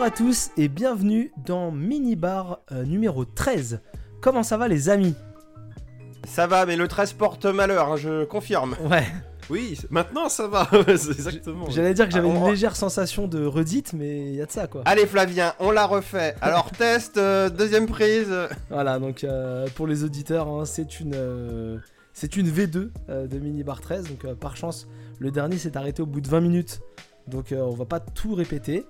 Bonjour à tous et bienvenue dans Minibar euh, numéro 13. Comment ça va les amis? Ça va, mais le 13 porte malheur, hein, je confirme. Ouais, Oui, maintenant ça va, exactement. j'allais dire que j'avais Ah, une légère sensation de redite, mais il y a de ça quoi. Allez Flavien, on l'a refait. Alors test, euh, deuxième prise. Voilà, donc euh, pour les auditeurs, hein, c'est une, euh, c'est une V2 euh, de Minibar 13. Donc par chance, le dernier s'est arrêté au bout de 20 minutes. Donc on va pas tout répéter.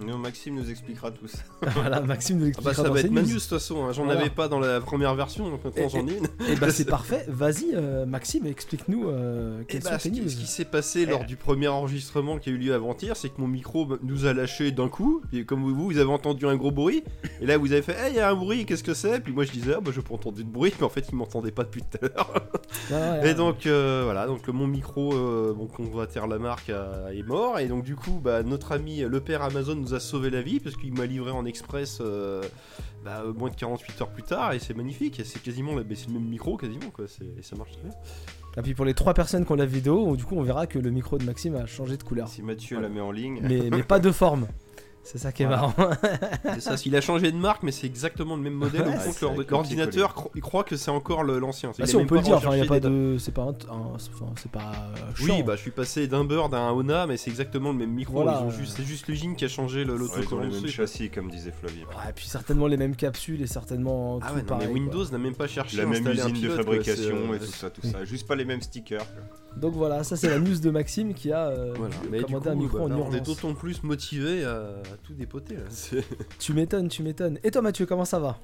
Nous, Maxime nous expliquera tout ça. voilà, Maxime nous Ah bah expliquera ça dans va être news. Manus de toute façon, hein. j'en Voilà. avais pas dans la première version, donc maintenant Et- j'en ai une. Et bah c'est parfait. Vas-y, euh, Maxime, explique-nous euh, Et quelles bah, sont ce tes qui, news. ce qui s'est passé lors du premier enregistrement qui a eu lieu avant-hier, c'est que mon micro nous a lâché d'un coup. Puis comme vous, vous avez entendu un gros bruit, et là vous avez fait, hey, il y a un bruit, qu'est-ce que c'est? Puis moi je disais, ah bah je peux entendre du bruit, mais en fait il m'entendait pas depuis tout à l'heure. Ouais, Et donc euh, voilà, donc mon micro, euh, bon, qu'on va taire la marque, est mort. Et donc du coup, bah, notre ami le père Amazon nous a sauvé la vie parce qu'il m'a livré en express euh, bah, moins de 48 heures plus tard. Et c'est magnifique. C'est quasiment, c'est le même micro quasiment quoi. Et ça marche très bien. Et puis pour les trois personnes qui ont la vidéo, du coup on verra que le micro de Maxime a changé de couleur. Si Mathieu Voilà. la met en ligne. Mais, mais pas de forme. C'est ça qui est Voilà. marrant. C'est ça. Il a changé de marque, mais c'est exactement le même modèle. Ouais, au l'ordinateur, cro- il croit que c'est encore le- l'ancien. Ah si a on même peut le dire, enfin, y a pas de. C'est pas un. un- enfin, c'est pas. euh, Oui, bah je suis passé d'un Bird à un Ona, mais c'est exactement le même micro. Voilà. Ils ont juste- c'est juste l'usine qui a changé le- Ouais, l'autocollant. les mêmes dessus. châssis, comme disait Flavien. Ouais, et puis certainement les mêmes capsules et certainement Ah tout ouais, non, pareil. mais quoi. Windows n'a même pas cherché La même usine de fabrication euh, et tout ça, tout ça. Juste pas les mêmes stickers. Donc voilà, ça c'est la news de Maxime qui a euh, Voilà. Mais du commandé un micro bah, en là, on est urgence. d'autant plus motivé à, à tout dépoter. Là. Tu m'étonnes, tu m'étonnes. Et toi Mathieu, comment ça va?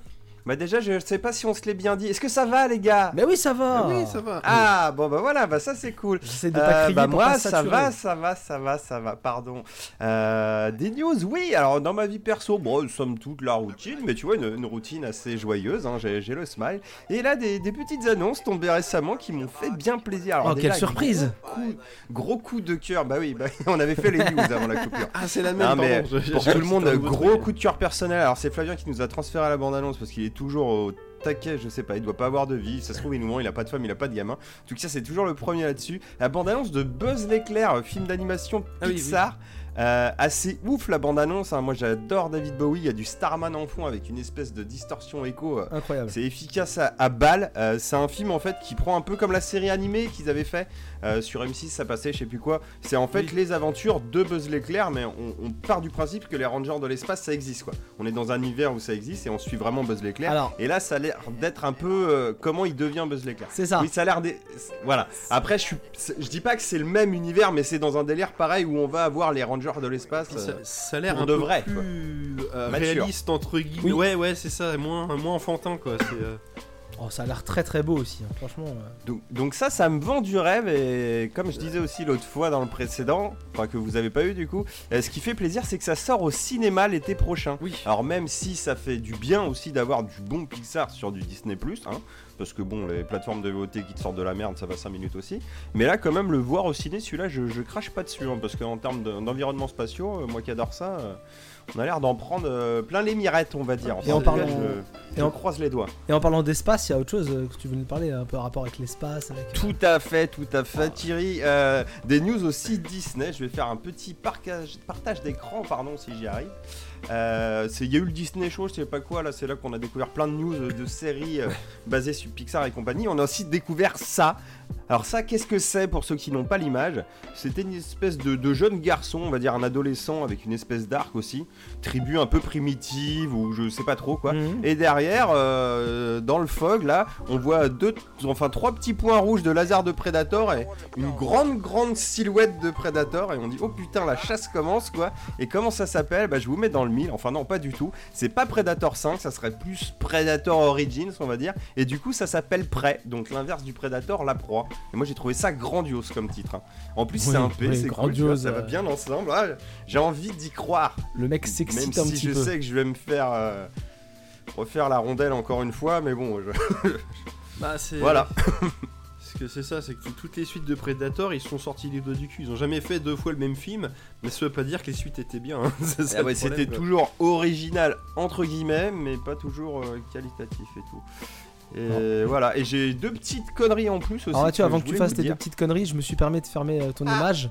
Bah déjà, je sais pas si on se l'est bien dit. Est-ce que ça va les gars? Mais oui, ça va Ah oui, ça va. Ah bon bah voilà, bah ça c'est cool. J'essaie de pas Euh, crier bah pour moi pas ça va, ça va, ça va, ça va, pardon. Euh, des news, oui, alors dans ma vie perso, bon, somme toute la routine, mais tu vois, une, une routine assez joyeuse, hein, j'ai j'ai le smile. Et là, des, des petites annonces tombées récemment qui m'ont fait bien plaisir. Alors, Oh, déjà, quelle surprise gros coup, gros coup de cœur, bah oui, bah, on avait fait les news avant la coupure. Ah, c'est la même. Non, mais je- Pour je- tout le monde, gros coup de cœur personnel. Alors c'est Flavien qui nous a transféré la bande-annonce parce qu'il est toujours au taquet, je sais pas, il doit pas avoir de vie, ça se trouve il nous ment, il a pas de femme, il a pas de gamin. En tout cas, c'est toujours le premier là-dessus. La bande-annonce de Buzz l'éclair, euh, film d'animation Ah oui, Pixar. Euh, assez ouf la bande-annonce, hein. moi j'adore David Bowie, il y a du Starman en fond avec une espèce de distorsion écho. euh, Incroyable. c'est efficace à, à balle. Euh, c'est un film en fait qui prend un peu comme la série animée qu'ils avaient fait euh, sur M6, ça passait, je sais plus quoi. C'est en fait Oui. les aventures de Buzz l'éclair, mais on, on part du principe que les Rangers de l'espace ça existe quoi. On est dans un univers où ça existe et on suit vraiment Buzz l'éclair. Alors, Et là, ça a l'air d'être un peu euh, comment il devient Buzz l'éclair. c'est ça. Oui, ça a l'air des. Voilà. Après, je suis, je dis pas que c'est le même univers, mais c'est dans un délire pareil où on va avoir les Rangers de l'espace. Puis euh, Ça, ça a l'air un de peu vrai, plus euh, réaliste entre guillemets. Oui. Ouais, ouais, c'est ça, moins, moins enfantin quoi. C'est, euh, Oh, ça a l'air très très beau aussi, hein, franchement. euh. Donc, donc ça, ça me vend du rêve et comme je disais aussi l'autre fois dans le précédent, enfin que vous avez pas eu du coup, euh, ce qui fait plaisir c'est que ça sort au cinéma l'été prochain. Oui. Alors même si ça fait du bien aussi d'avoir du bon Pixar sur du Disney+, hein, parce que bon, les plateformes de VOD qui te sortent de la merde, ça va 5 minutes aussi. Mais là, quand même, le voir au ciné, celui-là, je, je crache pas dessus, hein, parce qu'en termes de- d'environnement spatiaux, euh, moi qui adore ça, euh, on a l'air d'en prendre euh, plein les mirettes, on va dire. Et en parlant- je, et je en- croise les doigts. Et en parlant d'espace, il y a autre chose que tu voulais nous parler, un peu en rapport avec l'espace. Avec... Tout à fait, tout à fait, Ah. Thierry. Des news aussi Disney. Je vais faire un petit partage, partage d'écran, pardon, si j'y arrive. Euh, Il y a eu le Disney Show, je sais pas quoi, là c'est là qu'on a découvert plein de news euh, de séries euh, basées sur Pixar et compagnie. On a aussi découvert ça. Alors ça, qu'est-ce que c'est pour ceux qui n'ont pas l'image? C'était une espèce de, de jeune garçon, on va dire un adolescent avec une espèce d'arc aussi, tribu un peu primitive ou je sais pas trop quoi. Mhm. Et derrière, euh, dans le fog, là, on voit deux, enfin trois petits points rouges de laser de Predator et une grande, grande silhouette de Predator. Et on dit, oh putain, la chasse commence, quoi. Et comment ça s'appelle? Bah, je vous mets dans le mille. Enfin, non, pas du tout. C'est pas Predator 5, ça serait plus Predator Origins, on va dire. Et du coup, ça s'appelle Prey, donc l'inverse du Predator, la proie. Et moi, j'ai trouvé ça grandiose comme titre. hein. En plus, Oui, c'est un P, oui, c'est cool, tu vois, grandiose, ça va euh. bien ensemble. Ah, j'ai envie d'y croire. Le mec Même s'excite un si petit je peu. sais que je vais me faire euh, refaire la rondelle encore une fois, mais bon, je- Bah, c'est... voilà. Parce que c'est ça, c'est que toutes les suites de Predator, ils sont sortis les doigts du cul. Ils ont jamais fait deux fois le même film, mais ça veut pas dire que les suites étaient bien. hein. Ah ouais, C'était toujours original entre guillemets, mais pas toujours euh, qualitatif et tout. Et voilà, et j'ai deux petites conneries en plus aussi. Alors là, tu avant je que tu fasses tes deux petites conneries, je me suis permis de fermer euh, ton Ah. image.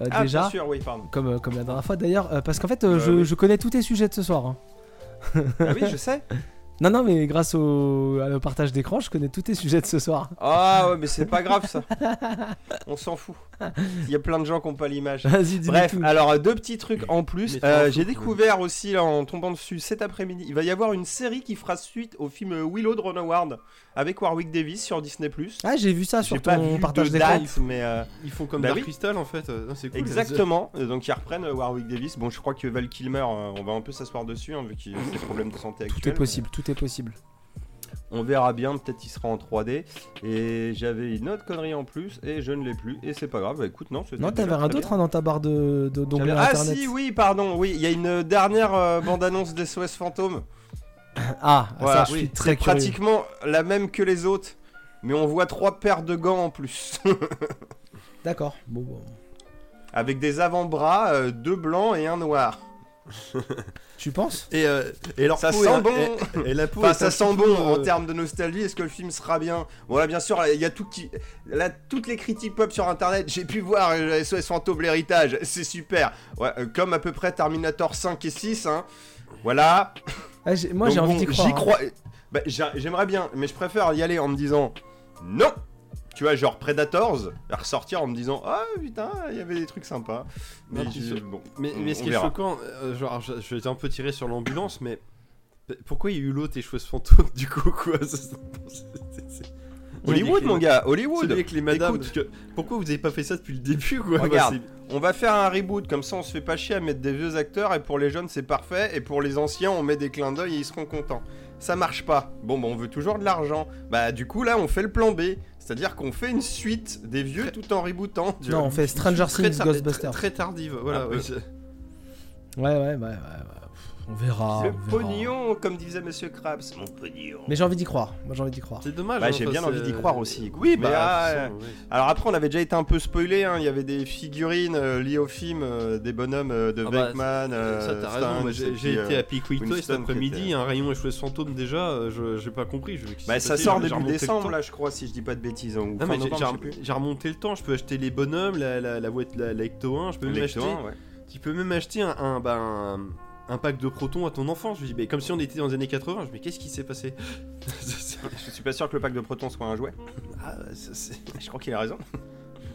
euh, Ah, déjà, bien sûr, oui, pardon. comme, euh, comme la dernière fois d'ailleurs, euh, parce qu'en fait, euh, Ouais, je, oui. je connais tous tes sujets de ce soir. hein. Ah oui, je sais. Non, non, mais grâce au, au partage d'écran, je connais tous tes sujets de ce soir. Ah ouais, mais c'est pas grave ça. On s'en fout. Il y a plein de gens qui n'ont pas l'image. Vas-y, dis Bref, tout. alors deux petits trucs en plus. Euh, J'ai découvert aussi là, en tombant dessus cet après-midi, il va y avoir une série qui fera suite au film Willow de Ron Howard avec Warwick Davis sur Disney+. Ah, j'ai vu ça sur pas ton vu partage de date, mais euh, Ils font comme Bah Dark oui. Crystal en fait. Non, cool. exactement. Euh, Donc ils reprennent Warwick Davis. Bon, je crois que Val Kilmer, on va un peu s'asseoir dessus hein, vu qu'il a des problèmes de santé Tout actuels. est possible, tout est possible. On verra bien, peut-être il sera en 3D. Et j'avais une autre connerie en plus et je ne l'ai plus. Et c'est pas grave, bah écoute, non. Non, t'avais rien d'autre bien. hein, dans ta barre de, de d'onglet Ah internet. si, oui, pardon, oui, il y a une dernière euh, bande-annonce d'SOS Fantôme. Ah, Voilà, ça, je suis très curieux. pratiquement la même que les autres. Mais on voit trois paires de gants en plus. D'accord. Bon, bon. Avec des avant-bras, euh, deux blancs et un noir. Tu penses? Et, euh, et leur Ça peau sent est- bon. Et, et la peau Enfin, ça sent bon en euh, termes de nostalgie. Est-ce que le film sera bien? Voilà, bien sûr, il y a tout qui... là, toutes les critiques pop sur internet. J'ai pu voir SOS Fantôme l'héritage. C'est super. Ouais, euh, comme à peu près Terminator 5 et 6. Hein. Voilà. Ah, j'ai- Moi, Donc j'ai envie bon, d'y croire. J'y hein. crois. Bah, j'a- J'aimerais bien, mais je préfère y aller en me disant non. Tu vois, genre Predators, et ressortir en me disant ah putain, il y avait des trucs sympas. Mais Non, je- puis bon, Mais, on- mais ce qui est choquant, euh, genre, je, je vais un peu tirer sur l'ambulance, mais pourquoi il y a eu l'autre et cheveux fantôme du coup quoi? Hollywood, mon gars, Hollywood. Celui avec les madames. Écoute. parce que- pourquoi vous avez pas fait ça depuis le début quoi? Regarde. Bah, On va faire un reboot, comme ça on se fait pas chier à mettre des vieux acteurs, et pour les jeunes c'est parfait, et pour les anciens on met des clins d'œil et ils seront contents. Ça marche pas. Bon, bah on veut toujours de l'argent. Bah du coup là on fait le plan B, c'est-à-dire qu'on fait une suite des vieux tout en rebootant. Non, vois. on fait Stranger Things Ghostbusters. Très, très tardive, voilà. Peu. ouais, Ouais, ouais, ouais, On verra. le on verra. pognon, comme disait Monsieur Krabs, mon pognon. Mais j'ai envie d'y croire. Moi, j'ai envie d'y croire. C'est dommage. Bah, hein, j'ai bien envie d'y croire aussi. Oui, Mais, bah. ah, façon. Alors après, on avait déjà été un peu spoilé. hein. Il y avait des figurines euh, liées au film, euh, des bonhommes euh, de Ah bah, euh, ça t'as raison, j'ai euh, été à Piquito cet après-midi, un rayon SOS fantôme déjà, euh, je- j'ai pas compris. Je, Bah, ça sort J'ai début remonté le décembre, temps. là, je crois, si je dis pas de bêtises. hein, Non, mais j'ai- remonté le temps, je peux acheter les bonhommes, la, la, la, boîte- la, la Ecto 1, je peux même acheter, 1, ouais. tu peux même acheter un, un, bah, un, un pack de protons à ton enfant. Je me dis, mais comme si on était dans les années 80, je me dis, mais qu'est-ce qui s'est passé? Je suis pas sûr que le pack de protons soit un jouet. Ah, ça, c'est- Je crois qu'il a raison.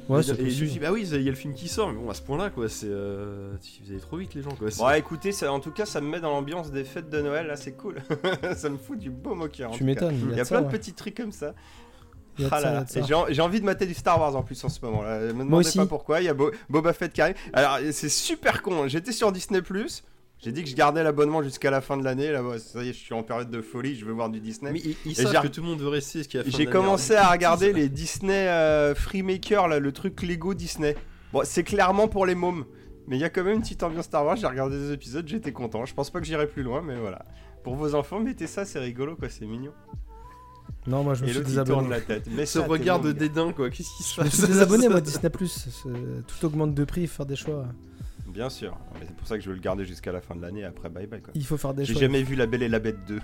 Ouais, et, je me dis, bah oui, il y a le film qui sort, mais bon, à ce point-là, quoi, c'est. Euh, vous allez trop vite, les gens, quoi. Bon, écoutez, ça- en tout cas, ça me met dans l'ambiance des fêtes de Noël. Là, c'est cool. ça me fout du beau moqueur. en Tu m'étonnes. Il y a de plein ça, de ouais. petits trucs comme ça. Y a Ah y a j'ai en- j'ai envie de mater du Star Wars en plus en ce moment. Là. Me demandez aussi. pas pourquoi. Il y a Bo- Boba Fett qui arrive. Alors c'est super con. hein. J'étais sur Disney J'ai dit que je gardais l'abonnement jusqu'à la fin de l'année. Là, ça y est, je suis en période de folie. Je veux voir du Disney. Mais ils, ils savent que tout le monde veut rester ce qu'il y a J'ai commencé hein. à regarder les Disney euh, Freemaker, là, le truc Lego Disney. Bon, c'est clairement pour les mômes. Mais il y a quand même une petite ambiance Star Wars. J'ai regardé des épisodes, j'étais content. Je pense pas que j'irai plus loin, mais voilà. Pour vos enfants, mettez ça, c'est rigolo, quoi, c'est mignon. Non, moi, je me Et suis désabonné. la tête. Mais Ce regard de dédain, quoi, qu'est-ce qui se Je me passe suis désabonné, moi, Disney+. Tout augmente de prix, faire des choix. Bien sûr. Mais C'est pour ça que je veux le garder jusqu'à la fin de l'année. Après, bye bye, quoi. Il faut faire des J'ai choix. jamais vu La Belle et la Bête 2.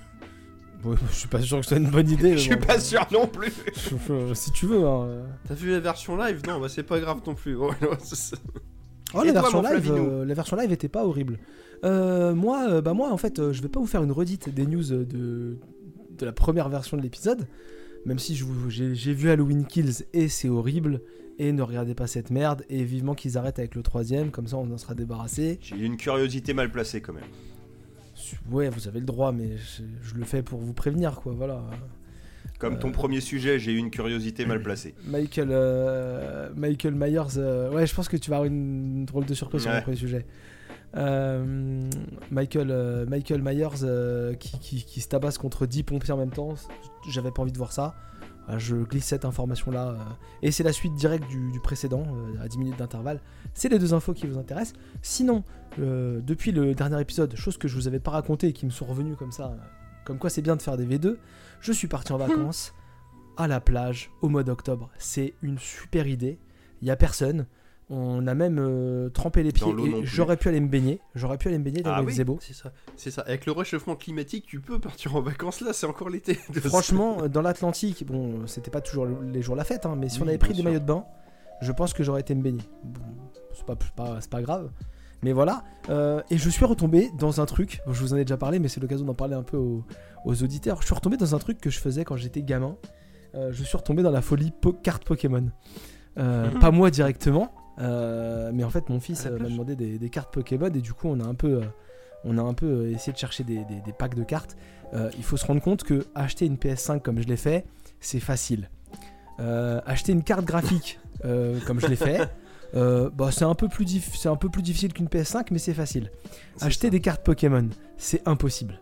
Ouais, je suis pas sûr que ce soit une bonne idée. Je suis bon. pas sûr non plus. Je- Si tu veux. hein. T'as vu la version live? Non, bah c'est pas grave non plus. Oh, c'est- c'est- Oh, la version live, euh, la version live était pas horrible. Euh, moi, euh, bah moi, en fait, euh, je vais pas vous faire une redite des news euh, de de la première version de l'épisode, même si je vous- j'ai j'ai vu Halloween Kills et c'est horrible. Et ne regardez pas cette merde et vivement qu'ils arrêtent avec le troisième, comme ça on en sera débarrassé. J'ai eu une curiosité mal placée quand même. Ouais, vous avez le droit, mais je, je le fais pour vous prévenir, quoi. Voilà. Comme ton Euh. premier sujet, j'ai eu une curiosité mal placée. Michael, euh, Michael Myers, euh, ouais, je pense que tu vas avoir une drôle de surprise sur le premier sujet. Michael, Michael Myers qui, qui- qui se tabasse contre 10 pompiers en même temps, j'avais pas envie de voir ça. Voilà, je glisse cette information-là. euh, et c'est la suite directe du, du précédent, euh, à 10 minutes d'intervalle. C'est les deux infos qui vous intéressent. Sinon, euh, depuis le dernier épisode, chose que je vous avais pas raconté et qui me sont revenus comme ça, comme quoi c'est bien de faire des V2, je suis parti en vacances à la plage au mois d'octobre. C'est une super idée. Il y a personne. On a même euh, trempé les pieds j'aurais pu aller me baigner. J'aurais pu aller me baigner dans Ah le oui. C'est ça, c'est ça. Avec le réchauffement climatique, tu peux partir en vacances là, c'est encore l'été. Franchement, dans l'Atlantique, bon, c'était pas toujours le- les jours de la fête, hein, mais si on avait pris des sûr. maillots de bain, je pense que j'aurais été me baigner. Bon, c'est pas, pas, grave. Mais voilà. Euh, et je suis retombé dans un truc. je vous en ai déjà parlé, mais c'est l'occasion d'en parler un peu aux, aux auditeurs. Je suis retombé dans un truc que je faisais quand j'étais gamin. Euh, je suis retombé dans la folie po- carte Pokémon. Euh. Pas moi directement, euh, mais en fait mon fils euh, m'a demandé des, des cartes Pokémon et du coup on a un peu, euh, on a un peu essayé de chercher des, des- des packs de cartes. Euh, il faut se rendre compte que acheter une PS5 comme je l'ai fait, c'est facile. Euh, acheter une carte graphique comme je l'ai fait, bah, c'est un peu plus c'est un peu plus difficile qu'une PS5, mais c'est facile. Acheter ça. des cartes Pokémon, c'est impossible.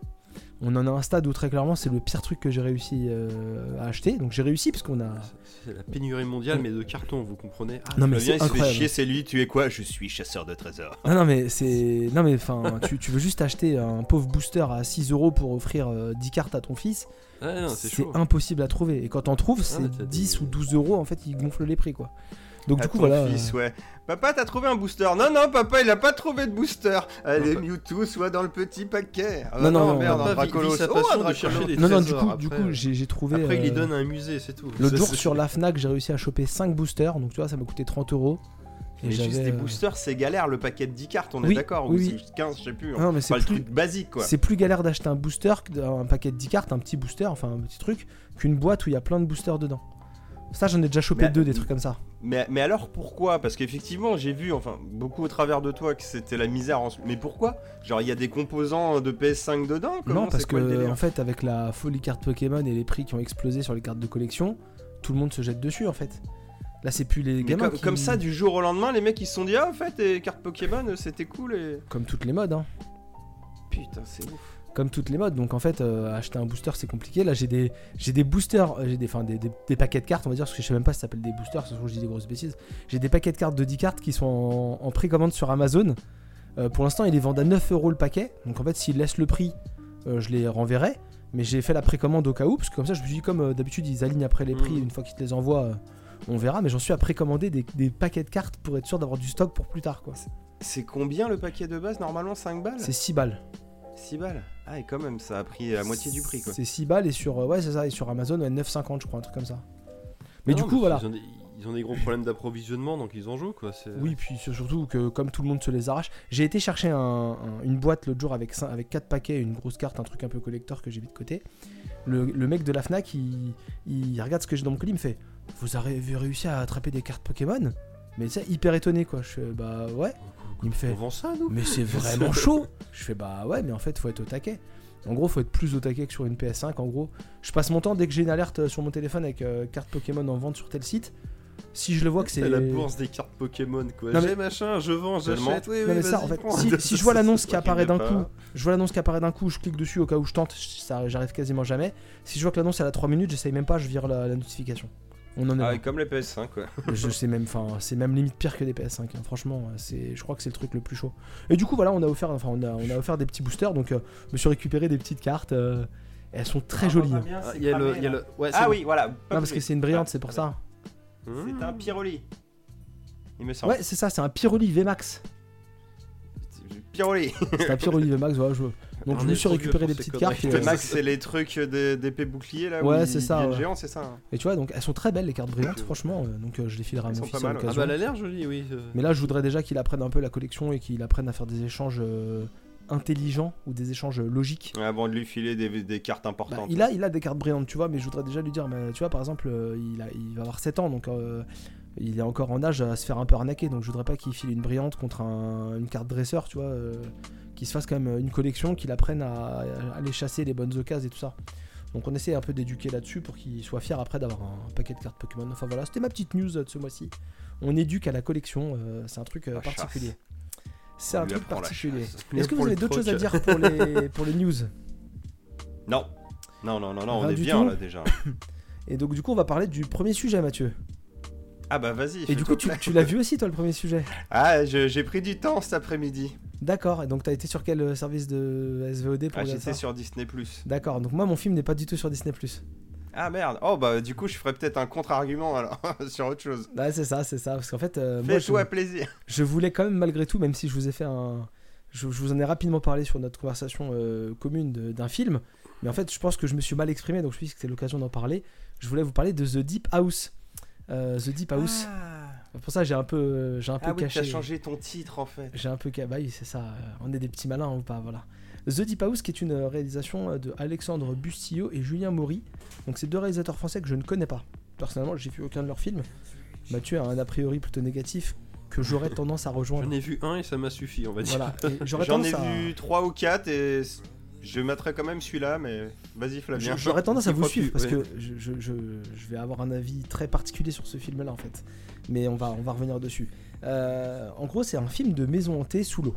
On en a un stade où très clairement c'est le pire truc que j'ai réussi euh, à acheter. Donc j'ai réussi parce qu'on a. C'est la pénurie mondiale, mais de cartons, vous comprenez Ah, Non mais c'est il se fait incroyable. chier, c'est lui, tu es quoi? Je suis chasseur de trésors. Ah non mais c'est non mais enfin tu, tu veux juste acheter un pauvre booster à 6 euros pour offrir euh, 10 cartes à ton fils? Non, c'est impossible à trouver et quand t'en trouves mais c'est t'as 10 des- ou 12 euros en fait ils gonflent les prix quoi donc à du coup ton voilà fils, euh, ouais. Papa, t'as trouvé un booster Non, non, papa, il a pas trouvé de booster. Allez, Mewtwo, soit dans le petit paquet. Ah, Non, non, non, merde, un Dracolos. Oh, un Dracolos. non non du coup du après, coup j'ai j'ai trouvé Après, il les euh, donne à un musée, c'est tout. l'autre jour sur la Fnac j'ai réussi à choper 5 boosters donc tu vois ça m'a coûté 30 euros et Mais juste des euh, boosters, c'est galère le paquet de 10 cartes, on est d'accord oui, Ou oui. c'est 15, je sais plus. Non, mais c'est Pas le plus- truc basique quoi. c'est plus galère d'acheter un booster un paquet de 10 cartes un petit booster enfin un petit truc qu'une boîte où il y a plein de boosters dedans ça j'en ai déjà chopé Mais- deux des trucs comme ça Mais, mais alors pourquoi? Parce qu'effectivement, j'ai vu, enfin, beaucoup au travers de toi que c'était la misère. En... Mais pourquoi? Genre, il y a des composants de PS5 dedans? Comment Non, parce quoi que en fait, avec la folie carte Pokémon et les prix qui ont explosé sur les cartes de collection, tout le monde se jette dessus en fait. Là, c'est plus les gamins comme, qui- comme ça, du jour au lendemain, les mecs ils se sont dit Ah, en fait, les cartes Pokémon c'était cool et. comme toutes les modes, hein. Putain, c'est ouf. Comme toutes les modes. Donc en fait, euh, acheter un booster c'est compliqué. Là, j'ai des, j'ai des boosters, euh, j'ai des, enfin, des, des- des paquets de cartes, on va dire, parce que je sais même pas si ça s'appelle des boosters. Ce que je dis des grosses bêtises. J'ai des paquets de cartes de 10 cartes qui sont en, en précommande sur Amazon. Euh, pour l'instant, ils les vendent à 9 euros le paquet. Donc en fait, s'ils laissent le prix, euh, je les renverrai. Mais j'ai fait la précommande au cas où, parce que comme ça, je me suis dit, comme d'habitude, ils alignent après les prix. Mhm. Une fois qu'ils te les envoient, on verra. Mais j'en suis à précommander des, des paquets de cartes pour être sûr d'avoir du stock pour plus tard. quoi. C'est combien le paquet de base? Normalement 5 balles? C'est 6 balles. 6 balles Ah, et quand même, ça a pris la moitié du prix quoi. C'est 6 balles et sur, euh, ouais, c'est ça, et sur Amazon, ouais, 9,50 je crois, un truc comme ça. Mais Non, du coup, voilà. Ils ont, des, ils ont des gros problèmes d'approvisionnement, donc ils en jouent quoi. c'est- Oui, puis surtout que comme tout le monde se les arrache, j'ai été chercher un- un- une boîte l'autre jour avec, avec 4 paquets, une grosse carte, un truc un peu collector que j'ai mis de côté. Le, le mec de la Fnac, il, il regarde ce que j'ai dans mon colis, il me fait Vous avez réussi à attraper des cartes Pokémon? Mais c'est hyper étonné quoi. Je fais Bah ouais. Il me fait On vend ça, nous Mais c'est vraiment chaud Je fais Bah ouais, mais en fait, faut être au taquet. En gros, faut être plus au taquet que sur une PS5. En gros, je passe mon temps dès que j'ai une alerte euh, sur mon téléphone avec euh, carte Pokémon en vente sur tel site. Si je le vois que c'est C'est la bourse des cartes Pokémon quoi. Non, mais- J'ai machin, je vends, j'achète. Oui, oui, mais ça, en fait, si, si je vois l'annonce qui apparaît d'un coup, je vois l'annonce qui apparaît d'un coup, je clique dessus au cas où je tente, ça j'arrive quasiment jamais. Si je vois que l'annonce elle a 3 minutes, j'essaye même pas, je vire la, la notification. On en est Ah, comme les PS5 quoi. Je sais même, enfin, c'est même limite pire que des PS5. hein. Franchement, c'est, je crois que c'est le truc le plus chaud. Et du coup, voilà, on a offert, enfin, on a, on a offert des petits boosters, donc euh, je me suis récupéré des petites cartes. euh, elles sont très jolies. hein. Ah, Il y a le. il y a le- ouais, c'est Ah bon. oui, voilà. Non, parce que c'est une brillante, c'est pour ça. C'est un Pyroli. Il me semble. Ouais, c'est ça, c'est un Pyroli VMAX. Pyroli. C'est un Pyroli VMAX, voilà. Je... Donc On je me suis récupéré des petites cartes. Le euh, max, c'est les trucs de- d'épée bouclier là Ouais, c'est ça, ouais. géants, c'est ça hein. Et tu vois, donc elles sont très belles les cartes brillantes, franchement. euh, donc euh, je les filerai à mon fils pas à mal, ouais. Ah bah elle a l'air jolie, oui. euh. Mais là, je voudrais déjà qu'il apprenne un peu la collection et qu'il apprenne à faire des échanges euh, intelligents ou des échanges logiques. Avant de lui filer des, des cartes Bah, importantes. il, a, il a des cartes brillantes, tu vois, mais je voudrais déjà lui dire, mais, tu vois, par exemple, euh, il, a, il va avoir 7 ans, donc euh, il est encore en âge à se faire un peu arnaquer, donc je voudrais pas qu'il file une brillante contre un- une carte dresseur, tu vois, euh, qu'il se fasse quand même une collection, qu'il apprenne à, à aller chasser les bonnes occasions et tout ça. Donc on essaie un peu d'éduquer là-dessus pour qu'il soit fier après d'avoir un paquet de cartes Pokémon. Enfin voilà, c'était ma petite news euh, de ce mois-ci. On éduque à la collection, euh, c'est un truc euh, particulier. C'est un truc particulier. Est-ce que vous avez d'autres choses à dire pour les, pour les news? Non. Non, non, non, non, on est bien tout. là déjà. Et donc du coup on va parler du premier sujet Mathieu. Ah bah vas-y. Et du coup tu, tu l'as vu aussi toi le premier sujet? Ah, j'ai pris du temps cet après-midi. D'accord, et donc t'as été sur quel euh, service de SVOD pour Ah, j'étais sur Disney+. D'accord, donc moi mon film n'est pas du tout sur Disney+. Ah merde. Oh bah du coup, je ferais peut-être un contre-argument alors sur autre chose. Ouais c'est ça, c'est ça, parce qu'en fait euh, moi je, Fais-toi plaisir. je voulais quand même malgré tout, même si je vous ai fait un... Je, je vous en ai rapidement parlé sur notre conversation euh, commune d'un film, mais en fait je pense que je me suis mal exprimé, donc je me suis dit que c'était l'occasion d'en parler. Je voulais vous parler de The Deep House. Euh, The Deep House. Ah. Pour ça, j'ai un peu, j'ai un peu Ah oui, caché. t'as changé ton titre en fait. J'ai un peu ca- bah oui, c'est ça. euh, On est des petits malins ou pas, voilà. The Deep House, qui est une euh, réalisation de Alexandre Bustillo et Julien Maury. Donc, c'est deux réalisateurs français que je ne connais pas. Personnellement, j'ai vu aucun de leurs films. Mathieu a un a priori plutôt négatif que j'aurais tendance à rejoindre. J'en ai vu un et ça m'a suffi, on va dire. Voilà. J'en ai à- vu 3 ou 4 et je mettrai quand même celui-là, mais vas-y Flavien. Je- J'aurais tendance à vous suivre plus, parce ouais. que je, je- je- je vais avoir un avis très particulier sur ce film-là en fait. Mais on va, on va revenir dessus. Euh, en gros, c'est un film de maison hantée sous l'eau.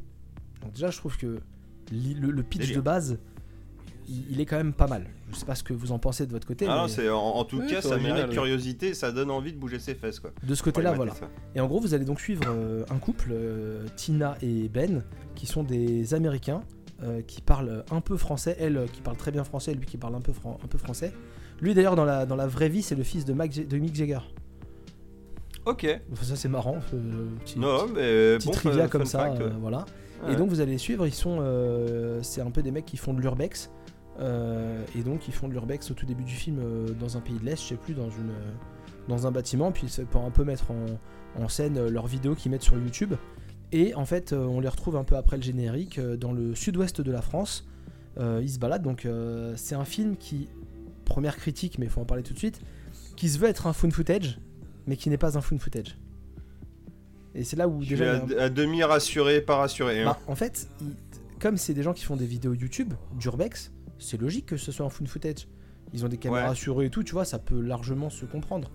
Donc déjà, je trouve que li- le, le pitch Délire. de base, il, il est quand même pas mal. Je sais pas ce que vous en pensez de votre côté, Ah mais en, en tout Oui, cas, ça mérite curiosité, ça donne envie de bouger ses fesses quoi. de ce côté-là, voilà. ça. Et en gros, vous allez donc suivre euh, un couple, euh, Tina et Ben, qui sont des Américains euh, qui parlent un peu français. Elle euh, qui parle très bien français, lui qui parle un peu, fran- un peu français. Lui d'ailleurs, dans la, dans la vraie vie, c'est le fils de, Mac- de Mick Jagger. Ok. Enfin, ça c'est marrant. euh, petit, Non, mais petit bon, trivia comme ça, fact, euh, ouais. voilà. Ouais. Et donc vous allez les suivre, ils sont, c'est un peu des mecs qui font de l'urbex, et donc ils font de l'urbex au tout début du film dans un pays de l'Est, je sais plus, dans une, dans un bâtiment, puis pour un peu mettre en, en scène leurs vidéos qu'ils mettent sur YouTube. Et en fait, euh, on les retrouve un peu après le générique euh, dans le sud-ouest de la France. Euh, ils se baladent, donc euh, c'est un film qui, première critique, mais il faut en parler tout de suite, qui se veut être un fun footage, mais qui n'est pas un fun footage. Et c'est là où Je déjà. à, à demi rassuré, pas rassuré. hein. bah, en fait, ils- comme c'est des gens qui font des vidéos YouTube, d'urbex, c'est logique que ce soit un fun footage. Ils ont des caméras Ouais. sur eux et tout, tu vois, ça peut largement se comprendre.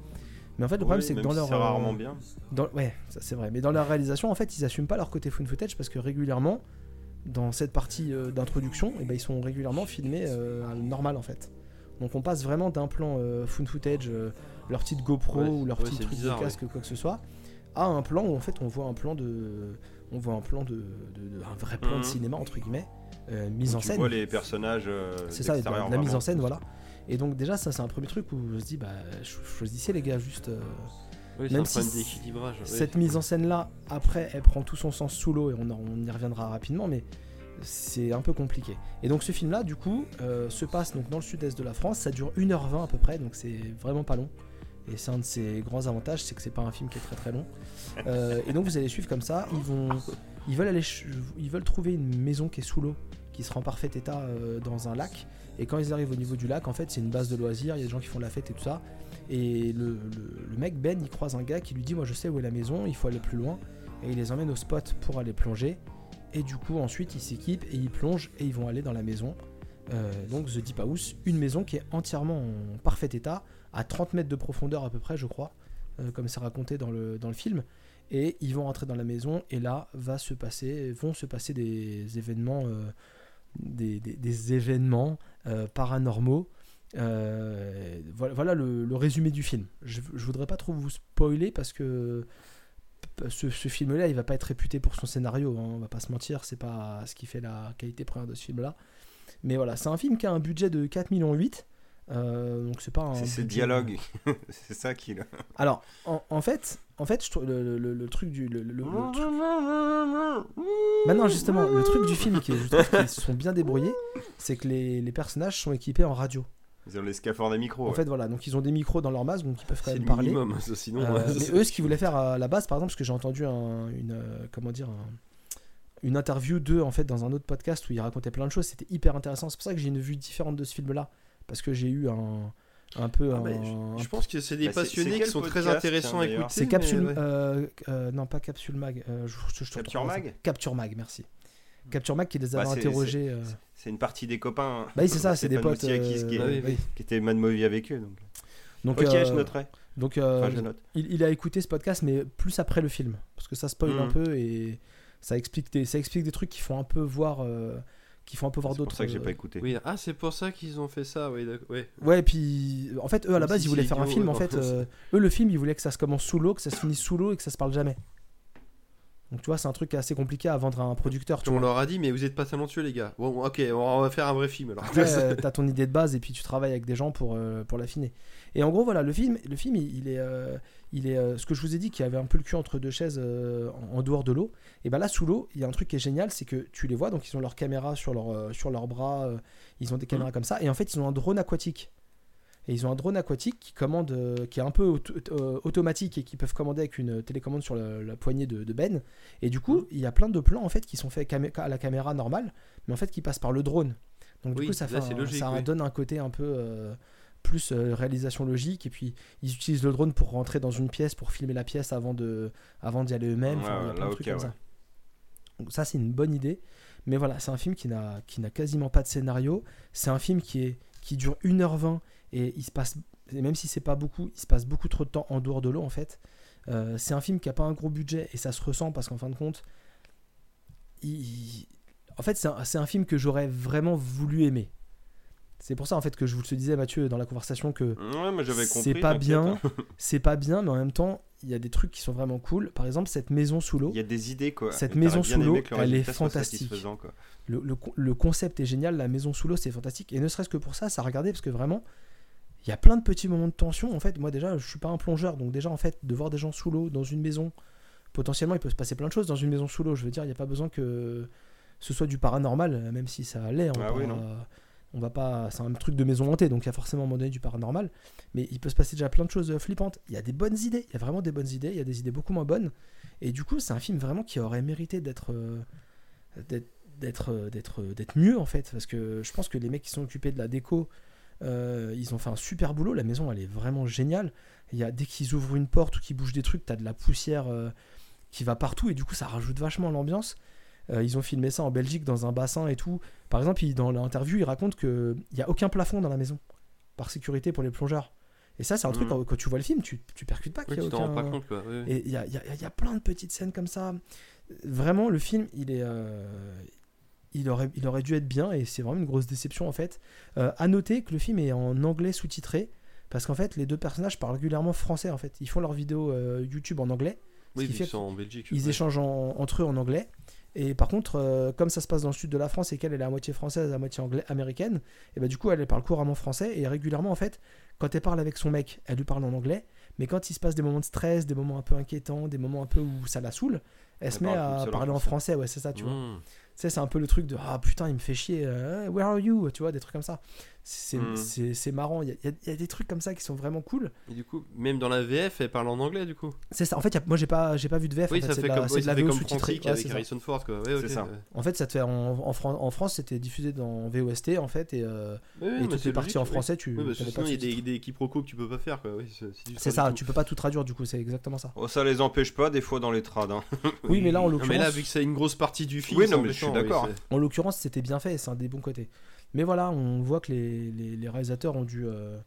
Mais en fait, le Oui, problème, c'est que dans si leur. C'est euh, rarement bien. dans- ouais, ça c'est vrai. Mais dans leur réalisation, en fait, ils assument pas leur côté fun footage parce que régulièrement, dans cette partie euh, d'introduction, eh ben, ils sont régulièrement filmés euh, normal en fait. Donc on passe vraiment d'un plan euh, fun footage, leur petite GoPro Ouais, ou leur ouais, petit truc bizarre, de casque, quoi que ce soit, à un plan où en fait on voit un plan de, on voit un plan de, de- de- un vrai plan de Mhm. cinéma entre guillemets, mise en tu scène. vois les personnages. C'est ça, la mise en scène, voilà. Et donc déjà ça c'est un premier truc où je se dis bah cho- choisissez les gars juste. euh, Oui, Même si d'équilibrage. cette mise en scène là, après, elle prend tout son sens sous l'eau et on, en- on y reviendra rapidement, mais c'est un peu compliqué. Et donc ce film là, du coup, euh, se passe donc dans le sud-est de la France, ça dure 1h20 à peu près, donc c'est vraiment pas long. Et c'est un de ses grands avantages, c'est que c'est pas un film qui est très très long. Euh, et donc vous allez suivre comme ça, ils vont, ils veulent aller, ils veulent trouver une maison qui est sous l'eau, qui sera en parfait état euh, dans un lac. Et quand ils arrivent au niveau du lac, en fait, c'est une base de loisirs, il y a des gens qui font la fête et tout ça. Et le, mec Ben, il croise un gars qui lui dit Moi je sais où est la maison, il faut aller plus loin. Et il les emmène au spot pour aller plonger. Et du coup, ensuite, ils s'équipent et ils plongent et ils vont aller dans la maison. Euh, donc, The Deep House, une maison qui est entièrement en parfait état, à 30 mètres de profondeur à peu près, je crois, euh, comme c'est raconté dans le, dans le film. Et ils vont rentrer dans la maison et là va se passer, vont se passer des événements, euh, des, des- événements euh, paranormaux. Euh, voilà, voilà le, le résumé du film. Je, je voudrais pas trop vous spoiler parce que ce, ce film-là, il va pas être réputé pour son scénario. hein, on va pas se mentir, c'est pas ce qui fait la qualité première de ce film-là. Mais voilà, c'est un film qui a un budget de 4 millions 8. Euh, donc c'est pas un C'est ces budget- dialogues. c'est ça qui. Alors, en, en fait, en fait, je trouve le, le- le truc du le, le- Maintenant, justement, le truc du film qui est, je trouve qu'ils se sont bien débrouillés, c'est que les, les personnages sont équipés en radio. Ils ont les scaphandres à micro. En ouais. fait, voilà, donc ils ont des micros dans leur masque, donc ils peuvent quand même le parler. minimum, ça, sinon. Euh, ouais, mais c'est- eux, ce qu'ils voulaient faire à la base, par exemple, parce que j'ai entendu un- une, euh, comment dire, un- une interview d'eux en fait dans un autre podcast où ils racontaient plein de choses. C'était hyper intéressant. C'est pour ça que j'ai une vue différente de ce film-là, parce que j'ai eu un, un peu Ah, un- bah, un- je, je pense que c'est des Bah, passionnés qui sont très intéressants tiens, à écouter. C'est Capsule. ouais. euh, euh, non, pas Capsule Mag. euh, je, je- Capture ça. Mag Capture Mag, merci. Capture Mag qui les Bah, avait c'est- interrogés. euh, C'est une partie des copains. hein. Bah oui, c'est ça, c'est des potes. Qui, Ah oui, oui. qui était Mad Movie avec eux. Donc, Donc, ok, euh, je noterai. donc euh, Enfin, je note. il, il a écouté ce podcast, mais plus après le film, parce que ça spoil un Mhm. peu et ça explique des, ça explique des trucs qui font un peu voir, euh, qui font un peu voir C'est d'autres. pour ça que j'ai euh, pas écouté. Oui, ah, c'est pour ça qu'ils ont fait ça, oui, d'accord. Ouais. Ouais, et puis en fait, eux à la base, ils voulaient c'est faire un film. En fait, euh, eux, le film, ils voulaient que ça se commence sous l'eau, que ça se finisse sous l'eau et que ça se parle jamais. Donc tu vois, c'est un truc assez compliqué à vendre à un producteur. Tu On vois. leur a dit, mais vous êtes pas talentueux, les gars. Bon, ok, on va faire un vrai film alors. Après, euh, t'as ton idée de base et puis tu travailles avec des gens pour, euh, pour l'affiner. Et en gros, voilà, le film, le film il, il est, euh, il est euh, ce que je vous ai dit, qu'il y avait un peu le cul entre deux chaises euh, en, en dehors de l'eau. Et ben là, sous l'eau, il y a un truc qui est génial, c'est que tu les vois, donc ils ont leur caméra sur leur, euh, sur leurs bras, ils ont des caméras comme ça, et en fait, ils ont un drone aquatique. Et ils ont un drone aquatique qui commande, qui est un peu auto- automatique et qui peuvent commander avec une télécommande sur la, la poignée de, de Ben. Et du Mmh. coup, il y a plein de plans en fait qui sont faits à la caméra normale, mais en fait qui passent par le drone. Donc du coup, ça, là, fait c'est un- logique, ça oui. donne un côté un peu plus euh, réalisation logique. Et puis ils utilisent le drone pour rentrer dans une pièce, pour filmer la pièce avant de, avant d'y aller eux-mêmes. Ouais, Enfin, il y a ouais, plein de trucs comme ouais. ça. Donc ça, c'est une bonne idée. Mais voilà, c'est un film qui n'a, qui n'a quasiment pas de scénario. C'est un film qui, est, qui dure 1h20 et il se passe, et même si c'est pas beaucoup, il se passe beaucoup trop de temps en dehors de l'eau en fait. Euh, c'est un film qui a pas un gros budget et ça se ressent parce qu'en fin de compte, il- en fait, c'est un, c'est un film que j'aurais vraiment voulu aimer. C'est pour ça en fait que je vous le disais Mathieu dans la conversation que Ouais, c'est pas bien, hein. c'est pas bien, mais en même temps, il y a des trucs qui sont vraiment cool. Par exemple, cette maison sous l'eau. Il y a des idées quoi. Cette maison sous l'eau, elle est fantastique. quoi. Le, le con- le concept est génial, la maison sous l'eau c'est fantastique. Et ne serait-ce que pour ça, ça a regardé parce que vraiment, il y a plein de petits moments de tension. En fait, moi déjà, je suis pas un plongeur, donc déjà en fait, de voir des gens sous l'eau dans une maison, potentiellement il peut se passer plein de choses dans une maison sous l'eau. Je veux dire, il n'y a pas besoin que ce soit du paranormal, même si ça l'est. Ah oui, non. On va pas, c'est un truc de maison hantée, donc il y a forcément à un moment donné du paranormal. Mais il peut se passer déjà plein de choses euh, flippantes. Il y a des bonnes idées, il y a vraiment des bonnes idées. Il y a des idées beaucoup moins bonnes. Et du coup, c'est un film vraiment qui aurait mérité d'être euh, d'être d'être euh, d'être mieux en fait parce que je pense que les mecs qui sont occupés de la déco ils ont fait un super boulot la maison elle est vraiment géniale il y a dès qu'ils ouvrent une porte ou qu'ils bougent des trucs t'as de la poussière qui va partout et du coup ça rajoute vachement l'ambiance Euh, ils ont filmé ça en Belgique dans un bassin et tout par exemple il- dans l'interview il raconte que il y a aucun plafond dans la maison par sécurité pour les plongeurs et ça c'est un truc Mhm. quand, quand tu vois le film tu, tu percutes pas Oui, qu'il y a tu aucun pas compte quoi. oui, oui. et il y a, il y a- il y a plein de petites scènes comme ça. Vraiment, le film, il est. euh, il, aurait, il aurait dû être bien et c'est vraiment une grosse déception en fait. Euh, à noter que le film est en anglais sous-titré parce qu'en fait, les deux personnages parlent régulièrement français en fait. Ils font leurs vidéos euh, YouTube en anglais. Oui, qu'ils sont en Belgique. Ils ouais. échangent en- entre eux en anglais. Et par contre, euh, comme ça se passe dans le sud de la France et qu'elle elle est à moitié française, à moitié anglais, américaine, et bah du coup elle parle couramment français et régulièrement en fait, quand elle parle avec son mec, elle lui parle en anglais. Mais quand il se passe des moments de stress, des moments un peu inquiétants, des moments un peu où ça la saoule, elle, Elle se met à parler en français. français. Ouais, c'est ça, tu vois. Mmh. Tu sais, c'est un peu le truc de ah putain, il me fait chier. euh, where are you Tu vois, des trucs comme ça. C'est Mm. c'est- c'est marrant. Il y a, y y des trucs comme ça qui sont vraiment cool. Et du coup, même dans la VF, elle parle en anglais du coup. C'est ça. En fait, il y a- moi j'ai pas, j'ai pas vu de VF. Oui, en fait, ça fait de la, comme, oui, de ça la VO sous-titrée. Frantic Ouais, avec. Harrison Ford quoi. Ouais, ça. ouais. En fait, ça te fait en, en, Fran- en France, c'était diffusé dans VOST en fait, et, euh, Oui, et les parties logique, en oui. français, tu. Il y a de des, des quiproquos que tu peux pas faire quoi. Oui, c'est ça, tout. tu peux pas tout traduire du coup, c'est exactement ça. Oh, ça les empêche pas des fois dans les trades. hein. Oui, mais là en Non, mais là, l'occurrence, vu que c'est une grosse partie du film, Oui, non, mais je suis d'accord. en l'occurrence, c'était bien fait, c'est un des bons côtés. Mais voilà, on voit que les, les- les réalisateurs ont dû, euh,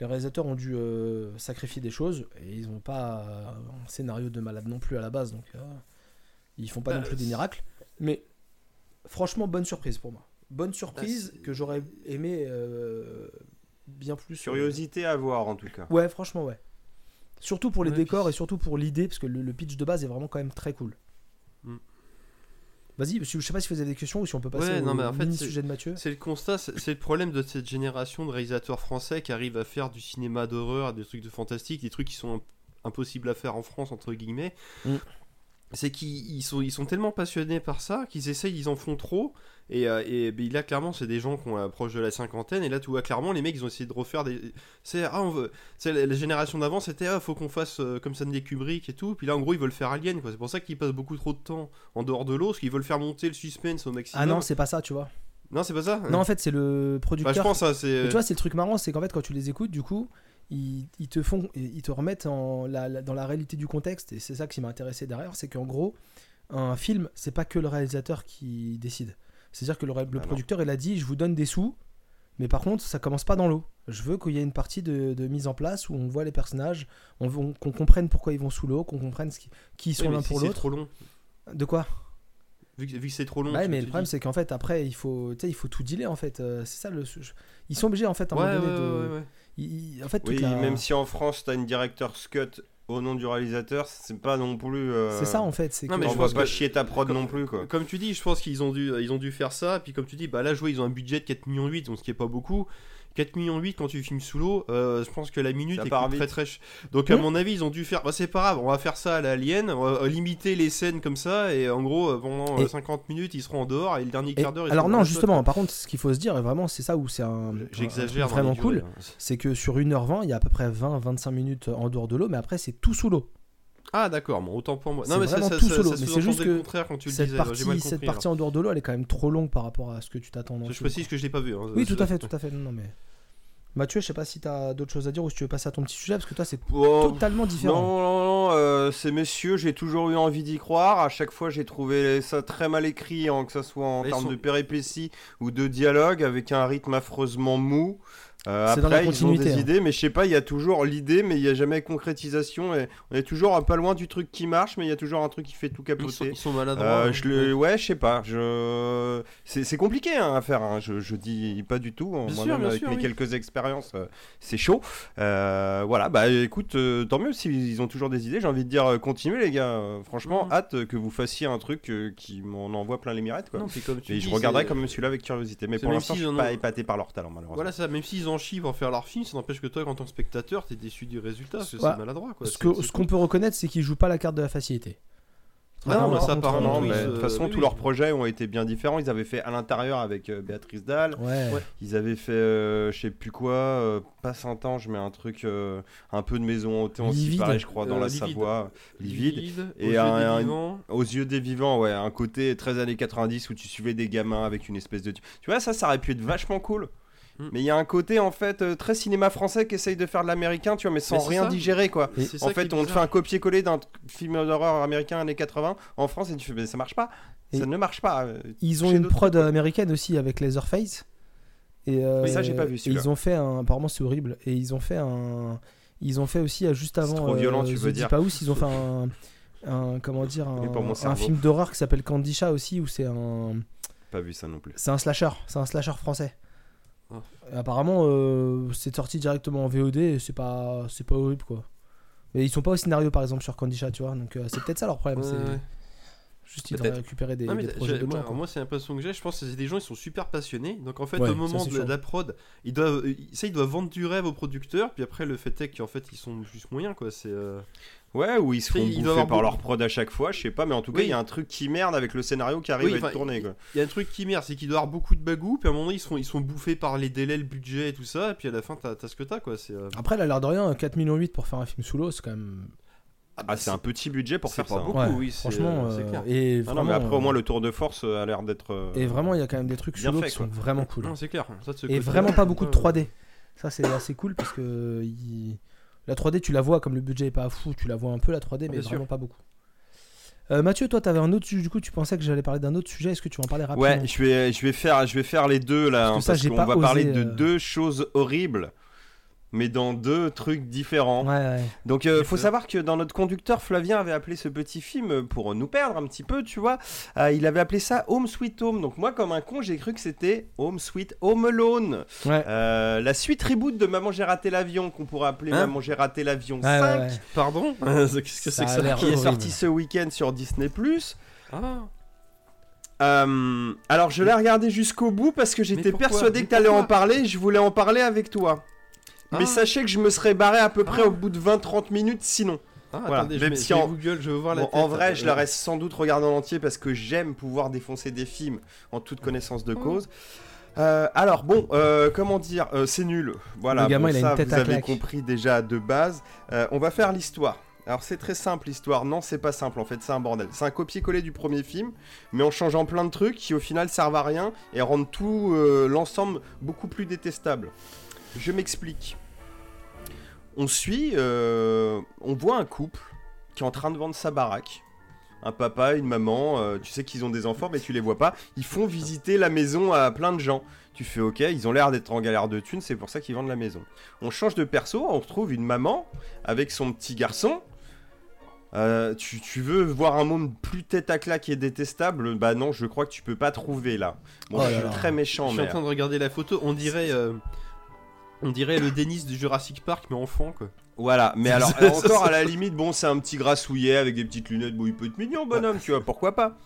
les réalisateurs ont dû euh, sacrifier des choses et ils n'ont pas euh, un scénario de malade non plus à la base, donc euh, ils font pas Bah, non plus des miracles. Mais franchement, bonne surprise pour moi. Bonne surprise Bah, que j'aurais aimé euh, bien plus. euh, Curiosité à voir en tout cas. Ouais, franchement, ouais. Surtout pour les Ouais, décors puis- et surtout pour l'idée, parce que le, le pitch de base est vraiment quand même très cool. Vas-y, je sais pas si vous avez des questions ou si on peut passer Ouais, au non, mais en fait, mini c'est- sujet de Mathieu. C'est le constat, c'est le problème de cette génération de réalisateurs français qui arrivent à faire du cinéma d'horreur, des trucs de fantastique, des trucs qui sont imp- impossibles à faire en France, entre guillemets. Mm. C'est qu'ils ils sont, ils sont tellement passionnés par ça qu'ils essayent, ils en font trop. Et, euh, et ben, là, clairement, c'est des gens qui ont approche de la cinquantaine. Et là, tu vois, clairement, les mecs, ils ont essayé de refaire des. C'est, ah, on veut. C'est la, la génération d'avant, c'était, ah, faut qu'on fasse euh, comme Stanley Kubrick et tout. Puis là, en gros, ils veulent faire Alien, quoi. C'est pour ça qu'ils passent beaucoup trop de temps en dehors de l'eau, parce qu'ils veulent faire monter le suspense au maximum. Ah non, c'est pas ça, tu vois. Non, c'est pas ça? Non, en fait, c'est le Bah, producteur. je pense, hein, c'est. Mais tu vois, c'est le truc marrant, c'est qu'en fait, quand tu les écoutes, du coup, ils, ils te font, ils te remettent en la- la- dans la réalité du contexte, et c'est ça qui m'a intéressé derrière, c'est qu'en gros, un film, c'est pas que le réalisateur qui décide. C'est-à-dire que le, Ah non. producteur, il a dit, je vous donne des sous, mais par contre, ça commence pas dans l'eau. Je veux qu'il y ait une partie de, de mise en place où on voit les personnages, on veut- on- qu'on comprenne pourquoi ils vont sous l'eau, qu'on comprenne ce qui, qui ils sont Oui, l'un si pour c'est l'autre. trop long. De quoi? Vu que, c'est trop long. Bah ouais, mais le problème, c'est qu'en fait, après, il faut, il faut tout dealer, en fait. Euh, c'est ça le. Ils sont obligés, en fait, à un Ouais, moment donné de. ouais, ouais. Ils- en fait, toute Oui, la- même si en France t'as une director's cut au nom du réalisateur, c'est pas non plus. euh, C'est ça en fait, c'est Non, que mais on je va pense pas que- chier ta prod comme- non plus quoi. Comme tu dis, je pense qu'ils ont dû, ils ont dû faire ça. Puis comme tu dis, bah là, jouer, ils ont un budget de 4 millions 8, donc ce qui est pas beaucoup. 4 millions 8 quand tu filmes sous l'eau, euh, je pense que la minute Ça est très très ch- Donc à Hmm. mon avis, ils ont dû faire. Bah, c'est pas grave, on va faire ça à la Alien, on va euh, limiter les scènes comme ça, et en gros, euh, pendant euh, Et- 50 minutes, ils seront en dehors, et le dernier quart d'heure, ils alors non, justement, par contre, ce qu'il faut se dire, et vraiment, c'est ça où c'est un, J'exagère. vraiment cool, hein. c'est que sur 1h20, il y a à peu près 20-25 minutes en dehors de l'eau, mais après, c'est tout sous l'eau. Ah d'accord, bon, autant pour moi. Non mais ça, vraiment ça, tout ça, solo, ça mais c'est juste le que contraire quand tu le Cette disais. j'ai mal partie, cette compris, partie en dehors de l'eau, elle est quand même trop longue par rapport à ce que tu t'attends. le Je précise que je l'ai pas vu. hein. Oui, tout à fait, tout à fait. Non, non, mais. Mathieu, je sais pas si t'as d'autres choses à dire ou si tu veux passer à ton petit sujet, parce que toi, c'est Oh, totalement Non, différent. non, non, euh, ces messieurs, j'ai toujours eu envie d'y croire. À chaque fois, j'ai trouvé ça très mal écrit, hein, que ce soit en termes sont- de péripéties ou de dialogue, avec un rythme affreusement mou. Euh, C'est dans la après, ils ont des hein. idées, mais je sais pas, il y a toujours l'idée, mais il y a jamais concrétisation. Et on est toujours un pas loin du truc qui marche, mais il y a toujours un truc qui fait tout Ils sont, capoter. ils sont maladroits. Euh, hein. je le, ouais, je sais pas. Je, c'est, c'est compliqué hein, à faire. hein. Je, je dis pas du tout. Moi-même, bien avec sûr, mes oui. quelques expériences, euh, c'est chaud. Euh, voilà. Bah, écoute, euh, tant mieux s'ils ont toujours des idées. J'ai envie de dire, continuez les gars. Franchement, Mhm. hâte que vous fassiez un truc euh, qui m'en envoie plein les mirettes, quoi. Non, puis comme tu Et dis, je regarderai c'est- comme celui-là avec curiosité. Mais c'est pour l'instant, je suis pas ont- épaté par leur talent, malheureusement. Voilà ça, même s'ils en chient pour faire leur film, ça n'empêche que toi, en tant que spectateur, t'es déçu du résultat, parce que Ouais. c'est maladroit. Quoi. Ce qu'on peut reconnaître, c'est qu'ils jouent pas la carte de la facilité. Ah non, Par ça, par euh, contre, Non, oui, mais de toute façon, oui, tous oui. leurs projets ont été bien différents. Ils avaient fait à l'intérieur avec euh, Béatrice Dalle. Ouais. Ouais. Ils avaient fait, euh, je sais plus quoi, euh, pas Saint-Ange, mais un truc, euh, un peu de maison hantée aussi, Livide. pareil, je crois, dans Euh, la livide. Savoie, livide. et Et un, un- un- vivants. Aux yeux des vivants, ouais, un côté 13 années 90 où tu suivais des gamins avec une espèce de. Tu vois, ça, ça aurait pu être vachement cool. Mm. Mais il y a un côté, en fait, euh, très cinéma français qui essaye de faire de l'américain, tu vois, mais sans Mais rien ça. digérer, quoi. En fait, on te fait un copier-coller d'un film d'horreur américain années 80 en France et tu fais, mais ça marche pas. Et- Ça ne marche pas. euh, Ils ont une prod quoi. américaine aussi avec Leatherface. Et euh, Mais ça, j'ai pas vu, et ils ont fait un. Apparemment, c'est horrible. Et ils ont fait un. Ils ont fait aussi euh, juste avant. trop violent, tu The veux Deep dire. House, ils ont fait un. un- comment dire un, film d'horreur qui s'appelle Candisha aussi où c'est un Pas vu ça non plus. c'est un slasher c'est un slasher français. Et apparemment euh, c'est sorti directement en VOD et c'est pas c'est pas horrible quoi mais ils sont pas au scénario par exemple sur Candisha tu vois donc euh, c'est peut-être ça leur problème Ouais, juste ils devraient récupérer des, Non, mais des projets de moi, moi, c'est l'impression que j'ai. Je pense que c'est des gens, ils sont super passionnés. Donc, en fait, Ouais, au moment de, la prod, ils doivent, ça, ils doivent vendre du rêve aux producteurs. Puis après, le fait est qu'en fait, ils sont juste moyens, quoi. C'est. euh, Ouais, ou ils se font bouffer par beaucoup- leur prod à chaque fois, je sais pas, mais en tout cas, il Oui. y a un truc qui merde avec le scénario qui arrive Oui, à être tourné, quoi. Il y a un truc qui merde, c'est qu'il doit y avoir beaucoup de bagou. Puis à un moment donné, ils sont, ils sont bouffés par les délais, le budget et tout ça. Et puis à la fin, t'as as ce que t'as, quoi. C'est. euh, après là l'air de rien 4 millions 8 pour faire un film sous l'eau c'est quand même Ah, c'est un petit budget pour faire pas ça. hein. beaucoup. ouais, oui, c'est- franchement c'est euh, clair. et Ah vraiment non, mais après, au moins, euh, le tour de force euh, a l'air d'être. euh, et vraiment il y a quand même des trucs sous l'eau fait, qui sont vraiment cool Non, c'est clair. Ça, et vraiment pas beaucoup de ouais. 3D ça c'est assez cool parce que la 3D tu la vois comme le budget est pas fou tu la vois un peu la 3D mais Bien sûr. vraiment pas beaucoup Euh, Mathieu toi t'avais un autre sujet du coup tu pensais que j'allais parler d'un autre sujet est-ce que tu en parler rapidement? Ouais, je vais, je vais faire, je vais faire les deux là, Parce que hein, ça, parce qu'on pas va osé, parler de euh. deux choses horribles, mais dans deux trucs différents. Ouais, ouais. Donc, euh, faut savoir que dans notre conducteur, Flavien avait appelé ce petit film pour nous perdre un petit peu, tu vois. euh, il avait appelé ça Home Sweet Home. Donc moi, comme un con, j'ai cru que c'était Home Sweet Home Alone. Ouais. Euh, la suite reboot de Maman j'ai raté l'avion, qu'on pourrait appeler Hein Maman j'ai raté l'avion Ouais, 5, ouais, ouais. Pardon Qu'est-ce que c'est que ça qui est sorti ce week-end sur Disney+. Ah, Euh, alors je l'ai regardé jusqu'au bout parce que j'étais persuadé que t'allais en parler et je voulais en parler avec toi. Mais Ah. sachez que je me serais barré à peu près Ah. au bout de 20-30 minutes sinon. ah Voilà. attendez, je Même mets- si je mets en- Google, je veux voir la Bon, tête. en vrai, je la reste sans doute regarder en entier parce que j'aime pouvoir défoncer des films en toute connaissance de Oh. cause. Euh, alors bon, euh, comment dire, euh, c'est nul. Voilà, Le gamin, bon, il a une ça, tête vous à avez claque. compris déjà de base. Euh, on va faire l'histoire. Alors c'est très simple l'histoire. Non, c'est pas simple en fait, c'est un bordel. C'est un copier-coller du premier film, mais en changeant plein de trucs qui au final servent à rien et rendent tout euh, l'ensemble beaucoup plus détestable. Je m'explique. On suit, euh, on voit un couple qui est en train de vendre sa baraque. Un papa, une maman, euh, tu sais qu'ils ont des enfants mais tu les vois pas. Ils font visiter la maison à plein de gens. Tu fais ok, ils ont l'air d'être en galère de thunes, c'est pour ça qu'ils vendent la maison. On change de perso, on retrouve une maman avec son petit garçon. Euh, tu, tu veux voir un monde plus tête à claque et détestable? Bah non, je crois que tu peux pas trouver là. Bon, Oh je là suis là. très Je méchant, suis en train de regarder la photo, on dirait. On dirait le Dennis du Jurassic Park, mais enfant, quoi. Voilà, mais alors encore à la limite, bon, c'est un petit grassouillet avec des petites lunettes, bon, il peut être mignon, bonhomme, tu vois, pourquoi pas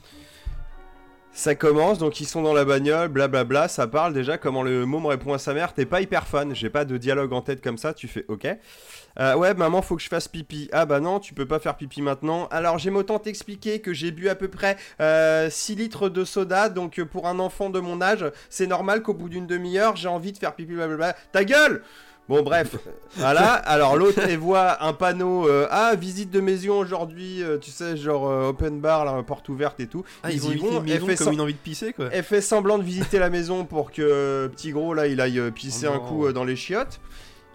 Ça commence, donc ils sont dans la bagnole, blablabla, ça parle déjà, comment le môme répond à sa mère, t'es pas hyper fan, j'ai pas de dialogue en tête comme ça, tu fais ok. Euh, ouais, maman, faut que je fasse pipi. Ah bah non, tu peux pas faire pipi maintenant. Alors j'aime autant t'expliquer que j'ai bu à peu près euh, 6 litres de soda, donc euh, pour un enfant de mon âge, c'est normal qu'au bout d'une demi-heure, j'ai envie de faire pipi, blablabla. Ta gueule Bon bref, voilà. Alors l'autre, elle voit un panneau euh, ah visite de maison aujourd'hui, euh, tu sais genre euh, open bar, là, porte ouverte et tout. Ah, ils, ont y vont. Elle fait, comme une envie de pisser quoi. elle fait semblant de visiter la maison pour que petit gros là il aille pisser Oh un non. coup dans les chiottes.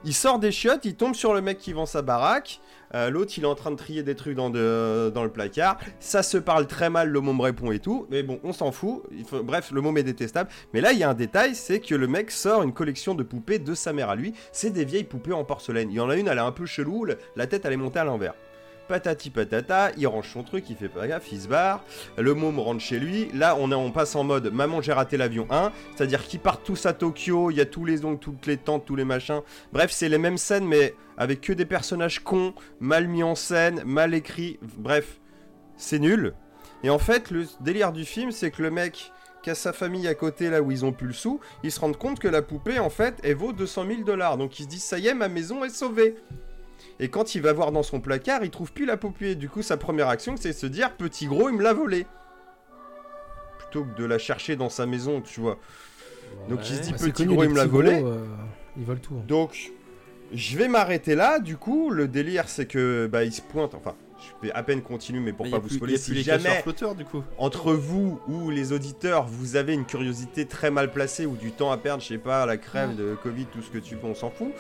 Il sort des chiottes, il tombe sur le mec qui vend sa baraque. Euh, L'autre il est en train de trier des trucs dans, le placard. Ça se parle très mal, le môme répond et tout. Mais bon, on s'en fout. Bref, le môme est détestable. Mais là il y a un détail, c'est que le mec sort une collection de poupées de sa mère à lui. C'est des vieilles poupées en porcelaine. Il y en a une, elle est un peu chelou, la tête elle est montée à l'envers. Patati patata, il range son truc, il fait pas gaffe, il se barre. Le môme rentre chez lui. Là, on, passe en mode Maman, j'ai raté l'avion 1. C'est-à-dire qu'ils partent tous à Tokyo. Il y a tous les ongles, toutes les tentes, tous les machins. Bref, c'est les mêmes scènes, mais avec que des personnages cons, mal mis en scène, mal écrits. Bref, c'est nul. Et en fait, le délire du film, c'est que le mec qui a sa famille à côté, là où ils ont plus le sou, ils se rendent compte que la poupée, en fait, elle vaut 200 000 dollars. Donc ils se disent Ça y est, ma maison est sauvée. Et quand il va voir dans son placard, il trouve plus la poupée. Du coup, sa première action, c'est de se dire Petit gros, il me l'a volée. Plutôt que de la chercher dans sa maison, tu vois. Donc il se dit Bah, Petit connu, gros, il me l'a volé. gros, euh, ils volent tout. hein. Donc, je vais m'arrêter là. Du coup, le délire, c'est que bah, il se pointe. Enfin, je vais à peine continuer, mais pour Mais pas vous plus- spoiler, si les jamais flotteurs du coup. entre vous ou les auditeurs, vous avez une curiosité très mal placée ou du temps à perdre, je sais pas, la crève de Covid, tout ce que tu veux, on s'en fout.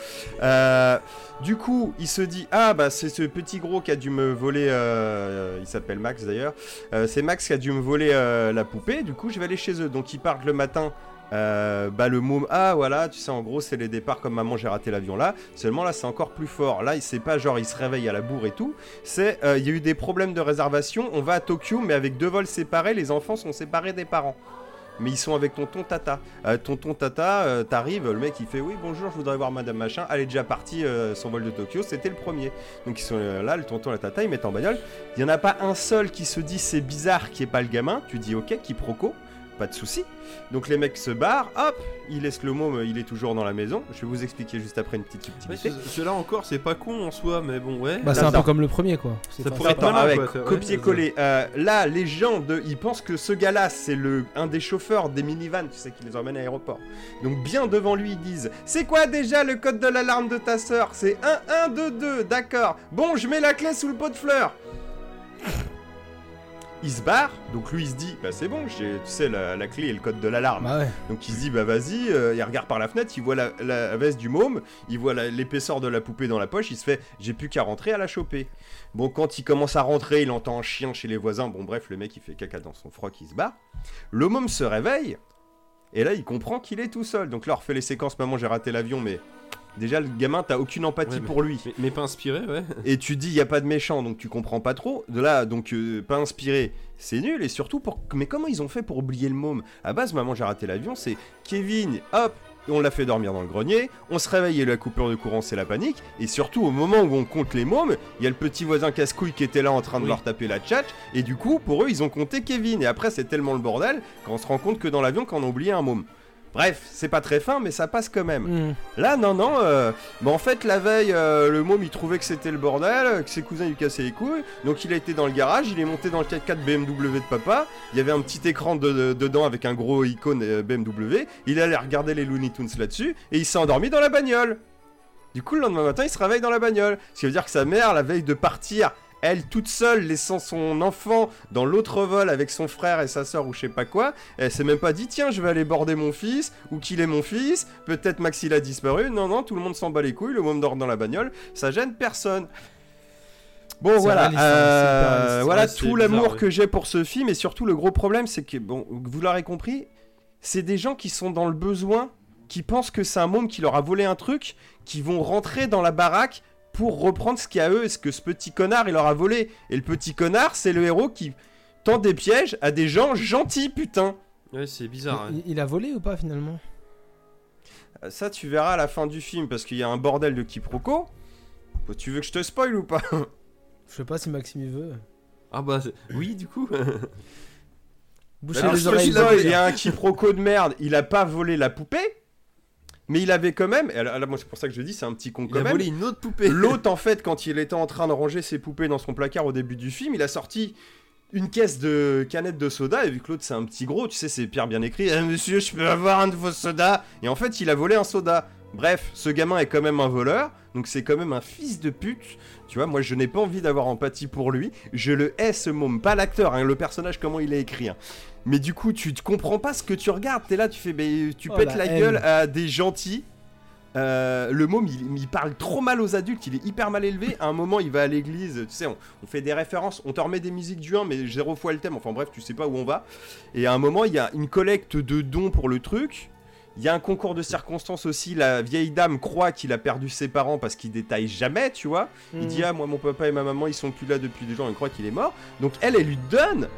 Euh, du coup, il se dit ah bah c'est ce petit gros qui a dû me voler, euh, il s'appelle Max d'ailleurs. Euh, c'est Max qui a dû me voler la poupée. Du coup, je vais aller chez eux. Donc ils partent le matin. Euh, bah le môme ah voilà tu sais en gros c'est les départs comme maman j'ai raté l'avion là. Seulement là c'est encore plus fort. Là sait pas genre il se réveille à la bourre et tout. C'est euh, il y a eu des problèmes de réservation. On va à Tokyo mais avec deux vols séparés les enfants sont séparés des parents. Mais ils sont avec tonton tata. Euh, tonton tata euh, t'arrives le mec il fait oui bonjour je voudrais voir madame machin. Elle est déjà partie son vol de Tokyo c'était le premier. Donc ils sont là le tonton la tata ils mettent en bagnole. Il y en a pas un seul qui se dit c'est bizarre qui est pas le gamin. Tu dis ok quiproquo pas de souci donc les mecs se barrent hop il laisse le môme il est toujours dans la maison je vais vous expliquer juste après une petite Ouais, subtilité ce- Ceux-là encore, c'est pas con en soi, mais bon, ouais. Bah, c'est un peu comme le premier quoi. C'est Ça pas- pourrait être avec ouais, copier-coller. Euh, là, les gens, de, ils pensent que ce gars-là, c'est le un des chauffeurs des minivans, tu sais, qui les emmène à l'aéroport. Donc bien devant lui, ils disent C'est quoi déjà le code de l'alarme de ta sœur? C'est 1 1 2 2, d'accord. Bon, je mets la clé sous le pot de fleurs. Il se barre, donc lui il se dit bah c'est bon, j'ai tu sais la, la clé et le code de l'alarme. Bah ouais. Donc il se dit bah vas-y, euh, il regarde par la fenêtre, il voit la, la veste du môme, il voit l'épaisseur de la poupée dans la poche, il se fait j'ai plus qu'à rentrer à la choper. Bon quand il commence à rentrer, il entend un chien chez les voisins, bon bref le mec il fait caca dans son froc, il se bat. Le môme se réveille, et là il comprend qu'il est tout seul. Donc là on refait les séquences, maman j'ai raté l'avion, mais déjà le gamin t'as aucune empathie Ouais, mais- pour lui. Mais, mais pas inspiré, ouais. Et tu dis, il y a pas de méchant, donc tu comprends pas trop. De là, donc, euh, pas inspiré, c'est nul. Et surtout, pour... mais comment ils ont fait pour oublier le môme? À base, maman, j'ai raté l'avion, c'est Kevin, hop, on l'a fait dormir dans le grenier, on se réveille et la coupure de courant, c'est la panique. Et surtout, au moment où on compte les mômes, il y a le petit voisin casse-couille qui était là en train de Oui. leur taper la tchatch. Et du coup, pour eux, ils ont compté Kevin. Et après, c'est tellement le bordel qu'on se rend compte que dans l'avion, qu'on a oublié un môme. Bref, c'est pas très fin, mais ça passe quand même. Hmm. Là, non, non. euh, bah, en fait, la veille, euh, le môme il trouvait que c'était le bordel, euh, que ses cousins lui cassaient les couilles. Donc, il a été dans le garage, il est monté dans le 4x4 BMW de papa. Il y avait un petit écran de- de- dedans avec un gros icône euh, BMW. Il allait regarder les Looney Tunes là-dessus et il s'est endormi dans la bagnole. Du coup, le lendemain matin, il se réveille dans la bagnole. Ce qui veut dire que sa mère, la veille de partir, elle toute seule, laissant son enfant dans l'autre vol avec son frère et sa soeur ou je sais pas quoi, elle s'est même pas dit tiens, je vais aller border mon fils ou qu'il est mon fils. Peut-être Max il a disparu. Non, non, tout le monde s'en bat les couilles. Le môme dort dans la bagnole. Ça gêne personne. Bon voilà, réaliste, hein, euh, réaliste. voilà tout l'amour ouais. que j'ai pour ce film et surtout le gros problème c'est que bon vous l'aurez compris, c'est des gens qui sont dans le besoin, qui pensent que c'est un môme qui leur a volé un truc, qui vont rentrer dans la baraque pour reprendre ce qu'il y a à eux et ce que ce petit connard il leur a volé. Et le petit connard c'est le héros qui tend des pièges à des gens gentils putain. Ouais, c'est bizarre. hein. Il, a volé ou pas finalement? Euh, Ça, tu verras à la fin du film parce qu'il y a un bordel de quiproquos. Tu veux que je te spoil ou pas? Je sais pas si Maxime il veut. Ah bah, c'est- oui, du coup. Boucher les oreilles. Il y a un quiproquo de merde. Il a pas volé la poupée, mais il avait quand même. Et là, là, moi, c'est pour ça que je dis, c'est un petit con Il quand a même. volé une autre poupée. L'autre, en fait, quand il était en train de ranger ses poupées dans son placard au début du film, il a sorti une caisse de canettes de soda. Et vu que l'autre, c'est un petit gros, tu sais, c'est Pierre bien écrit. Eh, monsieur, je peux avoir un de vos sodas? Et en fait, il a volé un soda. Bref, ce gamin est quand même un voleur, donc c'est quand même un fils de pute. Tu vois, moi je n'ai pas envie d'avoir empathie pour lui. Je le hais ce môme, pas l'acteur, hein, le personnage, comment il est écrit. hein. Mais du coup, tu te comprends pas ce que tu regardes. T'es là, tu fais, mais tu Oh, pètes la gueule à des gentils. Euh, le môme, il, il parle trop mal aux adultes, il est hyper mal élevé. À un moment, il va à l'église, tu sais, on, on fait des références, on te remet des musiques du 1, mais zéro fois le thème. Enfin bref, tu sais pas où on va. Et à un moment, il y a une collecte de dons pour le truc. Il y a un concours de circonstances aussi. La vieille dame croit qu'il a perdu ses parents parce qu'il détaille jamais, tu vois. Il dit Ah, moi, mon papa et ma maman, ils sont plus là depuis des jours, il croit qu'il est mort. Donc elle, elle lui donne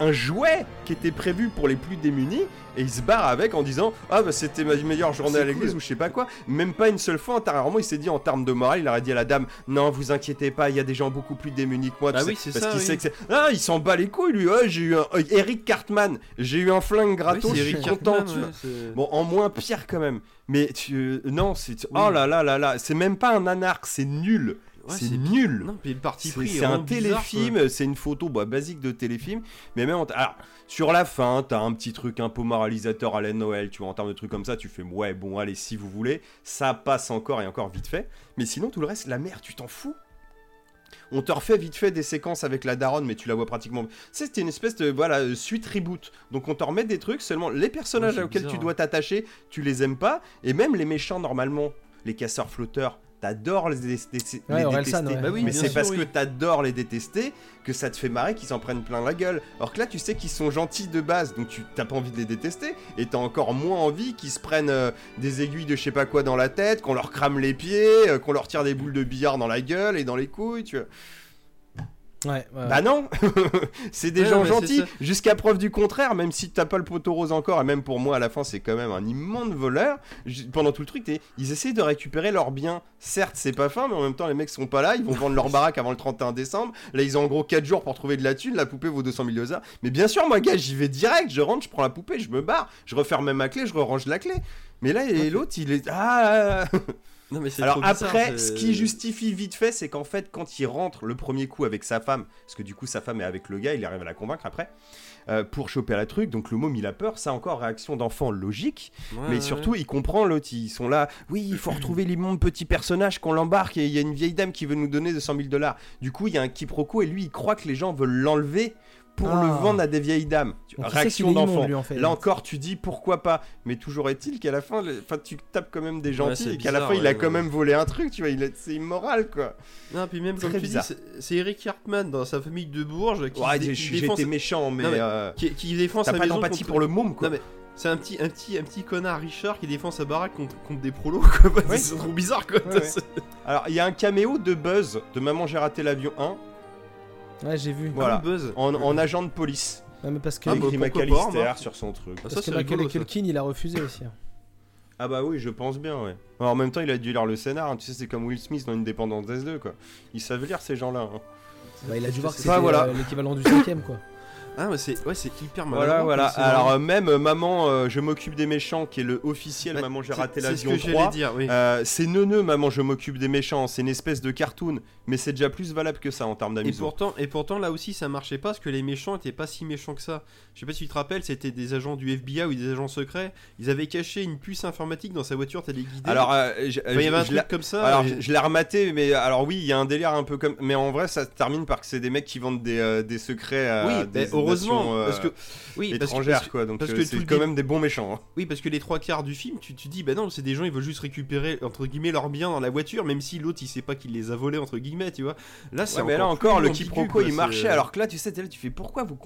un jouet qui était prévu pour les plus démunis et il se barre avec en disant Ah, bah c'était ma meilleure journée à l'église cool. ou je sais pas quoi. Même pas une seule fois, intérieurement, il s'est dit en termes de morale, il aurait dit à la dame Non, vous inquiétez pas, il y a des gens beaucoup plus démunis que moi. Ah sais, oui, c'est parce ça, qu'il oui. sait que c'est. Ah, il s'en bat les couilles, lui. Ouais, j'ai eu un. euh, Eric Cartman, j'ai eu un flingue Oui, gratos, c'est je suis content, Cartman, tu vois. ouais, c'est- Bon, en moins pire quand même. Mais tu... non, c'est. Oh Oui. là là là là, c'est même pas un anarque, c'est nul. Ouais, c'est nul. Non, puis le parti C'est pris. est c'est un téléfilm, c'est une photo bah, basique de téléfilm, mais même en- alors, sur la fin, t'as un petit truc un peu moralisateur à la Noël, tu vois, en termes de trucs comme ça, tu fais ouais, bon, allez, si vous voulez, ça passe encore et encore vite fait, mais sinon tout le reste, la merde, tu t'en fous. On te refait vite fait des séquences avec la daronne, mais tu la vois pratiquement. Tu sais, c'était une espèce de voilà euh, suite reboot. Donc on te remet des trucs seulement les personnages Ouais, auxquels bizarre, tu dois t'attacher, tu les aimes pas, et même les méchants normalement, les casseurs flotteurs. T'adores les, dé- dé- les Ouais, Orelsan, détester, ouais. Bah oui, mais c'est parce oui. que t'adores les détester que ça te fait marrer qu'ils s'en prennent plein la gueule. Alors que là, tu sais qu'ils sont gentils de base, donc tu t'as pas envie de les détester, et t'as encore moins envie qu'ils se prennent euh, des aiguilles de je sais pas quoi dans la tête, qu'on leur crame les pieds, euh, qu'on leur tire des boules de billard dans la gueule et dans les couilles, tu vois. Ouais, ouais. Bah non C'est des Ouais, gens gentils, jusqu'à preuve du contraire, même si t'as pas le poteau rose encore, et même pour moi à la fin c'est quand même un immense voleur, j- pendant tout le truc, t'es- ils essayent de récupérer leurs biens. Certes c'est pas fin, mais en même temps les mecs sont pas là, ils vont vendre leur baraque avant le 31 décembre, là ils ont en gros 4 jours pour trouver de la thune, la poupée vaut 200 000 dollars. Mais bien sûr moi gars, j'y vais direct, je rentre, je prends la poupée, je me barre, je referme même ma clé, je range la clé. Mais là, et l'autre, il est... Ah Non, mais c'est alors bizarre, après, ce qui justifie vite fait, c'est qu'en fait, quand il rentre le premier coup avec sa femme, parce que du coup sa femme est avec le gars, il arrive à la convaincre après, euh, pour choper la truc, donc le môme il a peur, ça encore réaction d'enfant logique, Ouais, mais ouais, surtout il comprend l'autre, ils sont là, oui il faut retrouver l'immonde petit personnage qu'on l'embarque et il y a une vieille dame qui veut nous donner 200 000 dollars. Du coup il y a un quiproquo et lui il croit que les gens veulent l'enlever pour Ah. le vendre à des vieilles dames. Donc, réaction d'enfant. lui, en fait. Là encore, tu dis pourquoi pas? Mais toujours est-il qu'à la fin, le- enfin, tu tapes quand même des gentils et qu'à la fin, il a ouais, quand même volé un truc, tu vois. il C'est immoral, quoi. Non, puis même comme tu bizarre. c'est- c'est Eric Hartman dans sa famille de Bourges qui, Ouais, dé- j'ai défend, méchant, mais Non, mais euh, qui, qui défend t'as sa pas d'empathie contre- pour le môme, quoi. Non, mais c'est un petit, un, petit, un petit connard Richard qui défend sa baraque contre, contre des prolos, quoi. Ouais. C'est trop bizarre, quoi. Ouais, ouais. C'est- Alors, il y a un caméo de Buzz de Maman, j'ai raté l'avion 1 Ouais, j'ai vu. Voilà. Buzz. en, en agent de police. Ouais, mais parce que, Ah, bah, écrit pourquoi McAllister remarque. sur son truc. Ah, parce ça, que c'est Michael rigolo, ça. Culkin, il a refusé aussi. hein. Ah bah oui, je pense bien, ouais. Alors, en même temps, il a dû lire le scénar, hein. tu sais, c'est comme Will Smith dans Independence S2, quoi. Ils savent lire ces gens-là. hein. Bah, il a dû voir que c'était ça, voilà. euh, l'équivalent du cinquième, quoi. Ah, mais c'est ouais, c'est hyper. Voilà, voilà. Alors, euh, même euh, Maman, euh, je m'occupe des méchants, qui est le officiel Maman, j'ai raté C'est ce l'avion que 3. j'allais dire, oui. Euh, c'est neuneux, maman, je m'occupe des méchants. C'est une espèce de cartoon, mais c'est déjà plus valable que ça en termes Et d'amusement. pourtant, et pourtant, là aussi, ça marchait pas parce que les méchants étaient pas si méchants que ça. Je sais pas si tu te rappelles, c'était des agents du FBI ou des agents secrets. Ils avaient caché une puce informatique dans sa voiture téléguidée. Alors, Enfin, il y avait un truc comme ça. alors, et- je, je l'ai rematé, mais alors oui, il y a un délire un peu comme. Mais en vrai, ça se termine par que c'est des mecs qui vendent des, des secrets oui, des heureusement, euh, parce que oui, parce que- étrangères, parce que- quoi. Donc, parce euh, que c'est quand dé- même des bons méchants. hein. Oui, parce que les trois quarts du film, tu, tu dis, bah non, c'est des gens, ils veulent juste récupérer, entre guillemets, leurs biens dans la voiture, même si l'autre, il sait pas qu'il les a volés, entre guillemets, tu vois. Là, c'est Ouais, mais là encore le quiproquo quoi, il marchait. Alors que là, tu sais, là, tu fais pourquoi vous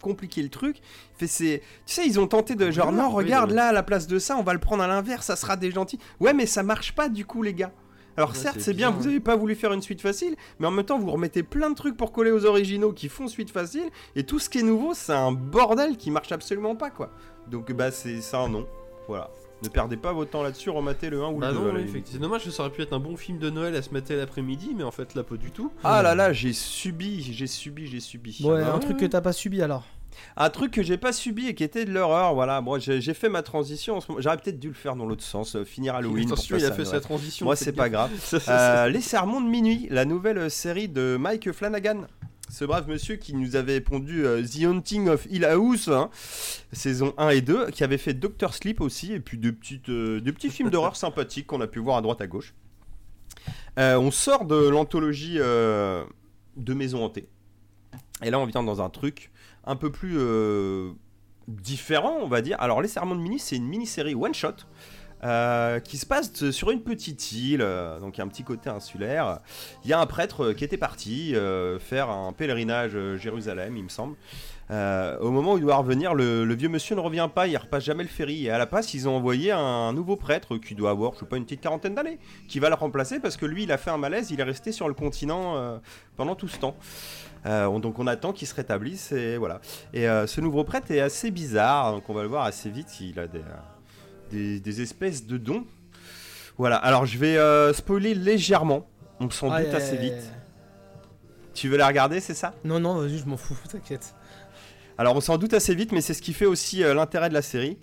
compliquez le truc? Fait, c'est... Tu sais, ils ont tenté de genre, Oui, non, regarde là, à la place de ça, on va le prendre à l'inverse, ça sera des gentils. Ouais, mais ça marche pas du coup, les gars. Alors Ouais, certes, c'est bien, vous avez pas voulu faire une suite facile, mais en même temps, vous remettez plein de trucs pour coller aux originaux qui font suite facile, et tout ce qui est nouveau, c'est un bordel qui marche absolument pas, quoi. Donc, bah, c'est ça, non. Voilà. Ne perdez pas votre temps là-dessus, rematez le 1 ou Bah le 2. non, à la oui, limite. effectivement. C'est dommage que ça aurait pu être un bon film de Noël à se mater l'après-midi, mais en fait là pas du tout. Ah là là, j'ai subi, j'ai subi, j'ai subi. Ouais, bah un ouais, truc que t'as pas subi alors. Un truc que j'ai pas subi et qui était de l'horreur, voilà. Moi, j'ai fait ma transition. en ce moment. J'aurais peut-être dû le faire dans l'autre sens, euh, finir Halloween. Attention, il a fait sa transition. Moi, c'est pas grave. Euh, Les Sermons de minuit, la nouvelle euh, série de Mike Flanagan. Ce brave monsieur qui nous avait pondu euh, The Haunting of Hill House, hein, saison 1 et 2, qui avait fait Doctor Sleep aussi, et puis des, petites, des petits films d'horreur sympathiques qu'on a pu voir à droite à gauche. On sort de l'anthologie de Maison Hantée. Et là, on vient dans un truc un peu plus euh, différent, on va dire. Alors, Les Sermons de Minuit, c'est une mini-série one-shot. euh, qui se passe sur une petite île, euh, donc il y a un petit côté insulaire. Il y a un prêtre qui était parti faire un pèlerinage euh, Jérusalem, il me semble. Au moment où il doit revenir, le, vieux monsieur ne revient pas, il repasse jamais le ferry. Et à la place, ils ont envoyé un nouveau prêtre qui doit avoir, je sais pas, une petite quarantaine d'années, qui va le remplacer parce que lui, il a fait un malaise, il est resté sur le continent pendant tout ce temps. Euh, on- donc on attend qu'il se rétablisse et voilà. Et euh, ce nouveau prêtre est assez bizarre, donc on va le voir assez vite. Il a des, euh, des, des espèces de dons. Voilà. Alors je vais euh, spoiler légèrement. On s'en doute assez vite. Tu veux la regarder, c'est ça? Non, non, vas-y, je m'en fous, t'inquiète. Alors on s'en doute assez vite, mais c'est ce qui fait aussi l'intérêt de la série.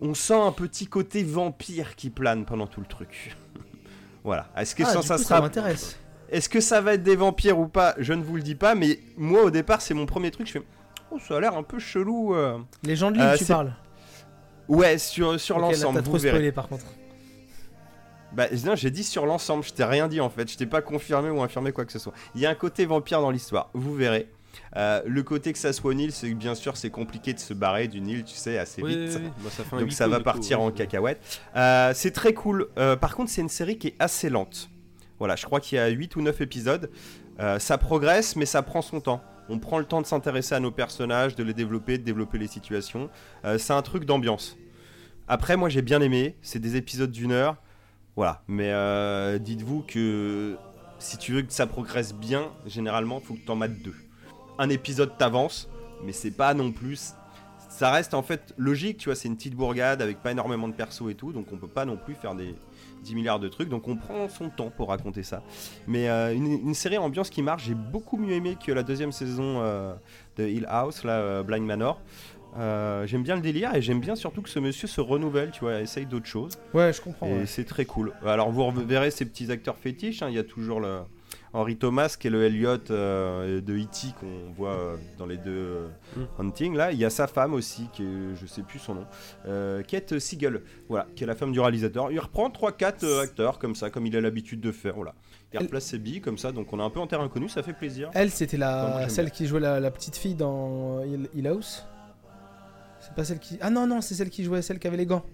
On sent un petit côté vampire qui plane pendant tout le truc. voilà. Est-ce que Ah, ça, ça coup, sera m'intéresse. Est-ce que ça va être des vampires ou pas? Je ne vous le dis pas, mais moi au départ c'est mon premier truc. Je fais oh ça a l'air un peu chelou. euh. Les gens de l'île, Euh, tu parles. Ouais sur sur Ok, là, l'ensemble. T'as trop verrez. spoilé par contre. Bah non, j'ai dit sur l'ensemble. Je t'ai rien dit en fait. Je t'ai pas confirmé ou infirmé quoi que ce soit. Il y a un côté vampire dans l'histoire. Vous verrez. Euh, le côté que ça soit une île, c'est que bien sûr c'est compliqué de se barrer d'une île, tu sais, assez Oui, vite. oui, oui. Bah, ça fait un Donc ça va partir coup, en cacahuète. Euh, c'est très cool. Euh, par contre, c'est une série qui est assez lente. Voilà, je crois qu'il y a 8 ou 9 épisodes. Euh, ça progresse, mais ça prend son temps. On prend le temps de s'intéresser à nos personnages, de les développer, de développer les situations. Euh, c'est un truc d'ambiance. Après, moi j'ai bien aimé. C'est des épisodes d'une heure. Voilà. Mais euh, dites-vous que si tu veux que ça progresse bien, généralement, il faut que tu en mates deux. Un épisode t'avance, mais c'est pas non plus ça reste en fait logique, tu vois, c'est une petite bourgade avec pas énormément de persos et tout, donc on peut pas non plus faire des 10 milliards de trucs, donc on prend son temps pour raconter ça. Mais euh, une, une série ambiance qui marche, j'ai beaucoup mieux aimé que la deuxième saison euh, de Hill House, là, euh, Blind Manor. Euh, j'aime bien le délire et j'aime bien surtout que ce monsieur se renouvelle, tu vois, essaye d'autres choses. Ouais, je comprends. Et ouais. c'est très cool. Alors vous verrez ces petits acteurs fétiches, hein, il y a toujours le Henry Thomas qui est le Elliot euh, de E.T. qu'on voit euh, dans les deux euh, Mm. Hunting. Là, il y a sa femme aussi, qui est, je sais plus son nom, Kate Siegel, voilà, qui est la femme du réalisateur. Il reprend 3-4 euh, acteurs comme ça, comme il a l'habitude de faire. Voilà. Il Elle- replace ses billes comme ça, donc on est un peu en terrain connu, ça fait plaisir. Elle, c'était la celle bien. qui jouait la, la petite fille dans Hill House? C'est pas celle qui. Ah non, non, c'est celle qui jouait, celle qui avait les gants.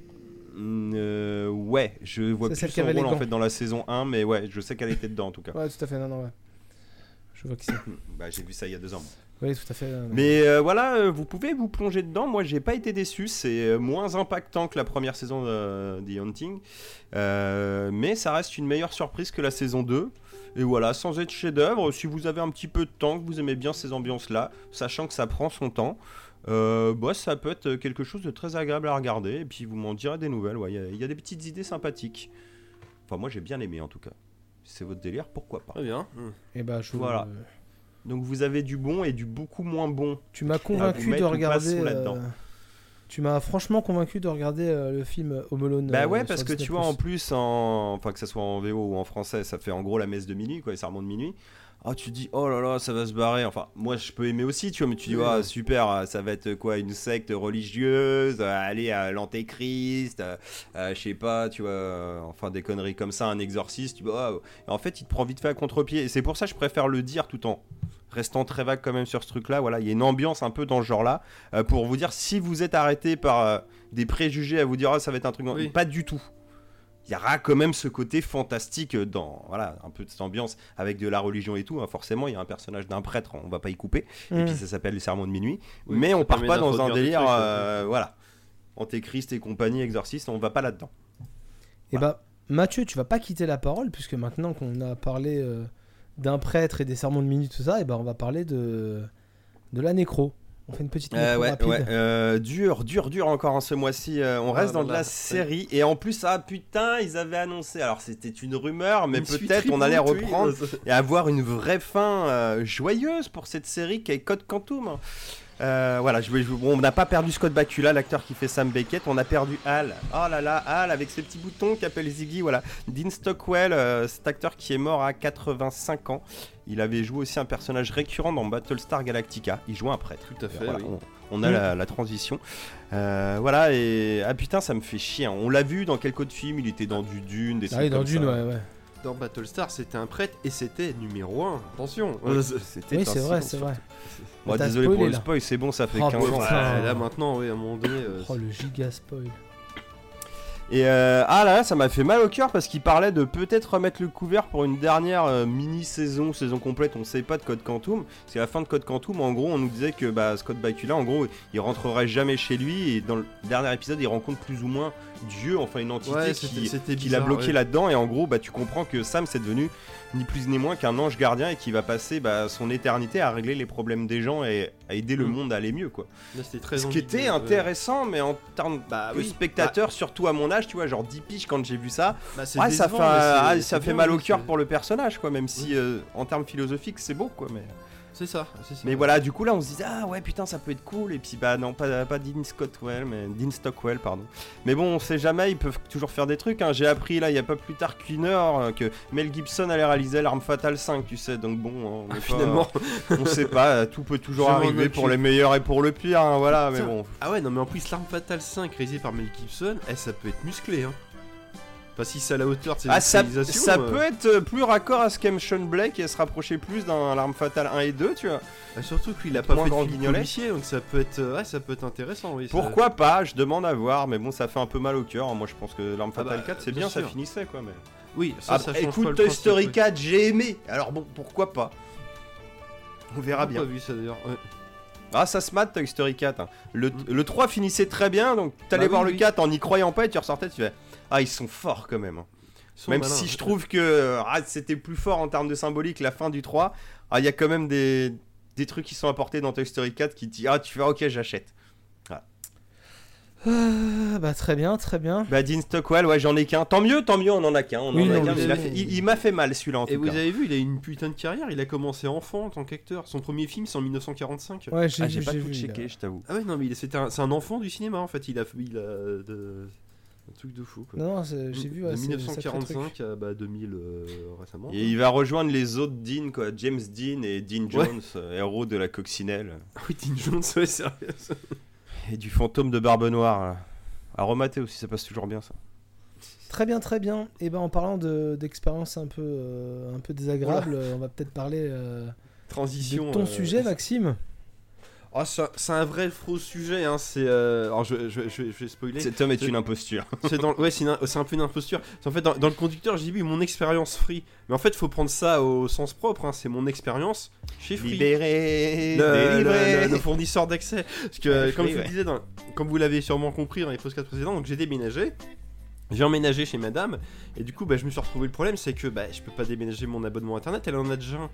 Mm, euh, ouais, je vois plus son rôle en fait dans la saison 1, mais ouais, je sais qu'elle était dedans en tout cas. Ouais, tout à fait, non, non, ouais. Je vois qui c'est. Bah, j'ai vu ça il y a deux ans. Oui, tout à fait. euh, Mais euh, voilà, vous pouvez vous plonger dedans. Moi, j'ai pas été déçu. C'est moins impactant que la première saison de The Hunting. Euh, mais ça reste une meilleure surprise que la saison 2. Et voilà, sans être chef-d'œuvre, si vous avez un petit peu de temps, que vous aimez bien ces ambiances-là, sachant que ça prend son temps, euh, bah, ça peut être quelque chose de très agréable à regarder. Et puis vous m'en direz des nouvelles. ouais. Il y y, a des petites idées sympathiques. Enfin, moi, j'ai bien aimé en tout cas. Si c'est votre délire, pourquoi pas? Très bien. Et bah, je. Voilà. euh, Donc vous avez du bon et du beaucoup moins bon. Tu m'as convaincu de regarder. euh, Tu m'as franchement convaincu de regarder euh, le film Home Alone. Bah euh, ouais, parce que Disney+. tu vois, en plus, en... enfin que ça soit en VO ou en français, ça fait en gros la messe de minuit, quoi, et ça remonte minuit. Ah, tu dis, oh là là, ça va se barrer. Enfin, moi, je peux aimer aussi, tu vois, mais tu dis, Oui. ah, super, ça va être quoi, une secte religieuse, euh, aller à l'antéchrist, euh, euh, je sais pas, tu vois, euh, enfin des conneries comme ça, un exorciste, tu vois. et en fait, il te prend vite fait à contre-pied. Et c'est pour ça que je préfère le dire tout en restant très vague quand même sur ce truc-là. Voilà, il y a une ambiance un peu dans ce genre-là, euh, pour vous dire, si vous êtes arrêté par des préjugés à vous dire, ah, ça va être un truc, Oui. pas du tout il y aura quand même ce côté fantastique dans voilà un peu de cette ambiance avec de la religion et tout hein. forcément il y a un personnage d'un prêtre on va pas y couper et Mm. puis ça s'appelle les sermons de minuit Oui, mais on part permet pas dans un délire trucs, euh, voilà antéchrist et compagnie exorciste on va pas là dedans Et bah, Mathieu, tu vas pas quitter la parole, puisque maintenant qu'on a parlé euh, d'un prêtre et des sermons de minuit, tout ça, et ben on va parler de, de la nécro. On fait une petite Euh, ouais, rapide. ouais, euh, dur, dur, dur encore en ce mois-ci. euh, on Ah reste dans de la série. Et en plus, ah putain, ils avaient annoncé. Alors c'était une rumeur, mais peut-être on allait reprendre et avoir une vraie fin euh, joyeuse pour cette série qui est Code Quantum. Euh, voilà, je, voulais- je- bon, on n'a pas perdu Scott Bakula, l'acteur qui fait Sam Beckett. On a perdu Hal. Oh là là, Hal avec ses petits boutons qui appelle Ziggy. Voilà, Dean Stockwell, euh, cet acteur qui est mort à 85 ans. Il avait joué aussi un personnage récurrent dans Battlestar Galactica. Il jouait un prêtre. Tout à fait. Voilà, oui. on, on a Mm. la, la transition. Euh, voilà, et ah putain, ça me fait chier. hein. On l'a vu dans quelques autres films. Il était dans du Dune, des Ah dans comme Dune, ça. ouais, ouais. Dans Battlestar, c'était un prêtre et c'était numéro 1. Attention. Oui, c'était Oui, un c'est vrai, c'est vrai. Bon, T'as désolé pour spoilé, le là. spoil, c'est bon, ça fait Oh, 15 ans. ouais, là maintenant, oui, à un moment donné. euh, Oh, le giga spoil. Et euh, ah là, là, ça m'a fait mal au cœur parce qu'il parlait de peut-être remettre le couvert pour une dernière euh, mini-saison, saison complète, on sait pas de Code Quantum. C'est la fin de Code Quantum, en gros, on nous disait que bah, Scott Bakula, en gros, il rentrerait jamais chez lui et dans le dernier épisode, il rencontre plus ou moins Dieu, enfin une entité Ouais, qui, l'a bloqué ouais. là-dedans et en gros, bah, tu comprends que Sam, c'est devenu ni plus ni moins qu'un ange gardien et qui va passer bah, son éternité à régler les problèmes des gens et à aider le Mm. monde à aller mieux, quoi. Là, c'était très Ce qui était intéressant, mais en termes Bah de oui. spectateur, surtout à mon âge, tu vois, genre 10 piges quand j'ai vu ça, Bah, ouais, ça fait, ah, ça fait mal au cœur pour le personnage, quoi, même si euh, en termes philosophiques c'est beau, quoi. Mais, C'est ça, c'est ça. mais voilà, du coup là on se disait, ah ouais, putain, ça peut être cool, et puis bah non, pas, pas Dean Scottwell, mais Dean Stockwell, pardon. Mais bon, on sait jamais, ils peuvent toujours faire des trucs. hein. J'ai appris là, il y a pas plus tard qu'une heure, euh, que Mel Gibson allait réaliser L'Arme Fatale 5, tu sais, donc bon, on est pas- Finalement. on sait pas, tout peut toujours arriver pour les meilleurs et pour le pire, hein, voilà, mais bon. Ah ouais, non, mais en plus, L'Arme Fatale 5, réalisé par Mel Gibson, eh, ça peut être musclé, hein. Pas si c'est à la hauteur de ses Ah, ça, ça euh, peut être euh, plus raccord à ce qu'aime Sean Blake et se rapprocher plus d'un L'Arme Fatale 1 et 2, tu vois. bah, surtout qu'il a pas fait de grand policier, donc ça peut être, euh, ouais, ça peut être intéressant, oui. ça- Pourquoi pas Je demande à voir, mais bon, ça fait un peu mal au cœur. Moi, je pense que L'Arme Ah bah, Fatale 4, c'est bien ça finissait, quoi. Mais... Oui, ça, Ah, ça pas écoute, Toy Story oui. 4, j'ai aimé. Alors bon, pourquoi pas On verra bien. pas vu ça d'ailleurs. ouais. Ah, ça se mate, Toy Story 4. hein. Le, le 3 finissait très bien, donc t'allais Bah voir oui, le oui. 4 en y croyant pas et tu ressortais, tu fais Ah, ils sont forts quand même. hein. Même malins, si ouais. je trouve que ah, c'était plus fort en termes de symbolique la fin du 3, ah, il y a quand même des, des trucs qui sont apportés dans Toy Story 4 qui te disent Ah, tu fais ok, j'achète. Euh, bah très bien, très bien. Bah, Dean Stockwell, ouais, j'en ai qu'un. Tant mieux, tant mieux, on en a qu'un. on Oui, en a non, qu'un, mais mais il a c'est- fait- il il m'a fait mal celui-là en Et tout vous cas. avez vu, il a une putain de carrière. Il a commencé enfant en tant qu'acteur. Son premier film, c'est en 1945. Ouais, j'ai Ah, j'ai pas j'ai tout vu. checké, là. je t'avoue. Ah ouais, non, mais il est- c'était un- c'est un enfant du cinéma en fait. Il a, il a de, un truc de fou. Quoi. Non, non, j'ai vu. de ouais, c'est- c'est un sacré truc. 1945 à bah, 2000 euh, récemment. Et il va rejoindre les autres Dean, quoi. James Dean et Dean Jones, euh, héros de la coccinelle. Ah Oui, Dean Jones, ouais, sérieux. Et du fantôme de Barbe Noire. là. À remater aussi, ça passe toujours bien ça. Très bien, très bien. Et ben en parlant de- d'expériences un peu euh, un peu désagréables, euh, on va peut-être parler euh, Transition. de ton euh, sujet, Maxime. Ah, c'est un- vrai faux sujet. Hein. C'est. euh, Alors, je, je, je, je vais spoiler. Cet homme est une imposture. C'est dans, ouais, c'est une- un peu une imposture. C'est en fait dans, dans le conducteur, j'ai vu mon expérience free. Mais en fait, faut prendre ça au sens propre. hein. C'est mon expérience chez Free. Libéré, le, délivré. le- le- le fournisseur d'accès. Parce que, Ouais, comme Free, je vous ouais. disais, dans- comme vous l'avez sûrement compris dans les podcasts précédents, donc j'ai déménagé. J'ai emménagé chez madame. Et du coup, bah, je me suis retrouvé le problème c'est que bah, je peux pas déménager mon abonnement internet. Elle en a déjà un.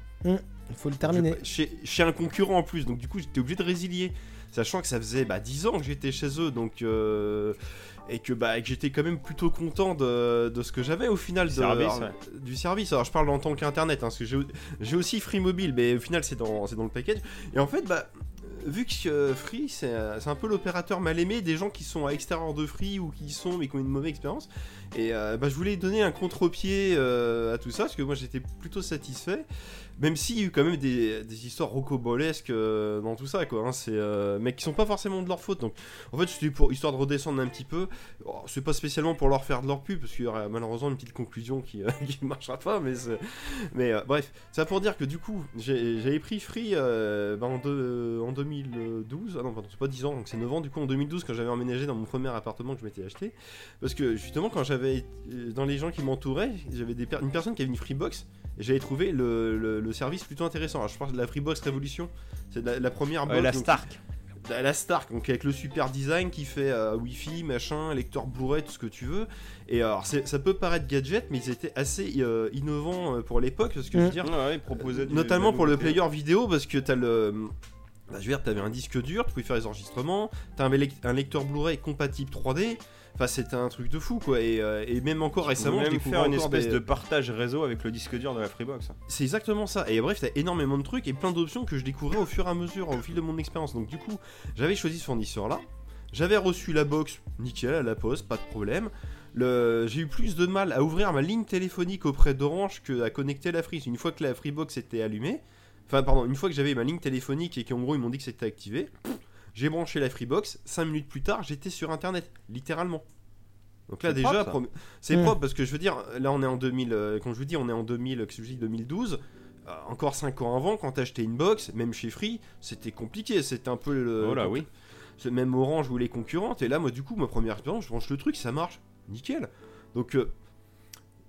Il faut le terminer. Je- Chez, chez un concurrent en plus. Donc, du coup, j'étais obligé de résilier. Sachant que ça faisait bah, 10 ans que j'étais chez eux. Donc. euh, et que, bah, que j'étais quand même plutôt content de, de ce que j'avais au final Du de- service, alors, ouais. du service. Alors je parle en tant qu'internet, hein, parce que j'ai j'ai aussi Free Mobile, mais au final c'est dans, c'est dans le package. Et en fait, bah, vu que euh, Free c'est euh, c'est un peu l'opérateur mal aimé des gens qui sont à l'extérieur de Free ou qui y sont mais qui ont une mauvaise expérience. Et euh, bah, je voulais donner un contre-pied à tout ça, parce que moi j'étais plutôt satisfait. Même s'il y a eu quand même des, histoires rocobolesques euh, dans tout ça, quoi. hein, c'est, euh, mais qui sont pas forcément de leur faute. Donc, en fait, c'était pour histoire de redescendre un petit peu. Oh, c'est pas spécialement pour leur faire de leur pub, parce qu'il y aurait malheureusement une petite conclusion qui, euh, ne marchera pas. Mais, bref, ça pour dire que du coup, j'avais pris Free bah, en, deux- en 2012. Ah non, pardon, c'est pas 10 ans, donc c'est 9 ans. Du coup, en 2012, quand j'avais emménagé dans mon premier appartement que je m'étais acheté. Parce que justement, quand j'avais. Dans les gens qui m'entouraient, j'avais une personne qui avait une Freebox. Et j'avais trouvé le, le- le service plutôt intéressant. Alors, je parle de la Freebox Révolution. C'est la, la première box. Ouais, la donc, Stark. la, la Stark, donc avec le super design qui fait euh, Wi-Fi, machin, lecteur Blu-ray, tout ce que tu veux. Et alors, c'est- ça peut paraître gadget, mais ils étaient assez euh, innovants euh, pour l'époque, parce que je veux Mm. dire, Ouais, ouais, il proposait du- notamment pour le player vidéo, parce que t'as le bah, je veux dire, t'avais un disque dur, tu pouvais faire les enregistrements, t'avais lec- un lecteur Blu-ray compatible 3D. Enfin, c'était un truc de fou, quoi. Et, euh, et même encore récemment, je même faire une espèce des- de partage réseau avec le disque dur de la Freebox. C'est exactement ça. Et bref, t'as énormément de trucs et plein d'options que je découvrais au fur et à mesure, au fil de mon expérience. Donc du coup, j'avais choisi ce fournisseur-là. J'avais reçu la box, nickel, à la poste, pas de problème. Le... J'ai eu plus de mal à ouvrir ma ligne téléphonique auprès d'Orange que à connecter la Free. Une fois que la Freebox était allumée, enfin pardon, une fois que j'avais ma ligne téléphonique et qu'en gros ils m'ont dit que c'était activé, j'ai branché la Freebox. 5 minutes plus tard, j'étais sur Internet, littéralement. Donc là déjà, c'est Mm. propre parce que je veux dire, là on est en 2000, euh, quand je vous dis on est en 2000, que je vous dis 2012. euh, encore 5 ans avant, quand t'achetais une box, même chez Free, c'était compliqué. C'était un peu le. Oh là, oui. c'est Même Orange ou les concurrentes. Et là, moi, du coup, ma première expérience, je branche le truc, ça marche. Nickel. Donc, euh,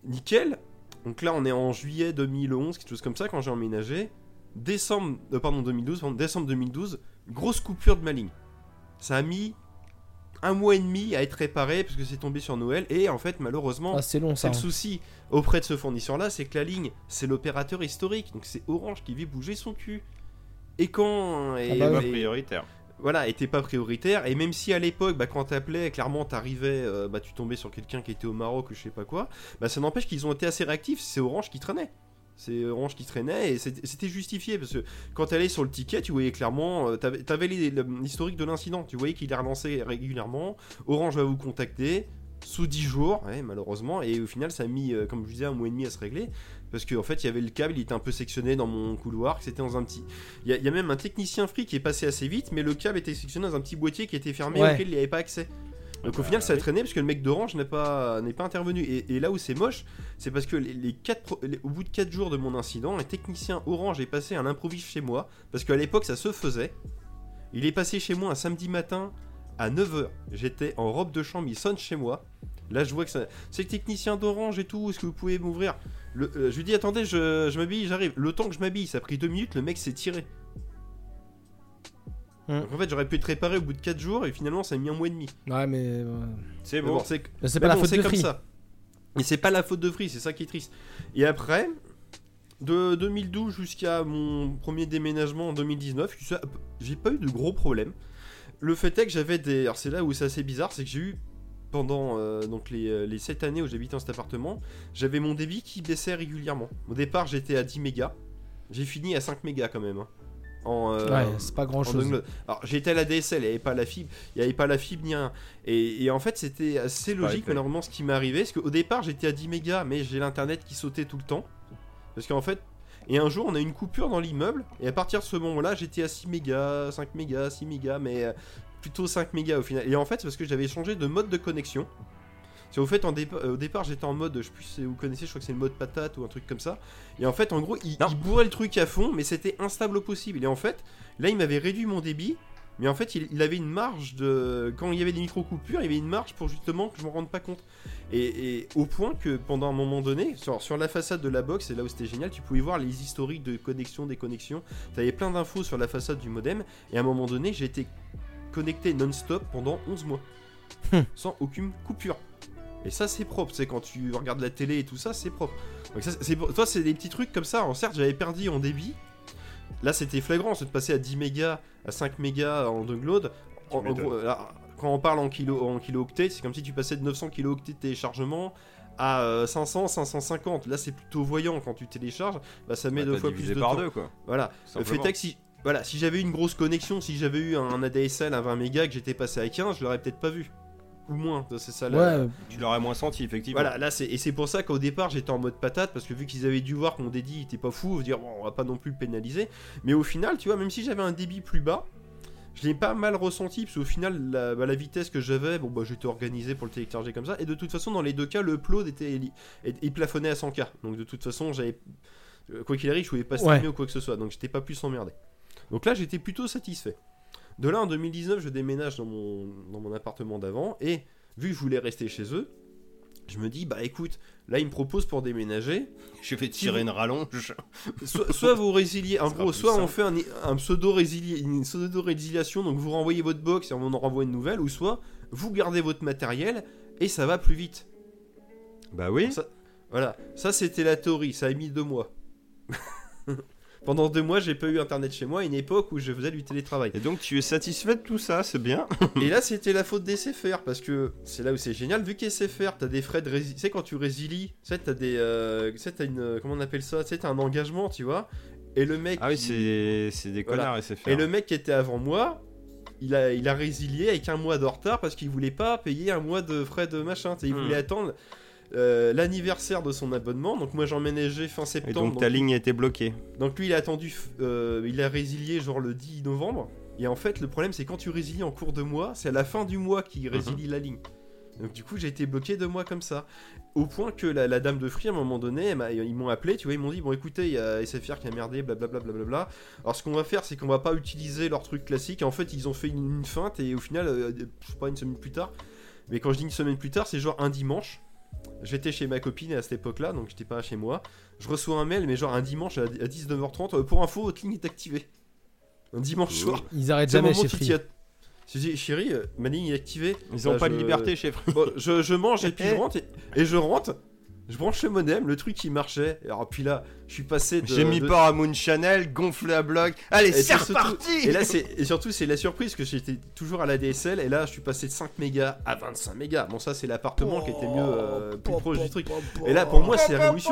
nickel. Donc là, on est en juillet 2011, quelque chose comme ça, quand j'ai emménagé. Décembre, euh, pardon, 2012, pardon, décembre 2012, grosse coupure de ma ligne. Ça a mis un mois et demi à être réparé parce que c'est tombé sur Noël. Et en fait, malheureusement, Ah, c'est long c'est ça. le souci auprès de ce fournisseur-là, c'est que la ligne, c'est l'opérateur historique, donc c'est Orange qui vit bouger son cul. Et quand. Et, Ah bah Pas et- prioritaire. voilà, était pas prioritaire. Et même si à l'époque, bah, quand t'appelais, clairement t'arrivais, euh, bah, tu tombais sur quelqu'un qui était au Maroc ou je sais pas quoi, bah, ça n'empêche qu'ils ont été assez réactifs. C'est Orange qui traînait. C'est Orange qui traînait et c'était justifié parce que quand t'allais sur le ticket, tu voyais clairement, euh, t'avais le- l'historique de l'incident. Tu voyais qu'il est relancé régulièrement. Orange va vous contacter sous 10 jours, ouais, malheureusement. Et au final, ça a mis, euh, comme je disais, un mois et demi à se régler. Parce qu'en fait, il y avait le câble, il était un peu sectionné dans mon couloir, que c'était dans un petit. Il y, a- il y a même un technicien free qui est passé assez vite, mais le câble était sectionné dans un petit boîtier qui était fermé Ouais. auquel il n'y avait pas accès. Donc au final, ça a traîné parce que le mec d'Orange n'est pas, pas intervenu. Et, là où c'est moche, c'est parce que les, quatre au bout de 4 jours de mon incident, un technicien Orange est passé à l'improviste chez moi. Parce qu'à l'époque, ça se faisait. Il est passé chez moi un samedi matin à 9h. J'étais en robe de chambre, il sonne chez moi. Là, je vois que ça... c'est le technicien d'Orange et tout. Est-ce que vous pouvez m'ouvrir? Euh, Je lui dis attendez, je, je m'habille, j'arrive. Le temps que je m'habille, ça a pris deux minutes. Le mec s'est tiré. Donc en fait, j'aurais pu être réparé au bout de 4 jours et finalement, ça a mis un mois et demi. Ouais, mais. euh, C'est bon. bon, c'est pas la bon, faute de comme Free. ça. Et c'est pas la faute de Free, c'est ça qui est triste. Et après, de 2012 jusqu'à mon premier déménagement en 2019, ça- j'ai pas eu de gros problèmes. Le fait est que j'avais des. Alors c'est là où c'est assez bizarre, c'est que j'ai eu pendant euh, donc les, euh, les 7 années où j'habitais dans cet appartement, j'avais mon débit qui baissait régulièrement. Au départ, j'étais à 10 mégas. J'ai fini à 5 mégas quand même. hein. En, euh, Ouais, c'est pas grand chose. Alors j'étais à la DSL, il n'y avait pas la fibre, il n'y avait pas la fibre ni rien. Et, et en fait c'était assez logique épais. malheureusement ce qui m'est arrivé, parce qu'au départ j'étais à 10 mégas, mais j'ai l'internet qui sautait tout le temps. Parce qu'en fait, et un jour on a eu une coupure dans l'immeuble, et à partir de ce moment-là j'étais à 6 mégas, 5 mégas, 6 mégas, mais euh, plutôt 5 mégas au final. Et en fait c'est parce que j'avais changé de mode de connexion. C'est au fait en euh, au départ j'étais en mode, je sais plus si vous connaissez, je crois que c'est le mode patate ou un truc comme ça. Et en fait en gros il, il bourrait le truc à fond, mais c'était instable au possible. Et en fait Là, il m'avait réduit mon débit, mais en fait, il, il avait une marge de. Quand il y avait des micro-coupures, il y avait une marge pour justement que je me rende pas compte. Et, et au point que pendant un moment donné, sur, sur la façade de la box, et là où c'était génial, tu pouvais voir les historiques de connexion, déconnexion. Tu avais plein d'infos sur la façade du modem, et à un moment donné, été connecté non-stop pendant 11 mois, Hum. sans aucune coupure. Et ça, c'est propre. C'est quand tu regardes la télé et tout ça, c'est propre. Donc ça, c'est toi, c'est des petits trucs comme ça. Alors, certes, j'avais perdu en débit. Là, c'était flagrant. C'est de passer à 10 mégas, à 5 mégas en download. En- en m'étonnes. gros, là, quand on parle en kilo, en kilo-octets, c'est comme si tu passais de 900 kilo-octets de téléchargement à euh, 500, 550. Là, c'est plutôt voyant quand tu télécharges. Bah, ça met Bah, deux fois plus de par temps. deux, quoi. Voilà. Le fait Simplement. est que si, voilà, si j'avais une grosse connexion, si j'avais eu un ADSL à 20 mégas, que j'étais passé à 15, je l'aurais peut-être pas vu. Ou moins. C'est ça Ouais, Tu l'aurais moins senti, effectivement. voilà, là c'est et c'est pour ça qu'au départ j'étais en mode patate parce que vu qu'ils avaient dû voir que mon débit était pas fou, dire bon, on va pas non plus le pénaliser. Mais au final, tu vois, même si j'avais un débit plus bas, je l'ai pas mal ressenti parce qu'au final la, bah, la vitesse que j'avais, bon bah j'étais organisé pour le télécharger comme ça. Et de toute façon dans les deux cas le upload était il, il plafonnait à 100K. Donc de toute façon j'avais quoi qu'il arrive je pouvais pas streamer Ouais. ou quoi que ce soit. Donc j'étais pas plus emmerdé. Donc là j'étais plutôt satisfait. De là en 2019 je déménage dans mon, dans mon appartement d'avant et vu que je voulais rester chez eux, je me dis, bah écoute, là ils me proposent pour déménager, Je vais tirer une rallonge. soit, soit vous résiliez, en gros, soit on fait un, un pseudo une pseudo résiliation, donc vous renvoyez votre box et on en renvoie une nouvelle, ou soit vous gardez votre matériel et ça va plus vite. Bah oui. Ça- voilà, ça c'était la théorie, ça a mis deux mois. Pendant deux mois, j'ai pas eu internet chez moi à une époque où je faisais du télétravail. Et donc tu es satisfait de tout ça, c'est bien. Et là, c'était la faute des SFR parce que c'est là où c'est génial. Vu qu'est SFR, t'as des frais de résilience. Tu sais, quand tu résilies, tu sais, t'as des. euh, Tu sais, t'as une. Comment on appelle ça Tu sais, t'as un engagement, tu vois. Et le mec. Ah oui, qui- c'est c'est des Voilà. connards SFR. Et le mec qui était avant moi, il a, il a résilié avec un mois de retard parce qu'il voulait pas payer un mois de frais de machin. Il Hmm. voulait attendre euh, l'anniversaire de son abonnement. Donc moi j'emménageais fin Et septembre. donc ta ligne a été bloquée. Donc lui il a attendu, euh, il a résilié genre le 10 novembre. Et en fait le problème c'est quand tu résilies en cours de mois, c'est à la fin du mois qu'il résilie la ligne. Donc du coup j'ai été bloqué deux mois comme ça. Au point que la, la dame de Free à un moment donné, ils m'ont appelé, tu vois, ils m'ont dit bon écoutez il y a SFR qui a merdé, blablabla. blablabla. Alors ce qu'on va faire c'est qu'on va pas utiliser leur truc classique. En fait ils ont fait une, une feinte et au final, euh, je sais pas une semaine plus tard. Mais quand je dis une semaine plus tard c'est genre un dimanche. J'étais chez ma copine à cette époque-là, donc j'étais pas chez moi. Je reçois un mail, mais genre un dimanche à à 19h30. euh, pour info, votre ligne est activée. Un dimanche soir. Ils arrêtent jamais chez Free. Je dis, chérie, euh, ma ligne est activée. Ils ont Bah, pas de liberté chez Free. Bon, je, je mange et puis je rentre. Et, et je rentre. Je branche le modem, le truc qui marchait. Alors puis là, je suis passé de. J'ai mis de- port à Moon Channel, gonflé à bloc. Allez, c'est reparti Et là, c'est et surtout, c'est la surprise que j'étais toujours à la DSL. Et là, je suis passé de 5 mégas à 25 mégas. Bon, ça, c'est l'appartement qui était mieux, euh, plus proche du truc. Et là, pour moi, c'est la révolution.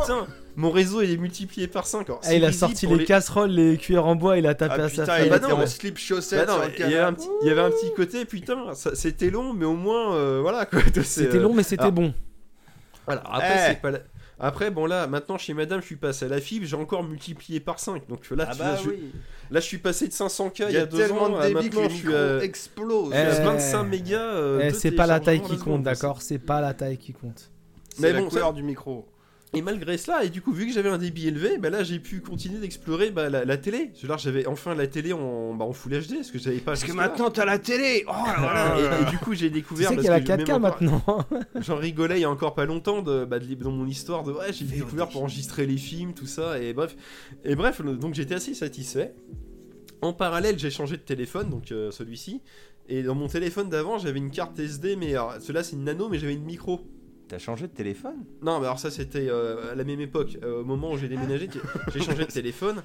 Putain, mon réseau il est multiplié par 5. Alors, Ah, c'est il a sorti les casseroles, les cuillères en bois, il a tapé Ah à sa putain, il Bah était non, en slip Bah chaussette non, mais il, y avait un petit, il y avait un petit côté, putain, ça- c'était long, mais au moins, euh, voilà quoi. C'était euh, long, mais c'était bon. Voilà, après, Eh. c'est pas la- Après, bon, là, maintenant, chez madame, je suis passé à la fibre, j'ai encore multiplié par 5. Donc là, Ah tu bah vois, je, là, je suis passé de 500K il y a deux tellement ans de à débit que maintenant, je suis je suis à Eh. 25 mégas. euh, Eh, c'est pas la taille qui compte, d'accord C'est pas la taille qui compte. C'est Mais la bon, couleur ça- du micro. Et malgré cela, et du coup, vu que j'avais un débit élevé, bah là, j'ai pu continuer d'explorer bah, la, la télé. Là, j'avais enfin la télé en, bah, en Full HD, parce que j'avais pas Parce que maintenant t'as la télé. Oh Voilà, et, et du coup, j'ai Tu découvert. sais parce qu'il y a la que même 4K encore- maintenant. J'en rigolais il y a encore pas longtemps de, bah, de- dans mon histoire de ouais j'ai découvert pour enregistrer les films tout ça et bref et bref donc j'étais assez satisfait. En parallèle j'ai changé de téléphone donc euh, celui-ci et dans mon téléphone d'avant j'avais une carte SD mais alors, cela c'est une nano mais j'avais une micro. T'as changé de téléphone? Non mais alors ça c'était euh, à la même époque Euh, au moment où j'ai déménagé j'ai changé de téléphone.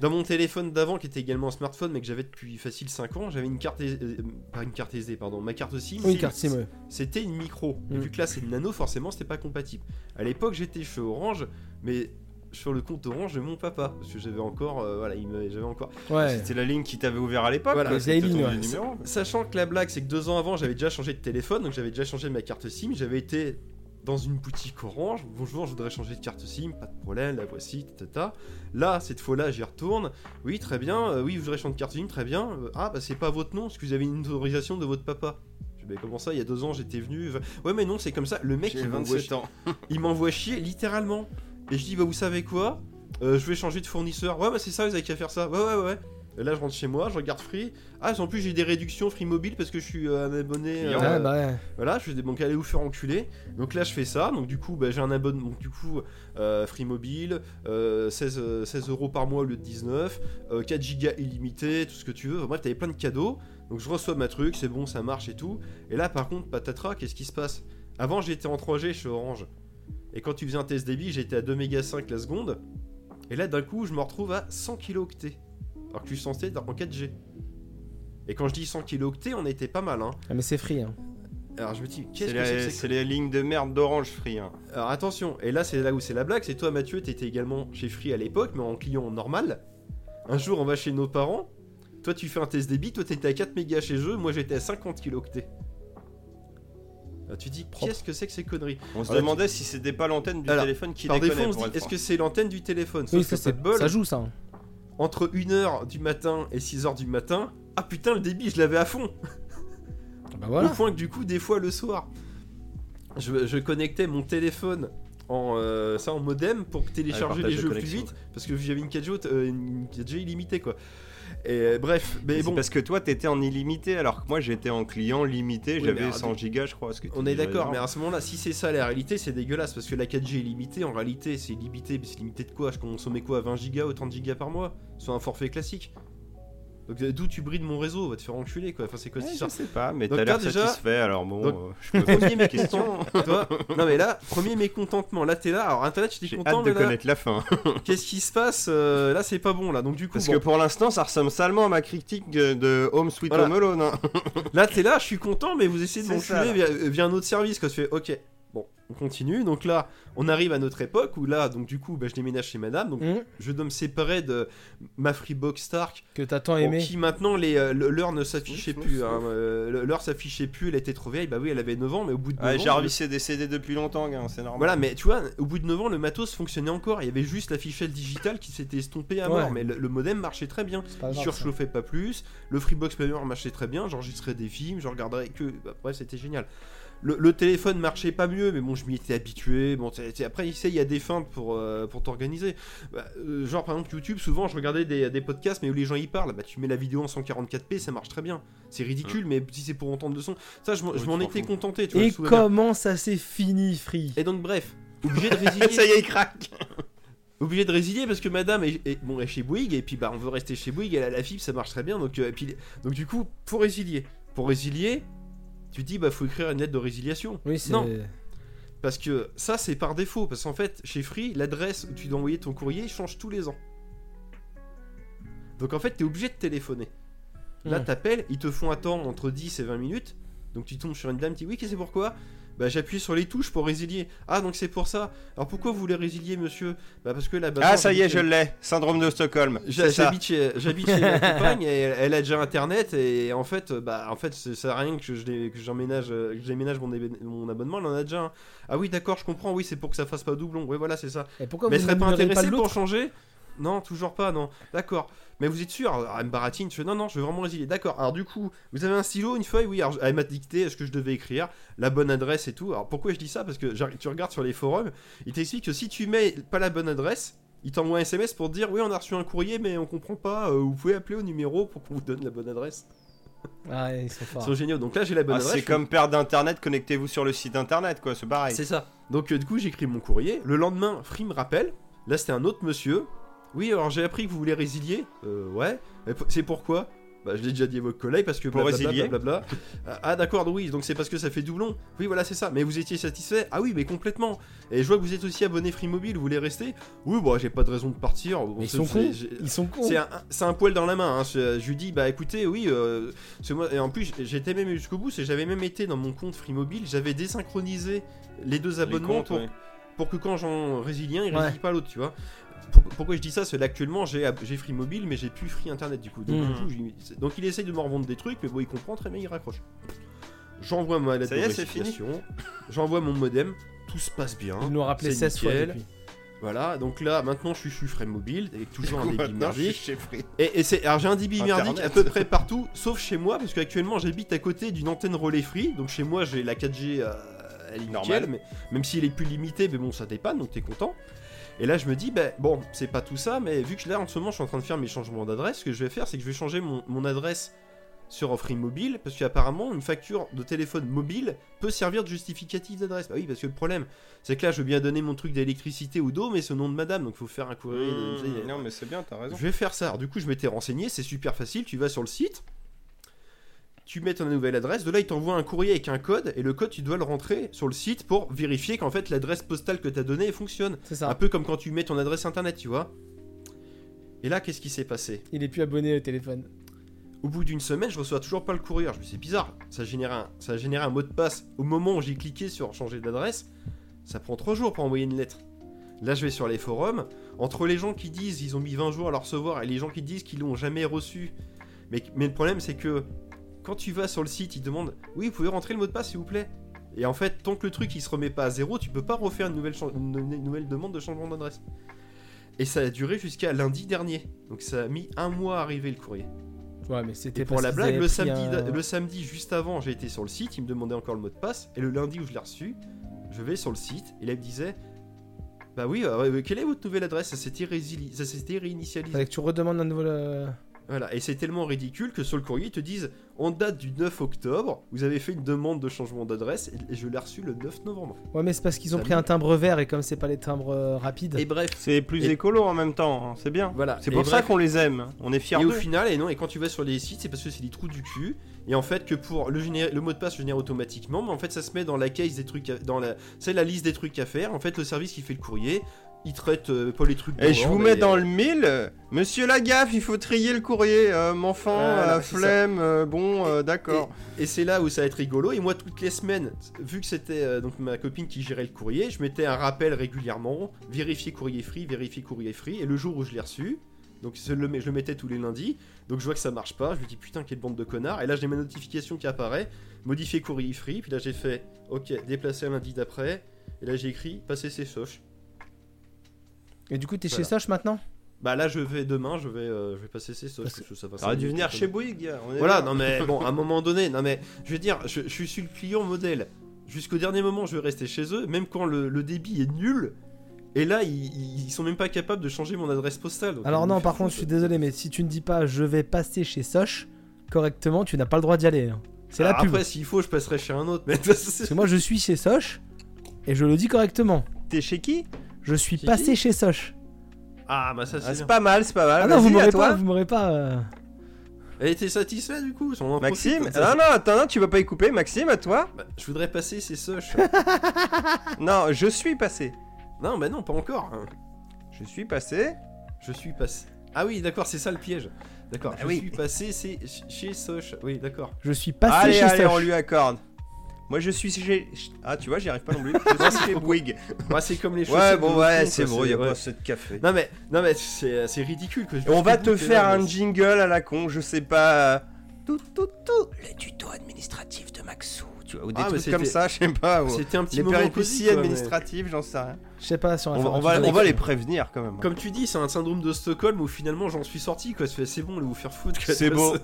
Dans mon téléphone d'avant qui était également un smartphone mais que j'avais depuis facile 5 ans j'avais une carte euh, pas une carte SD pardon ma carte SIM. Oui, carte SIM, ouais. C'était une micro. Et Mm. vu que là c'est une nano, forcément c'était pas compatible. À l'époque j'étais chez Orange, mais sur le compte Orange de mon papa. Parce que j'avais encore. euh, voilà, il me- j'avais encore. Ouais. C'était la ligne qui t'avait ouvert à l'époque. Voilà, ouais. numéro. Sachant que la blague c'est que deux ans avant j'avais déjà changé de téléphone, donc j'avais déjà changé ma carte SIM. J'avais été dans une boutique Orange. Bonjour, je voudrais changer de carte SIM, pas de problème, la voici, tata. Là, cette fois-là, j'y retourne. Oui, très bien. euh, oui, je voudrais changer de carte SIM, très bien. Euh, ah, bah c'est pas votre nom, parce que vous avez une autorisation de votre papa. Je comment ça, il y a deux ans j'étais venu. Ouais, mais non, c'est comme ça. Le mec, il m'envoie 27 ans. il m'envoie chier littéralement. Et je dis bah vous savez quoi? Euh, Je vais changer de fournisseur. Ouais bah c'est ça, vous avez qu'à faire ça. Ouais ouais ouais. Et là je rentre chez moi, je regarde Free. Ah en plus j'ai des réductions Free Mobile parce que je suis euh, un abonné. euh, Ouais, bah ouais. Voilà, je fais des donc allez vous faire enculer. Donc là je fais ça. Donc du coup bah, j'ai un abonnement. Donc du coup euh, Free Mobile, euh, 16, euh, 16 euros par mois au lieu de 19, euh, 4 gigas illimité, tout ce que tu veux. Enfin, bref t'avais plein de cadeaux. Donc je reçois ma truc, c'est bon, ça marche et tout. Et là par contre patatras, qu'est-ce qui se passe? Avant j'étais en 3G chez Orange. Et quand tu faisais un test débit, j'étais à 2 mégas 5 la seconde. Et là, d'un coup, je me retrouve à 100 kilooctets. Alors que je suis censé être en 4G. Et quand je dis 100 kilooctets, on était pas mal. Hein. Ah, mais c'est free. Hein. Alors je me dis, C'est qu'est-ce que la- c'est que c'est c'est les lignes de merde d'Orange Free. hein. Alors attention, et là c'est là où c'est la blague, c'est toi Mathieu, t'étais également chez Free à l'époque, mais en client normal. Un jour, on va chez nos parents. Toi, tu fais un test débit, toi t'étais à 4 mégas chez eux, moi j'étais à 50 kilooctets. Alors, tu dis, qu'est-ce que c'est que ces conneries? On se Alors, demandait si c'était pas l'antenne du Alors, téléphone qui Par défaut, on se dit, est-ce que c'est l'antenne du téléphone? Oui, ça, que c'est- bol. ça joue ça. Entre 1h du matin et 6h du matin, ah putain, le débit, je l'avais à fond. Bah voilà. Au point que du coup, des fois le soir, je, je connectais mon téléphone en, euh, ça, en modem pour télécharger partage les jeux plus vite, parce que j'avais une 4G, haute- euh, une 4G illimitée quoi. Et euh, bref, mais C'est bon, parce que toi t'étais en illimité alors que moi j'étais en client limité, Oui, j'avais alors, 100 gigas je crois. ce que tu on est d'accord, mais à ce moment-là, si c'est ça la réalité, c'est dégueulasse, parce que la 4G illimitée, en réalité, c'est limité, mais c'est limité de quoi? Je consommais quoi? 20 gigas ou 30 gigas par mois? Sur un forfait classique Donc euh, d'où tu brides mon réseau, va te faire enculer quoi. Enfin c'est quoi Ouais, histoire je sais pas, mais t'as l'air déjà- satisfait, alors bon, Donc, euh, je peux Premier mécontentement, toi. Non mais là, premier mécontentement. Là t'es là. Alors internet, j'étais J'ai content, hâte de mais là, connaître la fin. qu'est-ce qui se passe Euh, Là c'est pas bon là. Donc du coup, Parce bon, que pour l'instant, ça ressemble salement à ma critique de, Home Sweet Voilà. Home Alone. hein. là t'es là, je suis content, mais vous essayez de m'enculer via, via un autre service. Quoi. Tu fais ok. On continue. Donc là, on arrive à notre époque où là, donc du coup, bah, je déménage chez Madame. Donc Hum, je dois me séparer de ma Freebox Stark que t'as tant aimé. qui maintenant les euh, l'heure ne s'affichait plus hein, euh, l'heure s'affichait plus elle était trop vieille. Bah oui elle avait 9 ans mais au bout de 9 Ouais, ans Jarvis est décédé depuis longtemps, c'est normal. voilà mais tu vois au bout de 9 ans le matos fonctionnait encore. Il y avait juste l'affichette digitale qui s'était estompée à Ouais. mort mais le, le modem marchait très bien. Pas il surchauffait pas plus. Le Freebox Player marchait très bien. J'enregistrais des films je regarderais que bah, bref c'était génial le, le téléphone marchait pas mieux, mais bon, je m'y étais habitué. Bon, t'sais, t'sais, après, il y a des feintes pour, euh, pour t'organiser. Bah, euh, genre, par exemple, YouTube, souvent, je regardais des, des podcasts, mais où les gens y parlent. Bah, tu mets la vidéo en 144p, ça marche très bien. C'est ridicule, mais si c'est pour entendre le son, ça, je je m'en étais contenté. Tu vois, Et comment ça s'est fini, Free? Et donc, bref, obligé de résilier. Ça y est, il craque. obligé de résilier parce que madame est, est- bon, est chez Bouygues et puis bah on veut rester chez Bouygues, elle a la fibre, ça marche très bien donc euh, et puis donc du coup pour résilier, pour résilier, tu te dis bah faut écrire une lettre de résiliation. Oui, c'est. Non. Parce que ça c'est par défaut parce qu'en fait chez Free l'adresse où tu dois envoyer ton courrier change tous les ans. Donc en fait t'es obligé de téléphoner. Là Hmm. t'appelles, ils te font attendre entre 10 et 20 minutes. Donc tu tombes sur une dame qui dit oui, qu'est-ce que c'est pourquoi? Bah j'appuie sur les touches pour résilier. Ah donc c'est pour ça. Alors pourquoi vous voulez résilier monsieur? Bah parce que la Ah, ça y est, je l'ai. Syndrome de Stockholm. J'habite chez, j'habite chez ma compagne et elle, elle a déjà internet et en fait bah en fait ça sert à rien que je l'ai- que j'emménage euh, je mon, abonnement elle en a déjà un. Ah oui d'accord je comprends oui c'est pour que ça fasse pas doublon oui voilà c'est ça. Et pourquoi Mais elle vous serait pas le pour changer? Non toujours pas non d'accord. Mais vous êtes sûr? Alors, Elle me baratine je fais non non je veux vraiment résilier d'accord. Alors du coup vous avez un stylo une feuille? Oui alors, elle m'a dicté ce que je devais écrire? La bonne adresse et tout. Alors pourquoi je dis ça? Parce que tu regardes sur les forums il t'explique que si tu mets pas la bonne adresse il t'envoie un SMS pour te dire oui on a reçu un courrier mais on comprend pas, euh, vous pouvez appeler au numéro pour qu'on vous donne la bonne adresse. Ah, ils sont Ils forts. sont géniaux. Donc là j'ai la bonne Ah, adresse. c'est je- comme perdre d'internet, connectez-vous sur le site internet, quoi, c'est pareil. C'est ça. Donc euh, du coup j'écris mon courrier. Le lendemain Free me rappelle. Là c'était un autre monsieur. Oui alors j'ai appris que vous voulez résilier. Euh, ouais. C'est pourquoi? Bah, je l'ai déjà dit à votre collègue parce que Pour résilier. Ah, ah, d'accord, oui, donc c'est parce que ça fait doublon. Oui, voilà, c'est ça. Mais vous étiez satisfait? Ah oui, mais complètement. Et je vois que vous êtes aussi abonné Free Mobile, vous voulez rester? Oui, bon, j'ai pas de raison de partir. Ils sont Ils sont cons. C'est un, poil dans la main. hein. Je, je lui dis, bah écoutez, oui, euh, moi. Et en plus, j'étais même jusqu'au bout. c'est J'avais même été dans mon compte Free Mobile. J'avais désynchronisé les deux Les abonnements comptes, pour, ouais. pour que quand j'en résilie un, il Ouais. résilie pas l'autre, tu vois. Pour- pourquoi je dis ça? C'est qu'actuellement j'ai j'ai Free Mobile, mais j'ai plus Free Internet du coup. Donc, du coup, j'ai- donc il essaye de me revendre des trucs, mais bon, il comprend très bien, il raccroche. J'envoie ma lettre de j'envoie mon modem, tout se passe bien. Ils nous ont rappelé c'est 16 fois depuis. Voilà, donc là maintenant je suis Free Mobile, avec toujours un débit merdique. chez Free. Et, et c'est, alors j'ai un débit Internet. merdique à peu près partout, sauf chez moi, parce qu'actuellement j'habite à côté d'une antenne relais free, donc chez moi j'ai la 4G, euh, elle est Normal. nickel, mais même s'il est plus limité, mais bon ça dépanne, donc t'es content. Et là je me dis, ben bon, c'est pas tout ça, mais vu que là en ce moment je suis en train de faire mes changements d'adresse, ce que je vais faire c'est que je vais changer mon, mon adresse sur Free Mobile, parce qu'apparemment une facture de téléphone mobile peut servir de justificatif d'adresse. Bah oui, parce que le problème, c'est que là je veux bien donner mon truc d'électricité ou d'eau, mais c'est au nom de madame, donc il faut faire un courrier. de- Mmh, non, mais c'est bien, t'as raison. je vais faire ça. Alors, du coup, je m'étais renseigné, c'est super facile. Tu vas sur le site, tu mets ton nouvelle adresse. De là, il t'envoie un courrier avec un code, et le code, tu dois le rentrer sur le site pour vérifier qu'en fait l'adresse postale que tu as donnée fonctionne. C'est Un ça. peu comme quand tu mets ton adresse internet, tu vois. Et là, qu'est-ce qui s'est passé? Il est plus abonné au téléphone. Au bout d'une semaine, je reçois toujours pas le courrier. Alors, Je me dis, c'est bizarre. Ça a, généré un, ça a généré un mot de passe. Au moment où j'ai cliqué sur changer d'adresse, ça prend 3 jours pour envoyer une lettre. Là, je vais sur les forums. Entre les gens qui disent ils ont mis 20 jours à le recevoir et les gens qui disent qu'ils l'ont jamais reçu. Mais, mais le problème, c'est que quand tu vas sur le site, ils demandent oui, vous pouvez rentrer le mot de passe, s'il vous plaît? Et en fait, tant que le truc il se remet pas à zéro, tu peux pas refaire une nouvelle, chan- une- une nouvelle demande de changement d'adresse. Et ça a duré jusqu'à lundi dernier. Donc ça a mis un mois à arriver le courrier. Ouais, mais c'était pour la blague, le samedi, un- le samedi juste avant, j'ai été sur le site, il me demandait encore le mot de passe, et le lundi où je l'ai reçu, je vais sur le site, et là il me disait, bah oui, euh, quelle est votre nouvelle adresse? Ça s'était résili- ça s'était réinitialisé. Fallait que tu redemandes un nouveau. Voilà, et c'est tellement ridicule que sur le courrier, ils te disent on date du 9 octobre, vous avez fait une demande de changement d'adresse et- je l'ai reçu le 9 novembre. Ouais, mais c'est parce qu'ils ont Ça pris un timbre vert et comme c'est pas les timbres euh, rapides. Et bref, C'est plus Et- écolo en même temps, hein, c'est bien. voilà. C'est Et pour ça bref, qu'on les aime. On est fiers Et au final, et non, et quand tu vas sur les sites, c'est parce que c'est des trous du cul. Et en fait, que pour le, géné- le mot de passe, génère automatiquement, mais en fait, ça se met dans la case des trucs, à- dans la, c'est la liste des trucs à faire. En fait, le service qui fait le courrier, il traite euh, pas les trucs. Et je vous mets et- dans le mille, Monsieur Lagaffe, il faut trier le courrier. Euh, mon enfant, Voilà, c'est ça. flemme, euh, bon, euh, d'accord. Et c'est là où ça va être rigolo. Et moi, toutes les semaines, vu que c'était donc ma copine qui gérait le courrier, je mettais un rappel régulièrement vérifier courrier free, vérifier courrier free. Et le jour où je l'ai reçu, donc je le, je le mettais tous les lundis, donc je vois que ça marche pas. Je me dis putain, quelle bande de connards. Et là, j'ai ma notification qui apparaît modifier courrier free. Puis là, j'ai fait ok, déplacer à lundi d'après. Et là, j'ai écrit passer ses soches. Et du coup, t'es chez. Soch maintenant? Bah là, je vais demain, je vais, euh, je vais passer ses soches. Parce que ça va T'aurais dû venir chez Bouygues. Voilà, là. non mais bon, à un moment donné, non mais je veux dire, je, je suis le client modèle. Jusqu'au dernier moment, je vais rester chez eux, même quand le, le débit est nul. Et là, ils, ils sont même pas capables de changer mon adresse postale. donc Alors non, par contre, je suis désolé, mais si tu ne dis pas je vais passer chez Soch correctement, tu n'as pas le droit d'y aller. hein. C'est la Alors pub. Après, s'il faut, je passerai chez un autre. Mais Parce que moi, je suis chez Soch et je le dis correctement. T'es chez qui? Je suis Chez passé chez Soch. ah bah ça Ah, c'est C'est bien. pas mal, c'est pas mal. Ah non, Vas-y, vous à m'aurez toi. pas, vous m'aurez pas. euh, Elle était satisfait du coup? On en profite, Maxime comme ça. Non, non, attends, non, tu vas pas y couper. Maxime, à toi Bah, je voudrais passer ces soches. Non, je suis passé. non, bah non, pas encore. hein. Je suis passé. Je suis passé. Ah oui, d'accord, c'est ça le piège. D'accord, Bah je oui. suis passé c'est chez Soch. Oui, d'accord. Je suis passé allez, chez allez, Soch. on lui accorde. Moi, je suis chez. Ah, tu vois, j'y arrive pas non plus. Je suis chez Bouygues. Moi, c'est comme les Ouais, chaussettes bon, ouais, c'est bon, y a ouais. pas assez de café. Non mais, non mais c'est c'est ridicule que je on va te faire un mais- jingle à la con, je sais pas. Tout, tout, tout. Le tuto administratif de Maxou. Tu vois, ou des Ah, mais trucs comme ça, je sais pas. ou- C'était un petit Les moment péripéties quoi, mais- administratives, j'en sais rien. Je sais pas sur On on va, on va les prévenir quand même. Comme tu dis, c'est un syndrome de Stockholm où finalement j'en suis sorti quoi. C'est bon, allez vous faire foutre. C'est beau.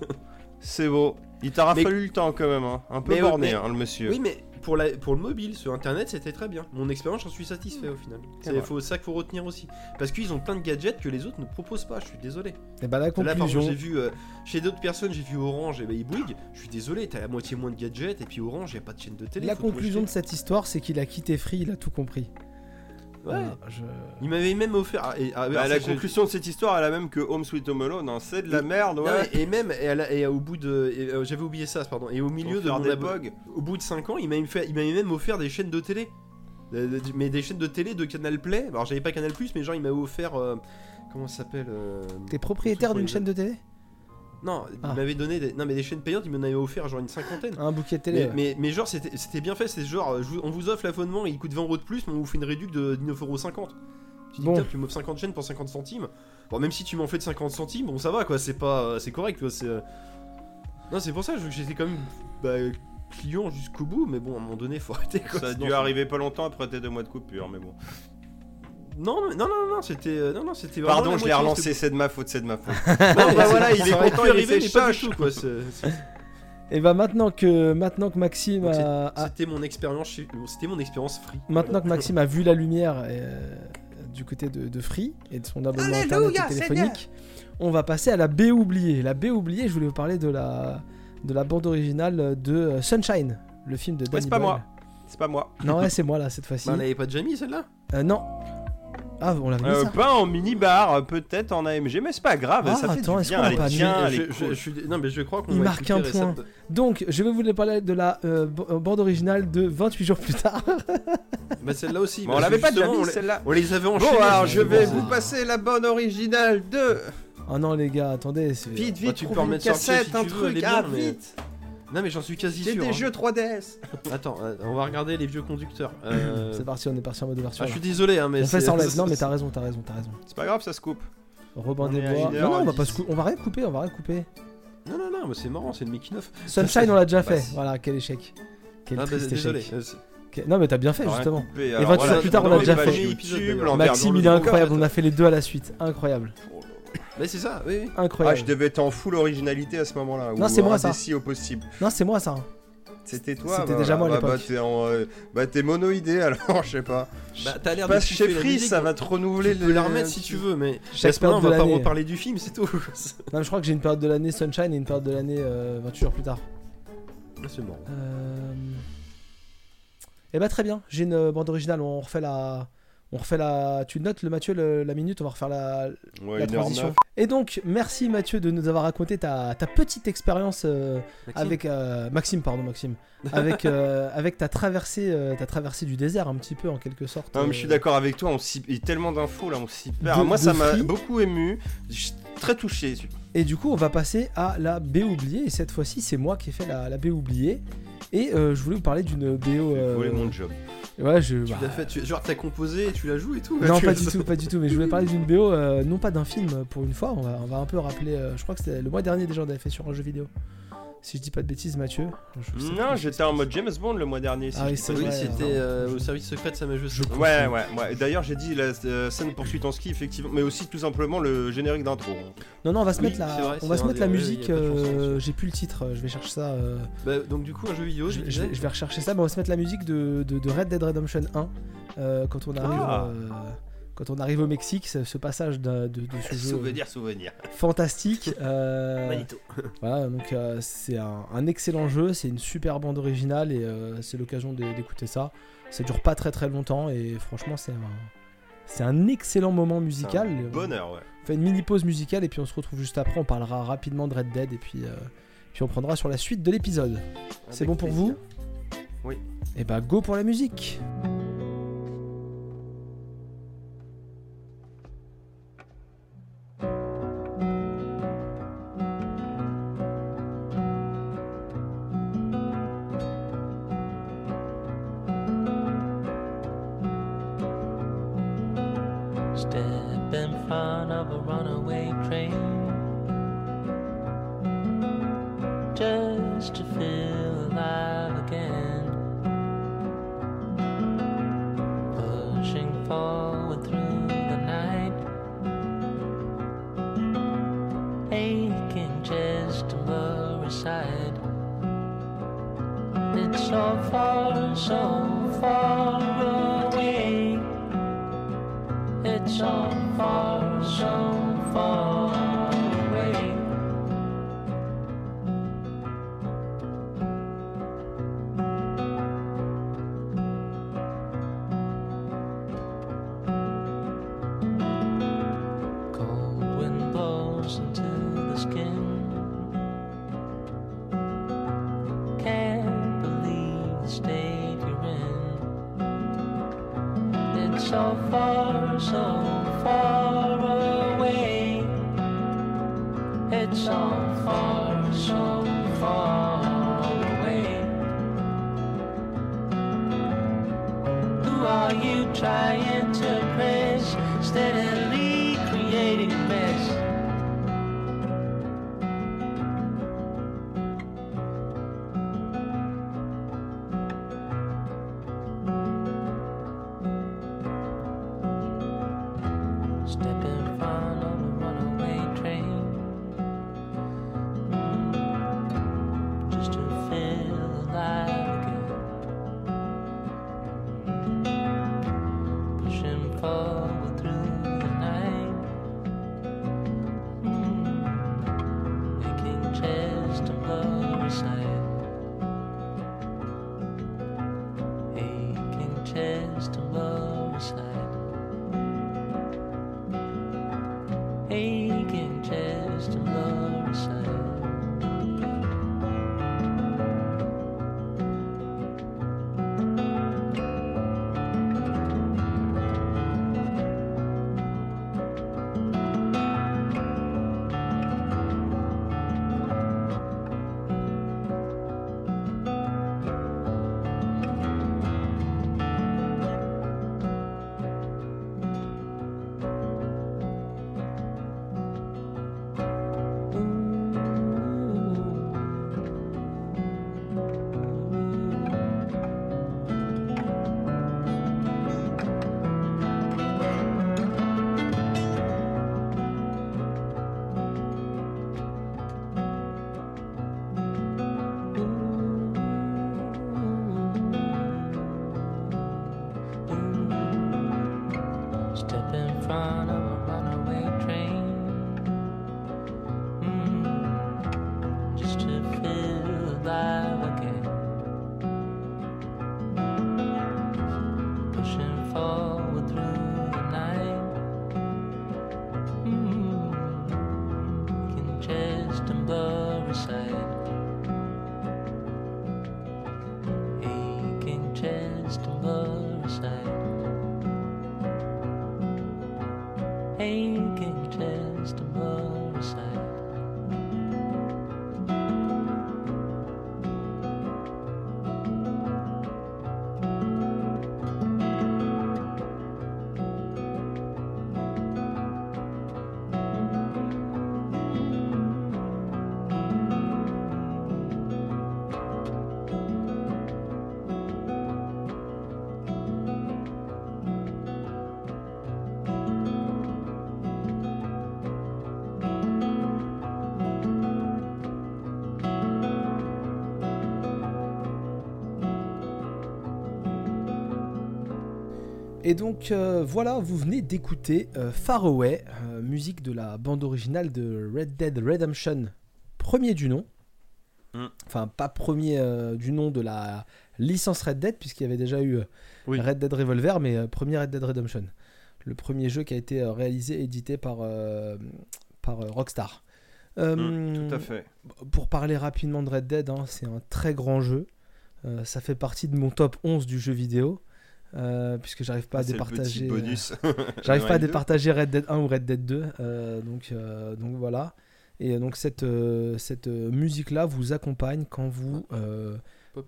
C'est beau. Il t'aura Mais- fallu le temps quand même, hein. un peu Mais- borné, mais- hein, le monsieur. Oui, mais pour, la, pour le mobile sur internet, c'était très bien. Mon expérience, j'en suis satisfait au final. C'est faut, ça qu'il faut retenir aussi. Parce qu'ils ont plein de gadgets que les autres ne proposent pas, je suis désolé. Et bah la Là, par exemple, conclusion. j'ai vu euh, chez d'autres personnes, j'ai vu Orange et bah, Bouygues. Je suis désolé, t'as la moitié moins de gadgets et puis Orange, y a pas de chaîne de télé. La conclusion de cette histoire, c'est qu'il a quitté Free, il a tout compris. Ouais. Voilà, je- Il m'avait même offert. ah, et- ah, Bah, la conclusion de cette histoire est la même que Home Sweet Home Alone. hein. C'est de la Et- merde, ouais. et même et, à la- et au bout de euh, j'avais oublié ça pardon et au milieu de mon des abo- bugs. au bout de 5 ans il m'a même fait il m'avait même offert des chaînes de télé Euh, de- mais des chaînes de télé de Canal Play alors j'avais pas Canal Plus mais genre il m'avait offert euh, comment ça s'appelle euh, T'es propriétaire d'une chaîne de télé? Non Ah. il m'avait donné des... non mais des chaînes payantes il m'en avait offert genre une cinquantaine Un bouquet de télé. mais, ouais. mais, mais genre c'était bien fait c'est genre euh, je on vous offre l'abonnement il coûte 20 euros de plus mais on vous fait une réduction de 9,50€ tu dis Bon. putain, tu m'offres 50 chaînes pour 50 centimes bon même si tu m'en fais de 50 centimes bon ça va quoi c'est pas euh, c'est correct quoi c'est euh, non c'est pour ça que j'étais quand même bah, client jusqu'au bout mais bon à un moment donné faut arrêter quoi Ça a dû arriver pas longtemps après tes deux mois de coupure, mais bon. Non non non non, non c'était euh, non non c'était Pardon, je l'ai relancé, c'est de ma faute, c'est de ma faute. mais bah voilà, il est content, il fait mais pas du tout, quoi c'est- c'est- Et bah maintenant que maintenant que Maxime Donc, a, a- c'était mon expérience c'était mon expérience free maintenant que Maxime a vu la lumière euh, du côté de, de Free et de son abonnement internet et téléphonique, on va passer à la baie oubliée. La baie oubliée, je voulais vous parler de la de la bande originale de euh, Sunshine, le film de Danny c'est pas Boyle. moi. C'est pas moi. Non, ouais, c'est moi là cette fois-ci. Bah, on l'avait pas déjà mis celle-là? Euh, non. Ah, on l'avait mis Euh, ça. pas en mini-bar, euh, peut-être en AMG, mais c'est pas grave, Ah, ça fait attends, est-ce qu'on l'a pas mis bien, elle je, je- je non mais je crois qu'on Il va marque un point. Donc, je vais vous parler de la euh, bande originale de 28 jours plus tard. Bah celle-là aussi. Bon, on l'avait pas déjà mis on les- celle-là. On les avait Bon, enchaînés. alors je vais vous passer la bonne originale de. oh non, les gars, attendez. c'est- Vite, Bah, vite, tu peux en une cassette, si un truc, ah, vite Non mais j'en suis quasi J'ai sûr. des hein. jeux 3DS Attends, euh, on va regarder les vieux conducteurs. Euh, C'est parti, on est parti en mode version. ah, je suis désolé hein, mais on fait c'est- sans l'aide. Non, mais t'as raison, t'as raison, t'as raison. C'est pas grave, ça se coupe. Robin des Bois. Non, non, on va pas se cou- on va rien couper, on va rien couper. Non non non, mais c'est marrant, c'est le making of. Sunshine, on l'a déjà Bah, fait. Voilà, quel échec. Quel Ah, bah, désolé. échec. c'est- Quel- Non, mais t'as bien fait, Alors, justement. Et Alors, 28 voilà, plus tard, on l'a déjà fait. YouTube, Maxime, il est incroyable. On a fait les deux à la suite. Incroyable. Mais c'est ça, oui. oui. Ah, Incroyable. je devais être en full originalité à ce moment-là. Non, c'est moi, ça. au possible. Non, c'est moi ça. C'était toi C'était bah déjà moi à bah, l'époque. Bah, t'es en, euh, bah, t'es monoïdé alors, je sais pas. Bah, t'as l'air de Passe chez Free, ça va te renouveler Tu peux la remettre si tu veux, mais Chaque ce moment-là, on période va pas reparler du film, c'est tout. Non, je crois que j'ai une période de l'année Sunshine et une période de l'année euh, 28 jours plus tard. Ah, c'est marrant. Euh... Eh bah très bien, j'ai une euh, bande originale, on refait la... On refait la... Tu notes le Mathieu le- la minute, on va refaire la, Ouais, la transition. Et donc, merci Mathieu de nous avoir raconté ta, ta petite expérience euh, avec... euh, Maxime, pardon Maxime. Avec, euh, avec ta, traversée, ta traversée du désert un petit peu en quelque sorte. Non, mais je suis d'accord avec toi, on y a tellement d'infos là, on s'y perd. De- Moi, de ça m'a beaucoup ému, je suis très touché. Et du coup, on va passer à la BO oubliée. Et cette fois-ci, c'est moi qui ai fait la, la BO oubliée. Et euh, je voulais vous parler d'une BO. euh, Voler mon job. Ouais, je. Tu bah, l'as fait, tu- genre t'as composé et tu la joues et tout. Non, pas du tout, pas du tout. Mais je voulais parler d'une BO, euh, non pas d'un film pour une fois. On va, on va un peu rappeler. euh, je crois que c'était le mois dernier déjà, on avait fait sur un jeu vidéo. Si je dis pas de bêtises, Mathieu. Je Non, j'étais en mode James Bond le mois dernier. si Ah oui, c'était euh, au service secret de sa majesté. Ouais, ouais, ouais. D'ailleurs, j'ai dit la euh, scène poursuite en ski, effectivement, mais aussi tout simplement le générique d'intro. Non, non, on va se Oui, mettre la, vrai, on va se mettre la musique. euh. J'ai plus le titre. Je vais chercher ça. euh, Bah, donc du coup, un jeu vidéo, je, je vais, rechercher ça. Mais on va se mettre la musique de, de- de Red Dead Redemption 1 euh, quand on arrive. Ah. Quand on arrive au Mexique, ce ce passage de, de- de ce jeu Souvenir, souvenir. fantastique. euh. Voilà, donc euh, c'est un, un excellent jeu, c'est une super bande originale et euh, c'est l'occasion de- d'écouter ça. Ça dure pas très très longtemps et franchement c'est un, c'est un excellent moment musical. Un on Bonheur, ouais. fait une mini pause musicale et puis on se retrouve juste après. On parlera rapidement de Red Dead et puis, euh, puis on prendra sur la suite de l'épisode. C'est bon pour plaisir. vous? Oui. Et bah go pour la musique Step in Et donc euh, voilà, vous venez d'écouter euh, Far Away, euh, musique de la bande originale de Red Dead Redemption, premier du nom. Mm. Enfin, pas premier euh, du nom de la licence Red Dead, puisqu'il y avait déjà eu euh, Oui. Red Dead Revolver, mais premier Red Dead Redemption. Le premier jeu qui a été réalisé et édité par, par Rockstar. Mm, Tout à fait. pour parler rapidement de Red Dead, hein, c'est un très grand jeu. Ça fait partie de mon top 11 du jeu vidéo. Euh, puisque j'arrive pas à C'est le départager. bonus. J'arrive pas à départager Red Dead 1 ou Red Dead 2. euh, donc, euh, donc voilà. Et donc cette, euh, cette euh, musique-là vous accompagne quand vous euh, Euh,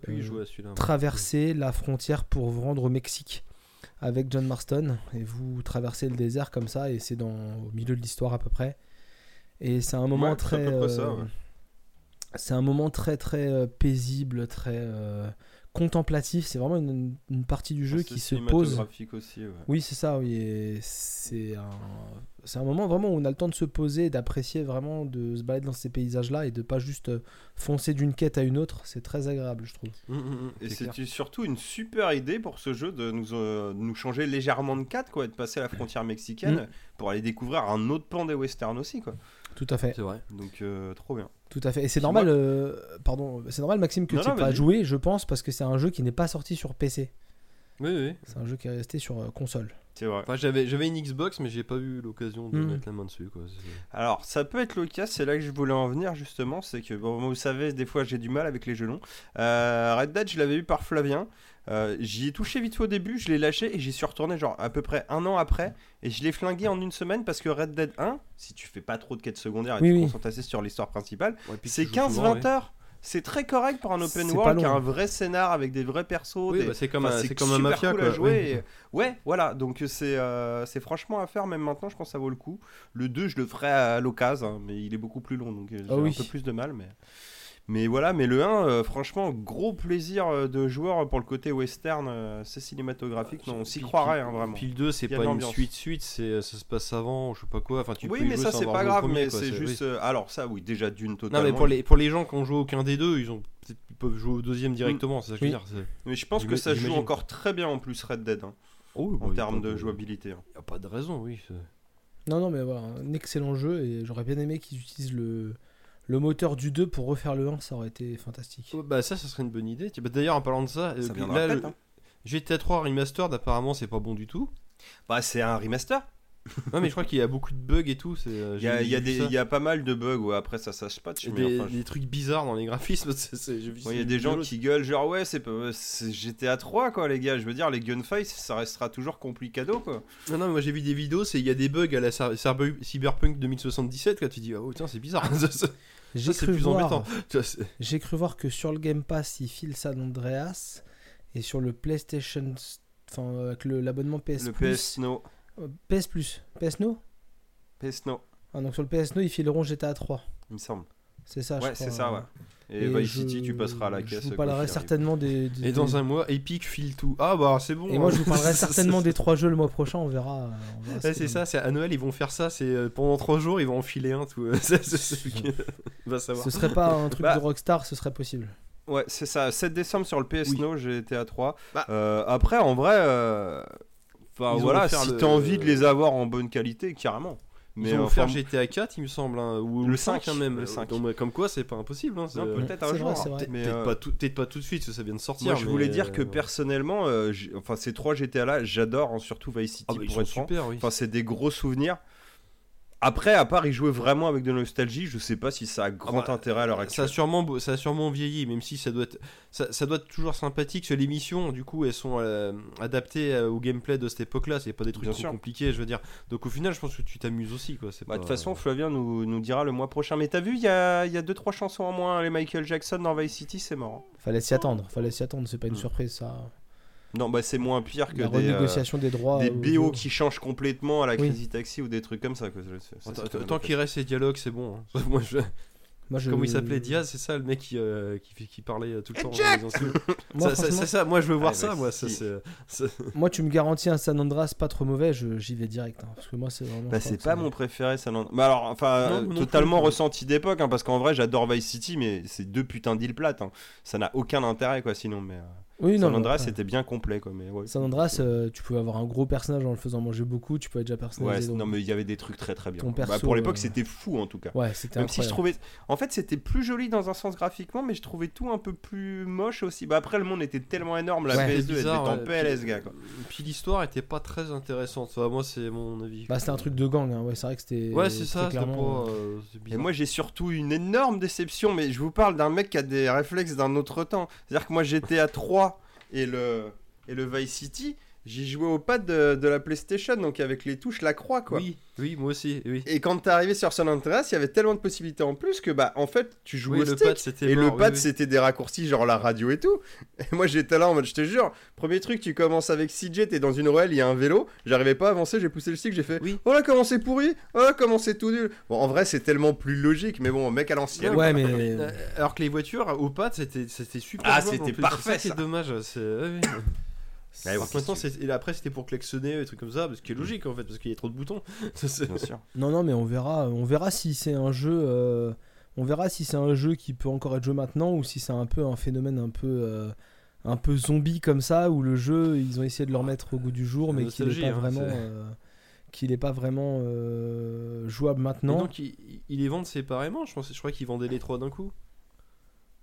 à celui-là. traversez la frontière pour vous rendre au Mexique avec John Marston. Et vous traversez le désert comme ça, et c'est dans au milieu de l'histoire à peu près. Et c'est un moment Ouais, à très. euh, ouais. C'est un moment très très euh, paisible, très euh, contemplatif. C'est vraiment une, une partie du jeu qui se pose. cinématographique aussi. ouais. Oui, c'est ça, oui. C'est un... c'est un moment vraiment où on a le temps de se poser, d'apprécier vraiment, de se balader dans ces paysages-là et de pas juste foncer d'une quête à une autre. C'est très agréable, je trouve. Hum, hum, hum, Et c'est surtout une super idée pour ce jeu de nous, euh, nous changer légèrement de 4, quoi, et de passer à la frontière mexicaine Mm. pour aller découvrir un autre pan des westerns aussi, quoi. Tout à fait. C'est vrai. Donc, euh, trop bien. Tout à fait. Et c'est normal, moi- euh, pardon, c'est normal, Maxime, que Non, tu n'aies pas joué, je pense, parce que c'est un jeu qui n'est pas sorti sur PC. Oui, oui. C'est un jeu qui est resté sur euh, console. C'est vrai. Enfin, j'avais, j'avais une Xbox, mais j'ai pas eu l'occasion de Hmm. mettre la main dessus. Quoi. Alors, ça peut être le cas, c'est là que je voulais en venir justement, c'est que, bon, vous savez, des fois j'ai du mal avec les jeux longs. Euh, Red Dead, je l'avais eu par Flavien. Euh, j'y ai touché vite fait au début, je l'ai lâché et j'y suis retourné genre à peu près un an après et je l'ai flingué en une semaine parce que Red Dead 1, si tu fais pas trop de quêtes secondaires et Oui, tu te oui. concentres assez sur l'histoire principale, Ouais, c'est tu joues souvent, 15-20 ouais. heures. C'est très correct pour un open world qui a un vrai scénar avec des vrais persos. Oui, des- bah, c'est comme, Enfin, un, comme un super mafia. cool quoi. à jouer. Ouais. et- Ouais, voilà, donc c'est euh, c'est franchement à faire, même maintenant, je pense que ça vaut le coup. Le 2, je le ferai à l'occasion, hein, mais il est beaucoup plus long, donc euh, j'ai Ah oui. un peu plus de mal. Mais, mais voilà, mais le 1, euh, franchement, gros plaisir euh, de joueur pour le côté western, euh, c'est cinématographique, non, on s'y croirait, hein, vraiment. Puis le 2, c'est Il pas une suite-suite, c'est, ça se passe avant, je sais pas quoi. Enfin, tu oui, peux mais jouer ça, c'est pas grave, premier, mais c'est oui. juste. euh, alors, ça, oui, déjà d'une Non, totalement. mais pour les, pour les gens qui ont joué aucun des deux, ils, ont, ils peuvent jouer au deuxième directement, c'est ça que je veux Oui. dire. Mais je pense que ça joue encore très bien en plus Red Dead, hein, Oh, bah, en termes de jouabilité. hein. Y a pas de raison, oui. Non, non, mais voilà, un excellent jeu et j'aurais bien aimé qu'ils utilisent le, le moteur du 2 pour refaire le 1, ça aurait été fantastique. Oh, bah, ça, ça serait une bonne idée. Bah, D'ailleurs, en parlant de ça, euh, Ça viendra là, le hein. GTA 3 Remastered, apparemment, c'est pas bon du tout. Bah, c'est un remaster. Non, mais je crois qu'il y a beaucoup de bugs et tout. c'est, euh, Il y a, j'ai- il y a j'ai vu des- ça. il y a pas mal de bugs, ouais, après ça, patch. mais des, enfin, je- des trucs bizarres dans les graphismes. vu Ouais, Il y a des gens vidéos. qui gueulent genre ouais c'est pas- c'est GTA 3 quoi les gars je veux dire les gunfights ça restera toujours complicado quoi Non, non, moi j'ai vu des vidéos, c'est il y a des bugs à la Cyber- Cyber- Cyberpunk 2077 quand tu dis oh tiens c'est bizarre. J'ai cru, voir- j'ai cru que sur le Game Pass, ils filent San Andreas et sur le PlayStation, enfin avec l'abonnement PS le Plus, PS No PS Plus, PS No PS No Ah, donc sur le PS No, ils fileront GTA 3. il me semble C'est ça, je ouais crois. c'est ça ouais et, Et Vice je- City tu passeras à la Je caisse vous quoi parlerai certainement des. des- Et dans un mois, Epic file tout. Ah bah c'est bon. Et moi, hein. je vous parlerai Ça, certainement ça, des trois jeux le mois prochain. On verra. euh, on verra Ouais, ce que c'est ça, c'est à Noël ils vont faire ça, c'est euh, pendant 3 jours ils vont en filer un tout. Ça, c'est celui qui va savoir. Ce serait pas un truc Bah. de Rockstar, ce serait possible. ouais c'est ça 7 décembre sur le PS Oui. No GTA 3 Bah. Euh, après en vrai euh, enfin voilà si le- t'as envie de les avoir en bonne qualité carrément Ils Mais ont enfin, offert GTA 4, il me semble, hein, ou Le le 5, 5, même. le 5. Donc, ouais, comme quoi, c'est pas impossible. Hein, c'est- non, peut-être un jour. Peut-être euh, pas, tout- peut-être pas tout de suite, parce que ça vient de sortir. Moi, je voulais dire que euh, personnellement, euh, enfin ces trois GTA là, j'adore, hein, surtout Vice City ah, bah, ils pour être franc. super, oui. Enfin, c'est des gros souvenirs. Après, à part y jouer vraiment avec de la nostalgie, je sais pas si ça a grand bah, intérêt à l'heure Ça actuelle. a, sûrement, ça a sûrement vieilli, même si ça doit être, ça, ça doit être toujours sympathique. Sur l'émission, du coup, elles sont euh, adaptées euh, au gameplay de cette époque-là. C'est pas des trucs Bien trop sûr. compliqués, je veux dire. Donc au final, je pense que tu t'amuses aussi, quoi. Bah, de toute façon, Flavien nous, nous dira le mois prochain. Mais t'as vu, il y a, y a deux trois chansons en moins. Les Michael Jackson dans Vice City, c'est mort. hein. Fallait s'y attendre, fallait s'y attendre, c'est pas une Mm. surprise ça. Non, bah c'est moins pire que La des, euh, renégociation des droits. des audio. BO qui changent complètement à la Oui. Crazy Taxi ou des trucs comme ça. Tant- qu'il reste ces dialogues, c'est bon. hein. Moi, je... Moi, je- Comment il s'appelait Diaz, c'est ça, le mec qui, euh, qui, fait- qui parlait euh, tout le temps. Jack les. Moi, Ça- franchement, moi je veux voir Ah, ça, bah, moi. si. Ça, moi, tu me garantis un San Andreas pas trop mauvais, je- j'y vais direct. hein, parce que moi, c'est vraiment. Bah, c'est pas mon préféré, ça non. Bah alors, enfin, Non, euh, moi non totalement ressenti d'époque, hein, parce qu'en vrai, j'adore Vice City, mais c'est deux putains d'îles plates. hein. Ça n'a aucun intérêt, quoi, sinon. Mais euh, Oui. San Andreas, c'était bien complet, quoi. Mais ouais. San Andreas, euh, tu pouvais avoir un gros personnage en le faisant manger beaucoup, tu pouvais déjà Ouais, personnaliser. donc- non, mais il y avait des trucs très très bien. Ton Bah, perso, pour l'époque, euh, c'était fou, en tout cas. Ouais, c'était Même si je trouvais. En fait, c'était plus joli dans un sens graphiquement, mais je trouvais tout un peu plus moche aussi. Bah, après, le monde était tellement énorme, la Ouais. PS2 C'est elle était bizarre, en ouais. PLS, Puis- gars, quoi. Puis l'histoire était pas très intéressante. Enfin, moi, c'est mon avis. Bah, c'était un truc de gang, hein. ouais, c'est vrai que c'était. Ouais, c'est ça, clairement, pas. euh, Et bizarre. moi, j'ai surtout une énorme déception, mais je vous parle d'un mec qui a des réflexes d'un autre temps. C'est-à-dire que moi, j'étais à 3 et le, et le Vice City, j'y jouais au pad de, de la PlayStation, donc avec les touches, la croix, quoi. Oui, oui, moi aussi. Oui. Et quand t'es arrivé sur San Andreas, il y avait tellement de possibilités en plus que, bah, en fait, tu jouais Oui, au le stick. pad, c'était Et mort, le pad, oui. c'était des raccourcis, genre la radio et tout. Et moi, j'étais là en mode, je te jure, premier truc, tu commences avec CJ, t'es dans une ruelle, il y a un vélo. J'arrivais pas à avancer, j'ai poussé le stick, j'ai fait, Oui. oh là, comment c'est pourri, oh là, comment c'est tout nul. Bon, en vrai, c'est tellement plus logique, mais bon, mec à l'ancienne. Ouais, mais. Euh, Alors que les voitures au pad c'était c'était super. Ah, c'était parfait, C'est dommage. C'est c'est- et après c'était pour klaxonner des trucs comme ça, parce qu'il est logique en fait, parce qu'il y a trop de boutons. Ça, c'est- Bien sûr. Non, non, mais on verra. On verra si c'est un jeu. euh, On verra si c'est un jeu qui peut encore être joué maintenant ou si c'est un peu un phénomène un peu. euh, Un peu zombie comme ça où le jeu ils ont essayé de le remettre au goût du jour mais qu'il n'est pas hein, vraiment c'est- euh, qu'il est pas vraiment euh, jouable Et maintenant. donc ils, ils les vendent séparément. Je pense, je crois qu'ils vendaient les trois d'un coup.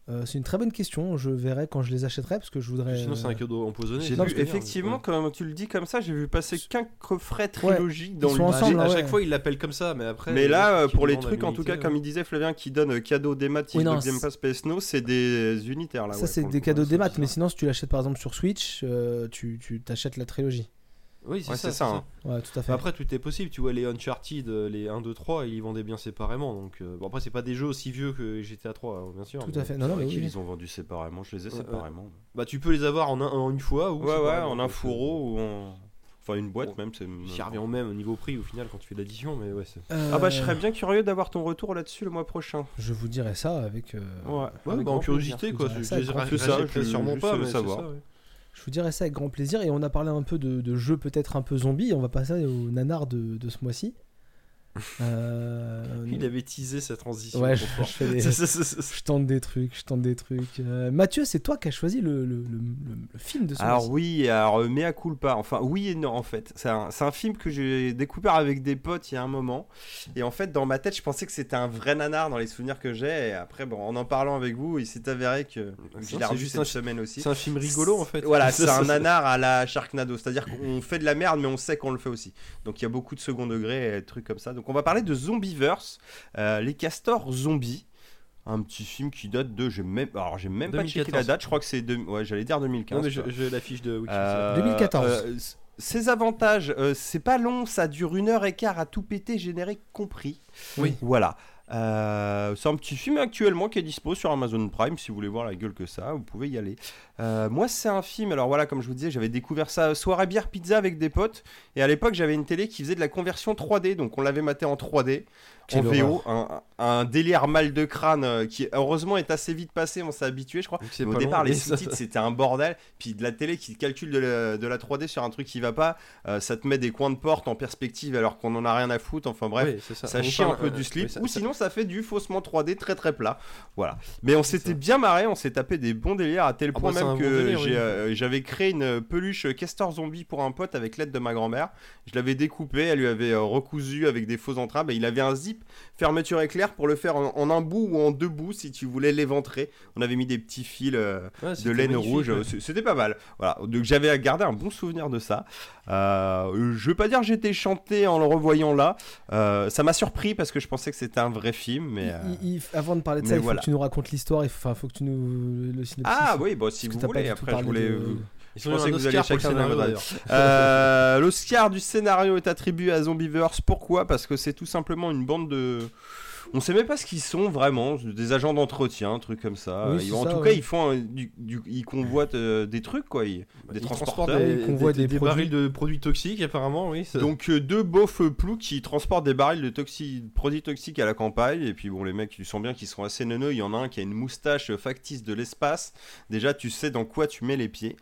Euh, c'est une très bonne question. Je verrai quand je les achèterai parce que je voudrais. Sinon c'est un euh, cadeau empoisonné. J'ai effectivement, Ouais. quand tu le dis comme ça, j'ai vu passer qu'un coffret trilogie dans le ensemble, à ouais. chaque fois ils l'appellent comme ça, mais après. Mais là, pour les trucs, en tout cas, comme il disait Flavien, qui donne cadeau des maths, Oui, de non, Game c'est- Pass PS No, c'est des unitaires là. ça ouais, c'est des cadeaux des maths, mais sinon si tu l'achètes par exemple sur Switch, euh, tu tu t'achètes la trilogie. Oui, c'est Ouais, ça. c'est ça, hein. Ouais, tout à fait. Après, tout est possible. Tu vois, les Uncharted, euh, les 1, 2, 3, ils vendaient bien séparément. Donc, euh, bon, après, c'est pas des jeux aussi vieux que GTA 3, hein, bien sûr. tout mais- à fait. Non, non, mais Qui oui. les ont vendus séparément, je les ai Ouais, séparément. Bah, tu peux les avoir en, un- en une fois ou. Ouais, ouais, séparément, en un donc, fourreau ou en. Enfin, une boîte Bon, même, c'est. euh, Ça revient au même au niveau prix au final quand tu fais l'addition, mais ouais, c'est. Euh, Ah bah, je serais bien curieux d'avoir ton retour là-dessus le mois prochain. Je vous dirais ça avec. euh, Ouais, Ouais, avec bah, en curiosité quoi. je dirais ça, sûrement pas, le mais savoir. Je vous dirais ça avec grand plaisir. Et on a parlé un peu de, jeux peut-être un peu zombies. On va passer au nanar de ce mois-ci. Euh, Il avait teasé sa transition. Ouais, je, fais des- tente des trucs, je tente des trucs. Euh, Mathieu, c'est toi qui as choisi le, le, le- le- le film de ce Alors oui, alors euh, mea culpa. Enfin oui et non en fait. C'est un, c'est un film que j'ai découvert avec des potes il y a un moment. Et en fait dans ma tête je pensais que c'était un vrai nanar dans les souvenirs que j'ai. Et après bon en en parlant avec vous il s'est avéré que l'ai revu juste cette un- semaine aussi. C'est un film rigolo en fait. Voilà, c'est un nanar à la Sharknado. C'est-à-dire qu'on fait de la merde, mais on sait qu'on le fait aussi. Donc il y a beaucoup de second degré et trucs comme ça. Donc on va parler de Zombieverse, euh, les castors zombies. Un petit film qui date de. J'ai même, alors j'ai même pas checké la 2014. date, je crois que c'est. de- Ouais, j'allais dire 2015. Non, mais je, l'affiche de Wiki. Euh, 2014. euh, c- ses avantages, euh, c'est pas long, ça dure une heure et quart à tout péter, générique compris. Oui. Voilà. Euh, c'est un petit film actuellement qui est dispo sur Amazon Prime. Si vous voulez voir la gueule que ça, vous pouvez y aller. Euh, moi, c'est un film. Alors voilà, comme je vous disais, j'avais découvert ça soirée bière pizza avec des potes. Et à l'époque, j'avais une télé qui faisait de la conversion 3D. Donc on l'avait maté en 3D, en VO. Un, un délire mal de crâne euh, qui heureusement est assez vite passé. On s'est habitué, je crois. Mais au départ, long, les sous-titres, c'était un bordel. Puis de la télé qui calcule de la, de la 3D sur un truc qui va pas, euh, ça te met des coins de porte en perspective alors qu'on en a rien à foutre. Enfin bref, Oui, ça. chie un peu du slip, ça- ou sinon ça fait du faussement 3D très très plat. Voilà. Mais on s'était bien marré, on s'est tapé des bons délires à tel Ah point bah, c'est même bon que oui. euh, j'avais créé une peluche castor zombie pour un pote avec l'aide de ma grand-mère. Je l'avais découpé, elle lui avait recousu avec des faux entraves et il avait un zip fermeture éclair pour le faire en, en un bout ou en deux bouts si tu voulais l'éventrer. On avait mis des petits fils euh, Ouais, de laine rouge, ouais. c'était pas mal. Voilà, donc j'avais gardé un bon souvenir de ça. Euh, je veux pas dire que j'étais chanté en le revoyant là. Euh, ça m'a surpris parce que je pensais que c'était un vrai film, mais. euh, Il- il- avant de parler de mais ça, il faut que tu nous racontes l'histoire. Il faut, que tu nous le synopsis. Ah oui, bon, si Parce que vous voulez. du tout Après, je parlé voulais. de- Ils Je ont eu pensais un que vous Oscar alliez pour le chacun scénario d'un d'ailleurs. Euh, L'Oscar du scénario est attribué à Zombieverse. Pourquoi? Parce que c'est tout simplement une bande de. On sait même pas ce qu'ils sont vraiment, des agents d'entretien, un truc comme ça. Oui, Ils- c'est en ça, tout ouais. cas, ils font, un- du, du- ils convoitent euh, des trucs quoi, ils- des Ils transporteurs. des, Ils convoient des- des des produits. barils de produits toxiques apparemment, oui. ça- Donc euh, deux beaufs ploucs qui transportent des barils de toxi- produits toxiques à la campagne. Et puis bon, les mecs, tu sens bien qu'ils sont assez neuneux. Il y en a un qui a une moustache factice de l'espace. Déjà, tu sais dans quoi tu mets les pieds.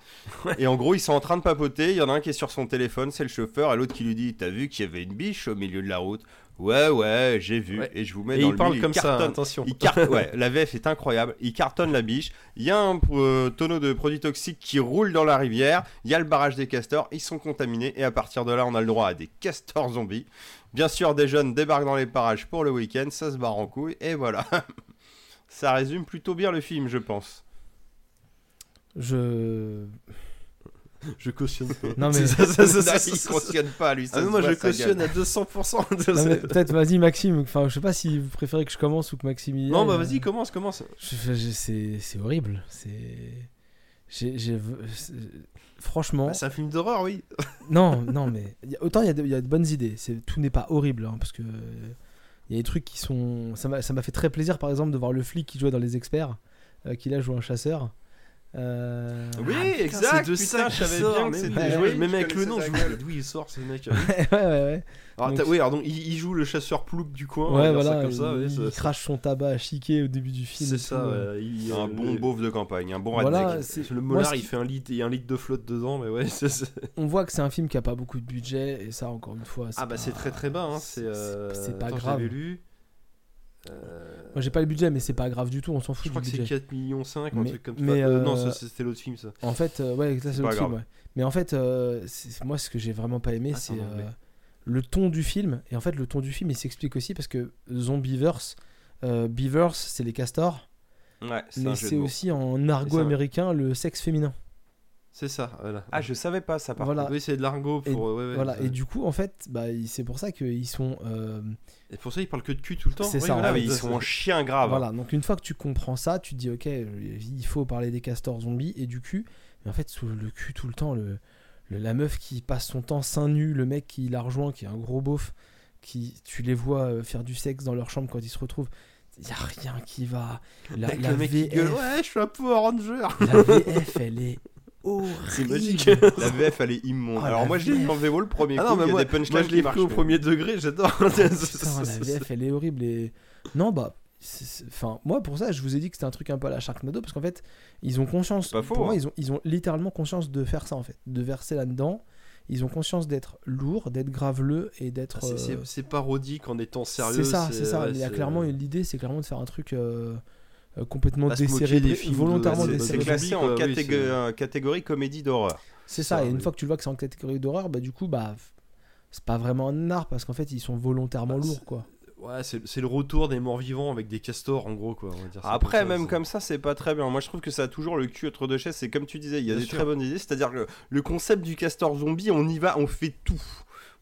Et en gros, ils sont en train de papoter. Il y en a un qui est sur son téléphone, c'est le chauffeur. Et l'autre qui lui dit T'as vu qu'il y avait une biche au milieu de la route? Ouais, ouais, j'ai vu. Ouais. Et je vous mets Et dans il le parle comme ça, cartonne. attention. Il car- ouais, la VF est incroyable. Il cartonne la biche. Il y a un euh, tonneau de produits toxiques qui roule dans la rivière. Il y a le barrage des castors. Ils sont contaminés. Et à partir de là, on a le droit à des castors zombies. Bien sûr, des jeunes débarquent dans les parages pour le week-end. Ça se barre en couille. Et voilà. Ça résume plutôt bien le film, je pense. Je. Je cautionne pas. Non, mais- ça, ça, ça, ça, il ça, ça. cautionne pas, lui. Ça Ah, moi je cautionne à 200%. Non, mais Peut-être, vas-y, Maxime. Enfin, je sais pas si vous préférez que je commence ou que Maxime y Non, bah euh, vas-y, commence, commence. je- je- C'est horrible. C'est. Franchement. Bah, c'est un film d'horreur, oui. Non, non, mais y a- autant il y, a de- y a de bonnes idées. C'est tout n'est pas horrible, hein, parce que il y a des trucs qui sont. Ça m'a ça m'a fait très plaisir, par exemple, de voir le flic qui jouait dans les experts, euh, qui là joue un chasseur. Euh, Oui, Putain, exact. c'est de Putain, ça je savais sort, bien que c'était Ouais, joué. Même avec le nom, je me dis d'où il sort ce mec. ouais, ouais, ouais. Alors, Donc- oui, alors donc il, il joue le chasseur plouc du coin. Ouais, ça voilà. comme ça, il, ouais, il ça- crache son tabac à chiquer au début du film. C'est ça, tout, euh. ouais, il- Un euh, bon le- beauf de campagne, un bon Voilà, redneck. Le molar, il fait un litre, il y a un litre de flotte dedans, mais ouais, On voit que c'est un film qui a pas beaucoup de budget, et ça, encore une fois. Ah bah pas- c'est très très bas, hein, c'est euh, pas grave. lu. Euh, Moi, j'ai pas le budget, mais c'est pas grave du tout, on s'en fout Je crois du que c'est budget. 4 millions 5 ou un Mais- truc comme ça. Euh, non, euh, ça, c'était l'autre film ça. En fait, euh, ouais, ça c'est l'autre film, ouais. Mais en fait, euh, c'est- moi, ce que j'ai vraiment pas aimé, Ah, c'est euh, le ton du film. Et en fait, le ton du film, il s'explique aussi parce que Zombieverse, euh, Beavers, c'est les castors, Ouais, c'est un mais c'est aussi en argot américain le sexe féminin. C'est ça, voilà. Ah, je savais pas ça par Voilà. Oui, c'est de l'argot Et- pour. ouais, ouais, voilà. Et du coup, en fait, bah, c'est pour ça qu'ils sont. euh, Et pour ça, il parle que de cul tout le temps. C'est Oui, ça, voilà, Ah, ils sont en chien grave. Voilà, donc une fois que tu comprends ça, tu te dis ok, il faut parler des castors zombies et du cul. Mais en fait, sous le cul tout le temps, le, le- la meuf qui passe son temps seins nus, le mec qui la rejoint, qui est un gros beauf, qui tu les vois euh, faire du sexe dans leur chambre quand ils se retrouvent. Il y a rien qui va. La, la le mec qui gueule, ouais, je suis un Power Ranger. la VF, elle est horrible. C'est magique. La VF elle est immonde. Ah, Alors la moi je l'ai VF. en VO le premier Ah coup, non, il mais y a moi, des punchlines moi je qui l'ai marchent, pris au premier degré, j'adore. Putain, la VF, elle est horrible. Et... Non, bah. Enfin, moi, pour ça, je vous ai dit que c'était un truc un peu à la Sharknado parce qu'en fait, ils ont conscience. Pas faux, pour moi, hein. ils ont, ils ont littéralement conscience de faire ça en fait, de verser là-dedans. Ils ont conscience d'être lourd, d'être graveleux et d'être. Ah, c'est- euh, C'est parodique en étant sérieux. C'est ça, c'est ça. il y a clairement l'idée, c'est clairement de faire un truc euh, complètement se moquer décérébré, des films de- volontairement c'est- C'est c'est décérébré. classé en c'est- euh, catégorie comédie d'horreur. C'est c'est ça. ça, Et une fois que tu le vois que c'est en catégorie d'horreur, bah du coup, bah c'est pas vraiment un art parce qu'en fait, ils sont volontairement Bah, lourds c'est- quoi. Ouais, c'est c'est le retour des morts vivants avec des castors en gros quoi. On va dire ça Après, comme ça, même c'est- comme ça, c'est pas très bien. Moi, je trouve que ça a toujours le cul entre deux chaises. C'est comme tu disais, il y a Bien des sûr. très bonnes idées. C'est-à-dire que le concept du castor zombie, on y va, on fait tout.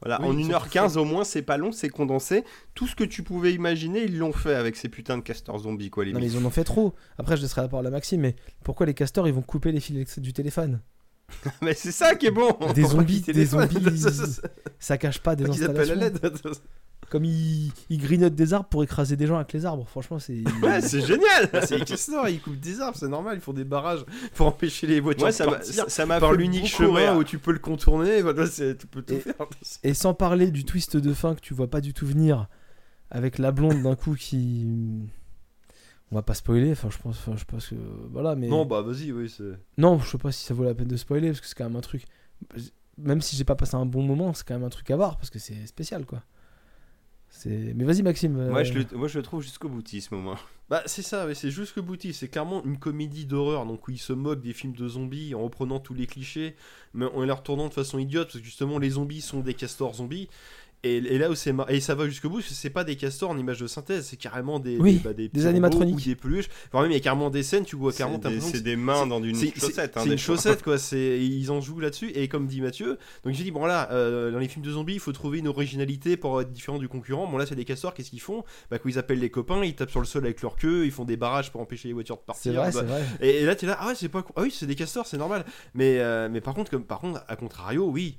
Voilà, Oui, en ils ont 1h15 au moins, c'est pas long, c'est condensé. Tout ce que tu pouvais imaginer, ils l'ont fait avec ces putains de castors zombies, quoi, les Non mais ils en ont fait trop. Après, je laisserai la parole à Maxime, mais pourquoi les castors ils vont couper les fils du téléphone? Mais c'est ça qui est bon Des zombies, des zombies, Ça, cache pas des Qu'ils appellent à installations. Comme ils, ils grignotent des arbres pour écraser des gens avec les arbres. Franchement, c'est. Ouais, c'est génial Ah, C'est castors, ils coupent des arbres, c'est normal, ils font des barrages pour empêcher les voitures Ouais, de ça m'a partir. ça m'a Par l'unique chemin rire. où tu peux le contourner, voilà, tu peux tout Et- faire. Et sans parler du twist de fin que tu vois pas du tout venir, avec la blonde d'un coup qui. On va pas spoiler, enfin je pense, enfin, je pense que voilà, mais Non, bah vas-y, oui, c'est. non, je sais pas si ça vaut la peine de spoiler parce que c'est quand même un truc. Même si j'ai pas passé un bon moment, c'est quand même un truc à voir parce que c'est spécial quoi. Mais vas-y Maxime. euh, Moi, je le, moi, je le trouve jusqu'au boutisme au moins. Bah c'est ça, ouais, c'est juste que Bouti, c'est clairement une comédie d'horreur, donc où il se moque des films de zombies en reprenant tous les clichés, mais en les retournant de façon idiote, parce que justement les zombies sont des castors zombies. Et, et là où c'est mar- et ça va jusqu'au bout, c'est pas des castors en image de synthèse, c'est carrément des Oui, des, bah, des animatroniques. ou des peluches. Enfin même il y a carrément des scènes, tu vois clairement C'est des, mains dans une c'est- chaussette. hein, C'est une fois. chaussette quoi, c'est ils en jouent là-dessus et comme dit Mathieu, donc j'ai dit bon là euh, dans les films de zombies, il faut trouver une originalité pour être différent du concurrent. Bon là c'est des castors, qu'est-ce qu'ils font? Bah quand ils appellent les copains, ils tapent sur le sol avec leur queue, ils font des barrages pour empêcher les voitures de C'est partir. vrai, Bah, c'est vrai. et, et là t'es là ah ouais c'est pas ah oui c'est des castors c'est normal mais euh, mais par contre comme par contre à contrario oui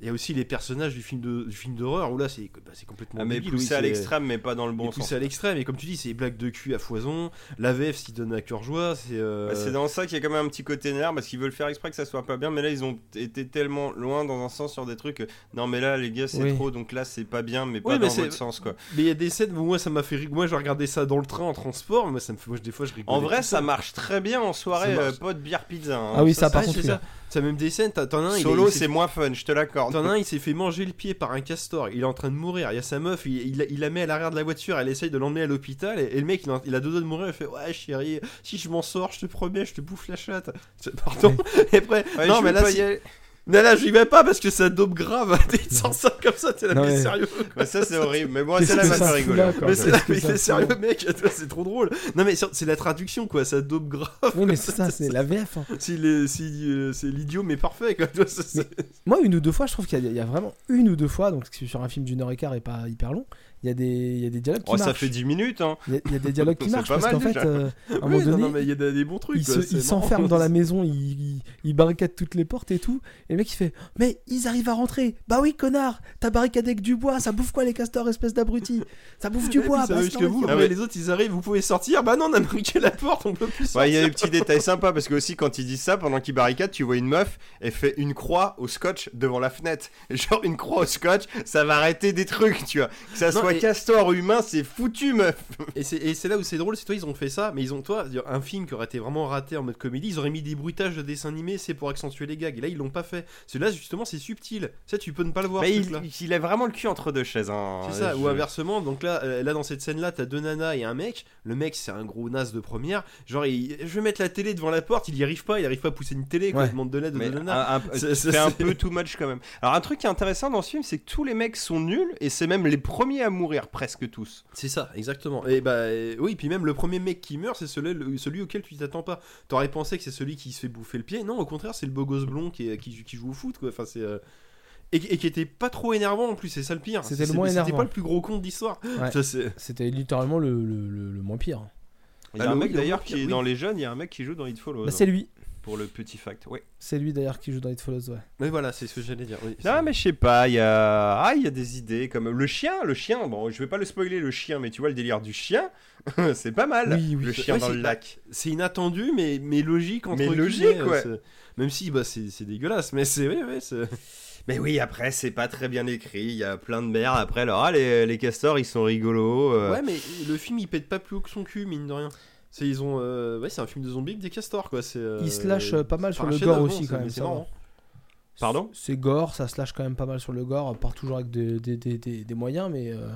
il y a aussi les personnages du film de du film d'horreur où là c'est bah, c'est complètement Ah, mais débile, poussé oui, à l'extrême, mais pas dans le bon poussé sens. à l'extrême et comme tu dis c'est blagues de cul à foison la VF s'y donne à cœur joie c'est euh, Bah, c'est dans ça qu'il y a quand même un petit côté nerf parce qu'ils veulent faire exprès que ça soit pas bien, mais là ils ont été tellement loin dans un sens sur des trucs. que, Non, mais là les gars c'est Oui. trop, donc là c'est pas bien, mais Oui, pas mais dans votre sens quoi. mais il y a des scènes où moi ça m'a fait ri- moi je regardais ça dans le train en transport moi ça me fait moi des fois je rigole En vrai, ça marche très bien en soirée, Ça euh, pote bière pizza. hein. Ah oui, ça, par Ouais, contre, ça même des scènes t'as- t'en as un Solo c'est moins fun, je te l'accorde. T'en as un, il s'est fait manger le pied par un castor, il est en train de mourir. Il y a sa meuf, il, il, il la met à l'arrière de la voiture, elle essaye de l'emmener à l'hôpital, et, et le mec il a, il a deux doigts de mourir, il fait Ouais, chérie, si je m'en sors, je te promets, je te bouffe la chatte. Pardon. Et après, Ouais, non, je mais là, mais là, j'y vais pas parce que ça dope grave. il sort ça comme ça, t'es là, Non, mais mais- sérieux. Bah, ça c'est horrible, mais moi que m'a ça là, quoi Mais c'est là, que mais c'est sérieux, là mec, c'est trop drôle. Non, mais c'est c'est la traduction, quoi, ça dope grave. Oui, mais c'est ça, c'est la VF. hein. C'est c'est euh, c'est l'idiot, mais parfait, quoi. c'est- Moi, une ou deux fois, je trouve qu'il y, a- vraiment une ou deux fois, donc c'est sur un film d'une heure et quart et pas hyper long, il y a des, il y a des dialogues qui Oh, ça marchent. fait 10 minutes, hein. Il y, a- il y a des dialogues qui C'est marchent pas parce mal, qu'en fait, euh, à un moment donné, il y a des, des bons trucs. il, quoi, se, c'est il marrant. s'enferme dans la maison, il, il, il barricade toutes les portes et tout. Et le mec il fait Mais ils arrivent à rentrer Bah oui, connard T'as barricadé avec du bois, ça bouffe quoi les castors, espèce d'abruti Ça bouffe du Et bois ça bah, va vous. Ah ouais. les autres, ils arrivent, vous pouvez sortir. Bah non, on a briqué la porte, on peut plus sortir. Ouais, il y a des petits détails sympas parce que aussi quand ils disent ça, pendant qu'ils barricadent, tu vois une meuf, elle fait une croix au scotch devant la fenêtre. Genre une croix au scotch, ça va arrêter des trucs, tu vois. Que ça soit castor humain, c'est foutu, meuf. Et c'est là où c'est drôle, c'est toi, ils ont fait ça, mais ils ont, toi, un film qui aurait été vraiment raté en mode comédie, ils auraient mis des bruitages de dessins animés, c'est pour accentuer les gags. Et là, ils l'ont pas fait. Celui-là, justement, c'est subtil. Ça, tu peux ne pas le voir. Mais il, il a vraiment le cul entre deux chaises. Hein. C'est ça, Je- ou inversement, donc là, euh, là dans cette scène-là, t'as deux nanas et un mec. Le mec, c'est un gros naze de première. Genre, il- je vais mettre la télé devant la porte, il y arrive pas, il arrive pas à pousser une télé, quoi, Ouais. il demande de l'aide aux nanas. C'est- un peu too much quand même. Alors un truc qui est intéressant dans ce film, c'est que tous les mecs sont nuls et c'est même les premiers à mourir presque tous. C'est ça, exactement. Et bah oui, puis même le premier mec qui meurt, c'est celui, celui auquel tu t'attends pas. T'aurais pensé que c'est celui qui se fait bouffer le pied. Non, au contraire, c'est le beau gosse blond qui, est- qui, qui joue au foot, quoi. Enfin, c'est. euh, Et, et qui était pas trop énervant en plus, c'est ça le pire. C'était le C'est- moins C'était énervant. pas le plus gros con de l'histoire. Ouais. C'était littéralement le, le, le- le moins pire. Il y a Ah, un mec oui, d'ailleurs le- qui est oui. dans les jeunes, il y a un mec qui joue dans It Follows. Bah, c'est lui. Pour le petit fact, ouais. C'est lui d'ailleurs qui joue dans It Follows, ouais. Mais voilà, c'est ce que j'allais dire. oui, Non mais je sais pas, il y a ah il y a des idées comme le chien, le chien. Bon, je vais pas le spoiler le chien, mais tu vois le délire du chien, c'est pas mal. Oui, oui. Le chien Ouais, dans c'est- le lac. C'est inattendu, mais, mais logique entre Mais logique, ouais. Même si bah, c'est c'est dégueulasse, mais c'est. Oui, oui, c'est. Mais oui, après c'est pas très bien écrit, il y a plein de merde. Après alors ah, les, les castors ils sont rigolos. euh. Ouais, mais le film il pète pas plus haut que son cul, mine de rien. C'est ils ont, euh, ouais, c'est un film de zombies avec des castors quoi. C'est. euh, Il se lâche, euh, pas mal sur le gore aussi, c'est- quand même, C'est marrant. Pardon C'est gore, ça se lâche quand même pas mal sur le gore, part toujours avec des, des, des, des- des moyens, mais. euh,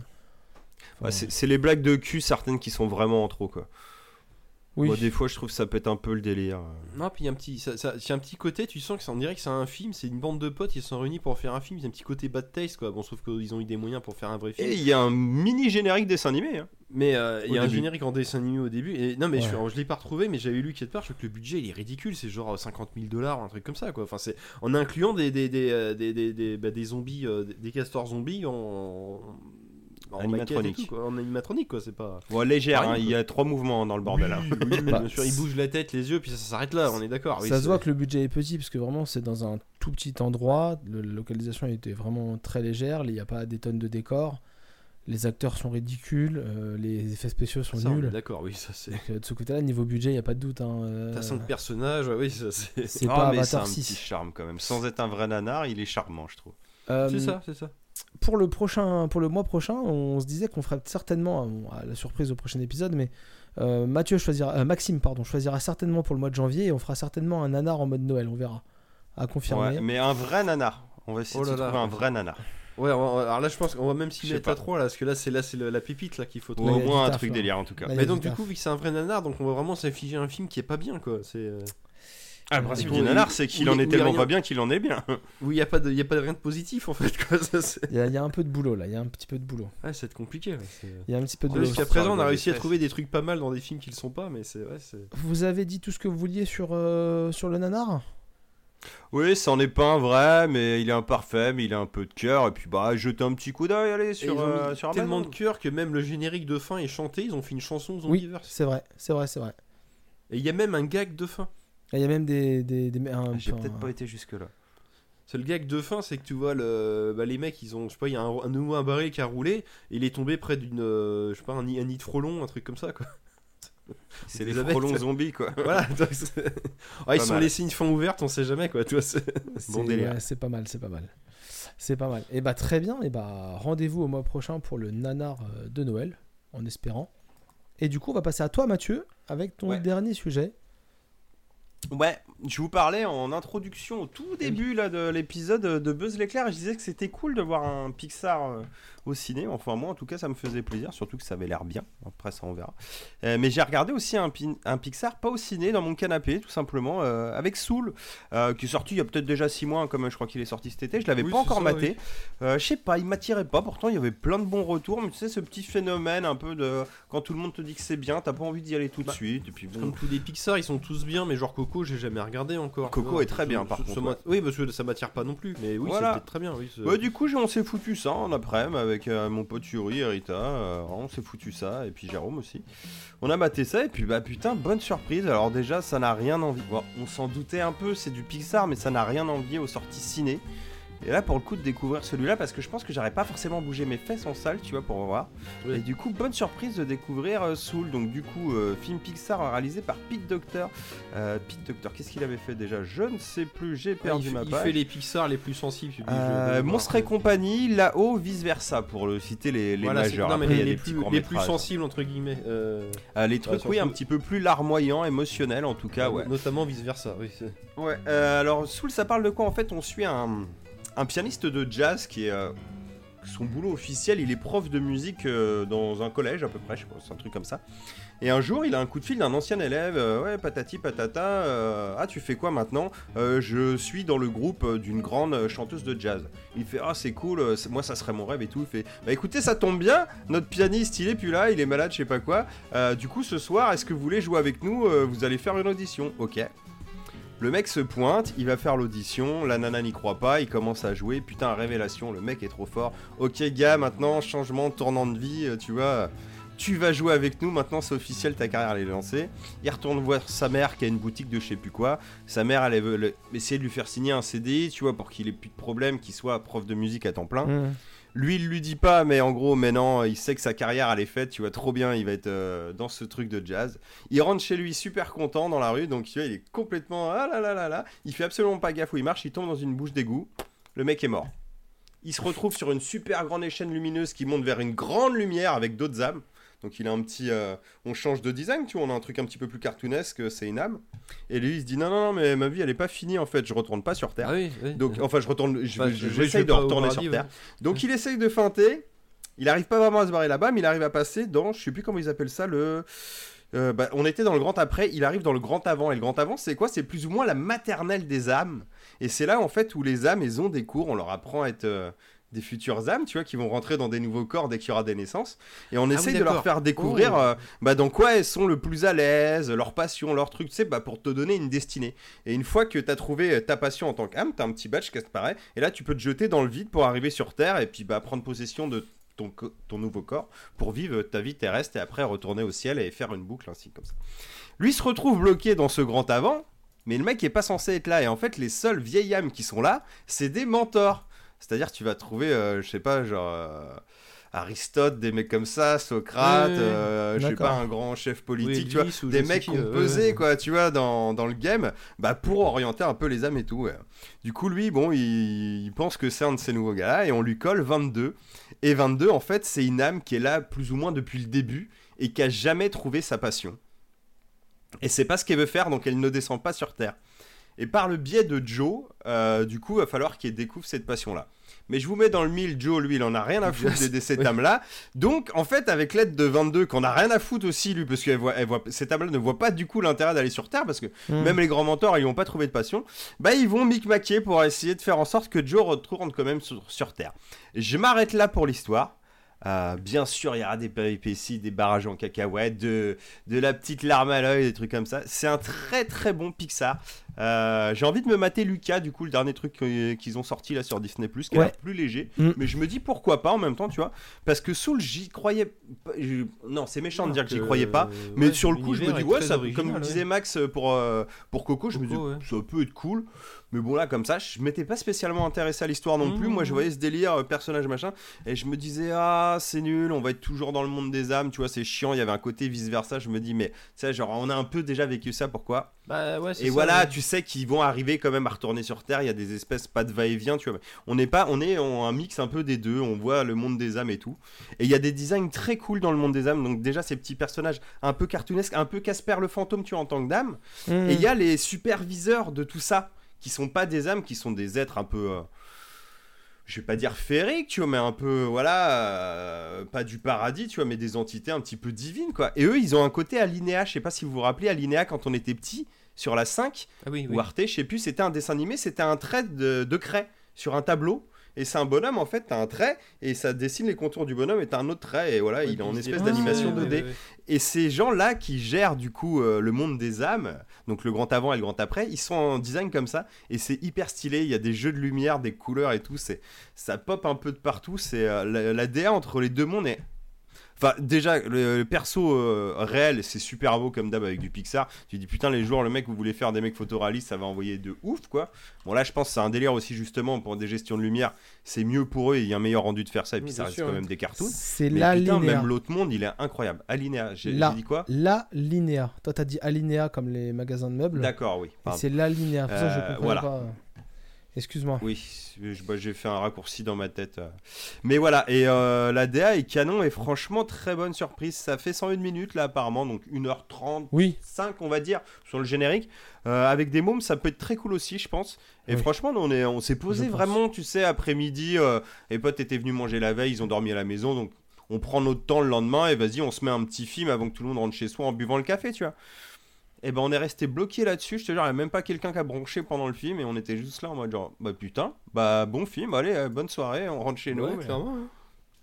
enfin, Ouais, c'est c'est les blagues de cul certaines qui sont vraiment en trop quoi. Oui. Moi, des fois je trouve que ça pète un peu le délire. Non, puis il y a un petit, ça, ça- il y a un petit côté, tu sens que ça, on dirait que c'est un film, c'est une bande de potes, ils se sont réunis pour faire un film, il y a un petit côté bad taste quoi. Bon, sauf qu'ils ont eu des moyens pour faire un vrai film. Et il y a un mini générique dessin animé. Hein. Mais euh, il y a un générique en dessin animé au début. Et non, mais je, Ouais. alors, je l'ai pas retrouvé, mais j'avais lu quelque part. Je crois que le budget il est ridicule. C'est genre 50 000 dollars, un truc comme ça, quoi. Enfin, c'est en incluant des des des euh, des, des, des- bah, des zombies, euh, des- des castors zombies en en Animatronique. et tout, quoi. en animatronique, quoi. C'est pas. Bon, légère, hein, il y a trois mouvements dans le bordel. hein. Oui, oui, Bah, bien sûr, il bouge la tête, les yeux, puis ça, ça s'arrête là. On est d'accord. oui, ça se voit que le budget est petit parce que vraiment c'est dans un tout petit endroit. Le- la localisation était vraiment très légère. Il n'y a pas des tonnes de décors. Les acteurs sont ridicules. euh, les effets spéciaux sont Ça, nuls. D'accord, oui, ça c'est. Euh, de ce côté-là, niveau budget, il n'y a pas de doute. hein, euh, T'as 5 personnages, ouais, oui, ça c'est. c'est Ah, pas mais c'est un Avatar petit 6. charme quand même. Sans être un vrai nanar, il est charmant, je trouve. Euh, C'est ça, c'est ça. Pour le prochain, pour le mois prochain, on se disait qu'on ferait certainement, bon, à la surprise au prochain épisode, mais euh, Mathieu choisira, euh, Maxime pardon, choisira certainement pour le mois de janvier et on fera certainement un nanar en mode Noël. On verra. À confirmer. Ouais, mais un vrai nanar. On va essayer Oh de là se là. trouver un vrai nanar. Ouais, on- alors là, je pense qu'on va même s'y mettre pas. à 3 là, parce que là, c'est là, c'est la pépite là qu'il faut Ou trouver. au moins un taf, truc délire en tout cas. Mais donc, du taf. coup, vu que c'est un vrai nanar, donc on va vraiment s'infliger un film qui est pas bien, quoi. C'est euh, Ah, le principe du il- nanar, c'est qu'il en est tellement pas bien qu'il en est bien. où il y a pas de, il y a pas de rien de positif en fait. Quoi. Ça, c'est... Il y, a, il y a un peu de boulot là, il y a un petit peu de boulot. Ouais, c'est compliqué. Il y a un petit peu de boulot. Jusqu'à présent, on a réussi à trouver des trucs pas mal dans des films qui le sont pas, mais c'est. Vous avez dit tout ce que vous vouliez sur, euh, sur le nanar? Oui, c'en est pas un vrai, mais il est imparfait, mais il a un peu de cœur. Et puis bah, jetez un petit coup d'œil, allez, sur, ils ont euh, sur tellement Amazon. de cœur que même le générique de fin est chanté. Ils ont fait une chanson Oui, c'est vrai, c'est vrai, c'est vrai. Et il y a même un gag de fin. Et Il y a même des. des, des- un- J'ai un- peut-être pas été jusque-là. C'est le gag de fin, c'est que tu vois le, bah, les mecs, ils ont, je sais pas, il y a un, un nouveau un baril qui a roulé, et il est tombé près d'une, euh, je sais pas, un, nid- un nid de frelons, un truc comme ça, quoi. C'est Des les frelons zombies, quoi. voilà. donc Ah, ils Pas sont mal. laissés une fin ouverte, on sait jamais, quoi. Tu vois, c'est- Bon délire. ouais, c'est pas mal, c'est pas mal. C'est pas mal. Et bah très bien, et bah rendez-vous au mois prochain pour le nanar euh, de Noël, en espérant. Et du coup, on va passer à toi Mathieu, avec ton Ouais. dernier sujet. Ouais, je vous parlais en introduction au tout début là, de l'épisode de Buzz l'éclair. Je disais que c'était cool de voir un Pixar euh, au ciné. Enfin, moi en tout cas, ça me faisait plaisir, surtout que ça avait l'air bien. Après, ça on verra. Euh, mais j'ai regardé aussi un, Pixar, pas au ciné, dans mon canapé, tout simplement, euh, avec Soul, euh, qui est sorti il y a peut-être déjà 6 mois, hein, comme je crois qu'il est sorti cet été. Je l'avais Oui, pas encore ça, maté. Euh, je sais pas, il m'attirait pas. Pourtant, il y avait plein de bons retours. Mais tu sais, ce petit phénomène un peu de quand tout le monde te dit que c'est bien, t'as pas envie d'y aller tout de Bah, suite. Et puis bon. Comme tous les Pixar, ils sont tous bien, mais genre Coco, j'ai jamais regardé encore. Coco est très bien, par contre, Oui, parce que ça m'attire pas non plus, mais oui, Voilà. c'est très bien. Oui, Ouais, du coup, on s'est foutu ça en après-midi avec euh, mon pote Yuri, Erita. euh, on s'est foutu ça, et puis Jérôme aussi. On a maté ça, et puis bah putain, bonne surprise. Alors, déjà, ça n'a rien envie. Bon, on s'en doutait un peu, c'est du Pixar, mais ça n'a rien envié aux sorties ciné. Et là, pour le coup, de découvrir celui-là, parce que je pense que j'aurais pas forcément bougé mes fesses en salle, tu vois, pour voir. Oui. Et du coup, bonne surprise de découvrir euh, Soul. Donc, du coup, euh, film Pixar réalisé par Pete Docter. Euh, Pete Docter, qu'est-ce qu'il avait fait déjà? Je ne sais plus, j'ai Ouais, perdu il, ma fait- il page. fait les Pixar les plus sensibles. je dis, je- je- Monstres et compagnie, là-haut, vice versa, pour le citer les, les Voilà, c'est- majeurs. non, mais Après, les, plus, les sensibles entre guillemets. les trucs, oui, un petit peu plus larmoyants, émotionnels en tout cas, ouais. Notamment vice versa. Oui, Ouais, alors Soul, ça parle de quoi En fait, on suit un, un pianiste de jazz qui est. euh, son boulot officiel, il est prof de musique euh, dans un collège à peu près, je c'est un truc comme ça. Et un jour, il a un coup de fil d'un ancien élève, euh, ouais, patati patata, ah tu fais quoi maintenant? Je suis dans le groupe d'une grande chanteuse de jazz. Il fait, ah c'est cool, moi ça serait mon rêve et tout. Il fait, bah écoutez, ça tombe bien, notre pianiste il est plus là, il est malade, je sais pas quoi. Du coup, ce soir, est-ce que vous voulez jouer avec nous? Vous allez faire une audition, ok. Le mec se pointe, il va faire l'audition, la nana n'y croit pas, il commence à jouer, putain, révélation, le mec est trop fort. Ok gars, maintenant, changement, tournant de vie, euh, tu vois, tu vas jouer avec nous, maintenant c'est officiel, ta carrière elle est lancée. Il retourne voir sa mère qui a une boutique de je sais plus quoi. Sa mère, elle veut le- essayer de lui faire signer un CDI, tu vois, pour qu'il ait plus de problème, qu'il soit prof de musique à temps plein. Mmh. Lui, il lui dit pas, mais en gros, maintenant, il sait que sa carrière, elle est faite, tu vois, trop bien, il va être euh, dans ce truc de jazz. Il rentre chez lui super content dans la rue, donc tu vois, il est complètement ah là là là là. Il fait absolument pas gaffe où il marche, il tombe dans une bouche d'égout. Le mec est mort. Il se retrouve sur une super grande échelle lumineuse qui monte vers une grande lumière avec d'autres âmes. Donc il a un petit, euh, on change de design, tu vois, on a un truc un petit peu plus cartoonesque, c'est une âme. Et lui, il se dit non non non, mais ma vie, elle est pas finie en fait, je retourne pas sur Terre. Ah oui, oui. Donc, enfin, je retourne, je- Enfin, je- j'essaye vais de retourner paradis, sur ouais. Terre. Donc, il essaye de feinter. Il arrive pas vraiment à se barrer là-bas, mais il arrive à passer dans, je sais plus comment ils appellent ça, le. euh, bah, on était dans le grand après, il arrive dans le grand avant. Et le grand avant, c'est quoi? C'est plus ou moins la maternelle des âmes. Et c'est là, en fait, où les âmes, elles ont des cours. On leur apprend à être. euh, des futures âmes, tu vois, qui vont rentrer dans des nouveaux corps dès qu'il y aura des naissances. Et on Ah oui, essaye de leur faire découvrir Oh. euh, bah, dans quoi elles sont le plus à l'aise, leur passion, leur truc, tu sais, bah, pour te donner une destinée. Et une fois que tu as trouvé euh, ta passion en tant qu'âme, tu as un petit badge qui apparaît, et là tu peux te jeter dans le vide pour arriver sur Terre et puis bah, prendre possession de ton, ton nouveau corps pour vivre ta vie terrestre et après retourner au ciel et faire une boucle ainsi comme ça. Lui se retrouve bloqué dans ce grand avant, mais le mec est pas censé être là. Et en fait, les seules vieilles âmes qui sont là, c'est des mentors. C'est-à-dire, tu vas trouver, euh, je sais pas, genre. euh, Aristote, des mecs comme ça, Socrate, Ouais, euh, je sais pas, un grand chef politique, Oui, tu vois, ou des mecs qui, ont pesé, ouais. quoi, tu vois, dans, dans le game, bah, pour orienter un peu les âmes et tout. ouais. Du coup, lui, bon, il, il pense que c'est un de ces nouveaux gars et on lui colle 22. Et 22, en fait, c'est une âme qui est là plus ou moins depuis le début et qui a jamais trouvé sa passion. Et c'est pas ce qu'elle veut faire, donc elle ne descend pas sur Terre. Et par le biais de Joe, euh, du coup, il va falloir qu'il découvre cette passion-là. Mais je vous mets dans le mille, Joe, lui, il en a rien à foutre de, de cette âme-là. Donc, en fait, avec l'aide de 22, qu'on a rien à foutre aussi, lui, parce que voit, elle voit, cette âme-là ne voit pas du coup l'intérêt d'aller sur Terre, parce que Hmm. même les grands mentors, ils n'ont pas trouvé de passion. Bah, ils vont micmaquer pour essayer de faire en sorte que Joe retourne quand même sur, sur Terre. Je m'arrête là pour l'histoire. Euh, bien sûr, il y aura des péripéties, des barrages en cacahuètes, de, de la petite larme à l'œil, des trucs comme ça. C'est un très très bon Pixar. Euh, J'ai envie de me mater Lucas, du coup, le dernier truc qu'ils ont sorti là sur Disney, qui a Ouais. l'air plus léger. Mm. Mais je me dis pourquoi pas en même temps, tu vois. Parce que Soul, j'y croyais je- Non, c'est méchant de dire que j'y croyais pas. Mais sur le coup, je me dis, ouais, ça, comme disait Max euh, pour, euh, pour Coco, je me dis, ouais. ça peut être cool. Mais bon, là, comme ça, je m'étais pas spécialement intéressé à l'histoire non plus. Mmh. Moi, je voyais ce délire, euh, personnage machin. Et je me disais, ah, c'est nul, on va être toujours dans le monde des âmes, tu vois, c'est chiant. Il y avait un côté vice-versa. Je me dis, mais, tu sais, genre, on a un peu déjà vécu ça, pourquoi Bah ouais, Et ça, voilà, ouais. tu sais qu'ils vont arriver quand même à retourner sur Terre. Il y a des espèces, pas de va-et-vient, tu vois. On n'est pas, on est en un mix un peu des deux. On voit le monde des âmes et tout. Et il y a des designs très cool dans le monde des âmes. Donc, déjà, ces petits personnages un peu cartoonesques, un peu Casper le fantôme, tu vois, en tant que dame. Hmm. Et il y a les superviseurs de tout ça, qui sont pas des âmes, qui sont des êtres un peu. euh, je vais pas dire féeriques, tu vois, mais un peu, voilà, euh, pas du paradis, tu vois, mais des entités un petit peu divines, quoi. Et eux, ils ont un côté Alinéa, je sais pas si vous vous rappelez, Alinéa, quand on était petit, sur la 5, Ah oui, oui. ou Arte, je sais plus, c'était un dessin animé, c'était un trait de, de craie sur un tableau. Et c'est un bonhomme, en fait, t'as un trait, et ça dessine les contours du bonhomme, et t'as un autre trait, et voilà, il est en espèce Ah, d'animation ouais, 2D. ouais, ouais. Et ces gens-là qui gèrent du coup euh, le monde des âmes, donc le grand avant et le grand après, ils sont en design comme ça et c'est hyper stylé. Il y a des jeux de lumière, des couleurs et tout. Ça pop un peu de partout. C'est euh, la, la DA entre les deux mondes est Enfin, déjà, le, le perso euh, réel, c'est super beau comme d'hab avec du Pixar. Tu dis putain, les jours, le mec, vous voulez faire des mecs photoréalistes, ça va envoyer de ouf, quoi. Bon, là, je pense que c'est un délire aussi, justement, pour des gestions de lumière. C'est mieux pour eux, il y a un meilleur rendu de faire ça, et puis Oui, ça reste sûr, quand même des cartoons. C'est la putain, linéa. même l'autre monde, il est incroyable. Alinéa, j'ai dit quoi? La linéa. Toi, t'as dit alinéa comme les magasins de meubles. D'accord, oui. C'est la linéa. Pour ça, je Euh, voilà. pas. Excuse-moi. Oui, je- bah, j'ai fait un raccourci dans ma tête. euh. Mais voilà, et euh, la DA est canon et franchement très bonne surprise. Ça fait 101 minutes là apparemment, donc 1h35 Oui. on va dire sur le générique. Euh, avec des mômes, ça peut être très cool aussi, je pense. Et Oui. franchement, on est- on s'est posé Je pense. vraiment, tu sais, après-midi. euh, les potes étaient venus manger la veille, ils ont dormi à la maison, donc on prend notre temps le lendemain et vas-y, on se met un petit film avant que tout le monde rentre chez soi en buvant le café, tu vois. Et ben on est resté bloqué là-dessus, je te jure, il n'y a même pas quelqu'un qui a bronché pendant le film et on était juste là en mode genre, bah putain, bah bon film, allez, euh, bonne soirée, on rentre chez nous. Ouais, mais- clairement. hein.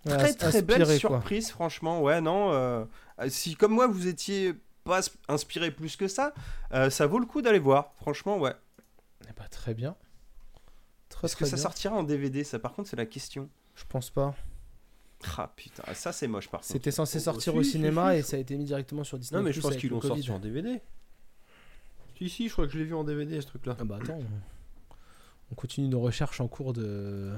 Ouais, Très très belle quoi. surprise, franchement, ouais, non. euh, si comme moi vous étiez pas as- inspiré plus que ça, euh, ça vaut le coup d'aller voir, franchement, ouais. Eh bah, très bien. Très Est-ce que ça bien. sortira en DVD Ça, par contre, c'est la question. Je pense pas. Ah putain, ça c'est moche par contre. C'était censé Oh, sortir si, au cinéma et ça a été mis directement sur Disney. Non, mais je pense qu'ils l'ont sorti en DVD. Si, si, je crois que je l'ai vu en DVD ce truc-là. Ah bah attends. On continue nos recherches en cours de.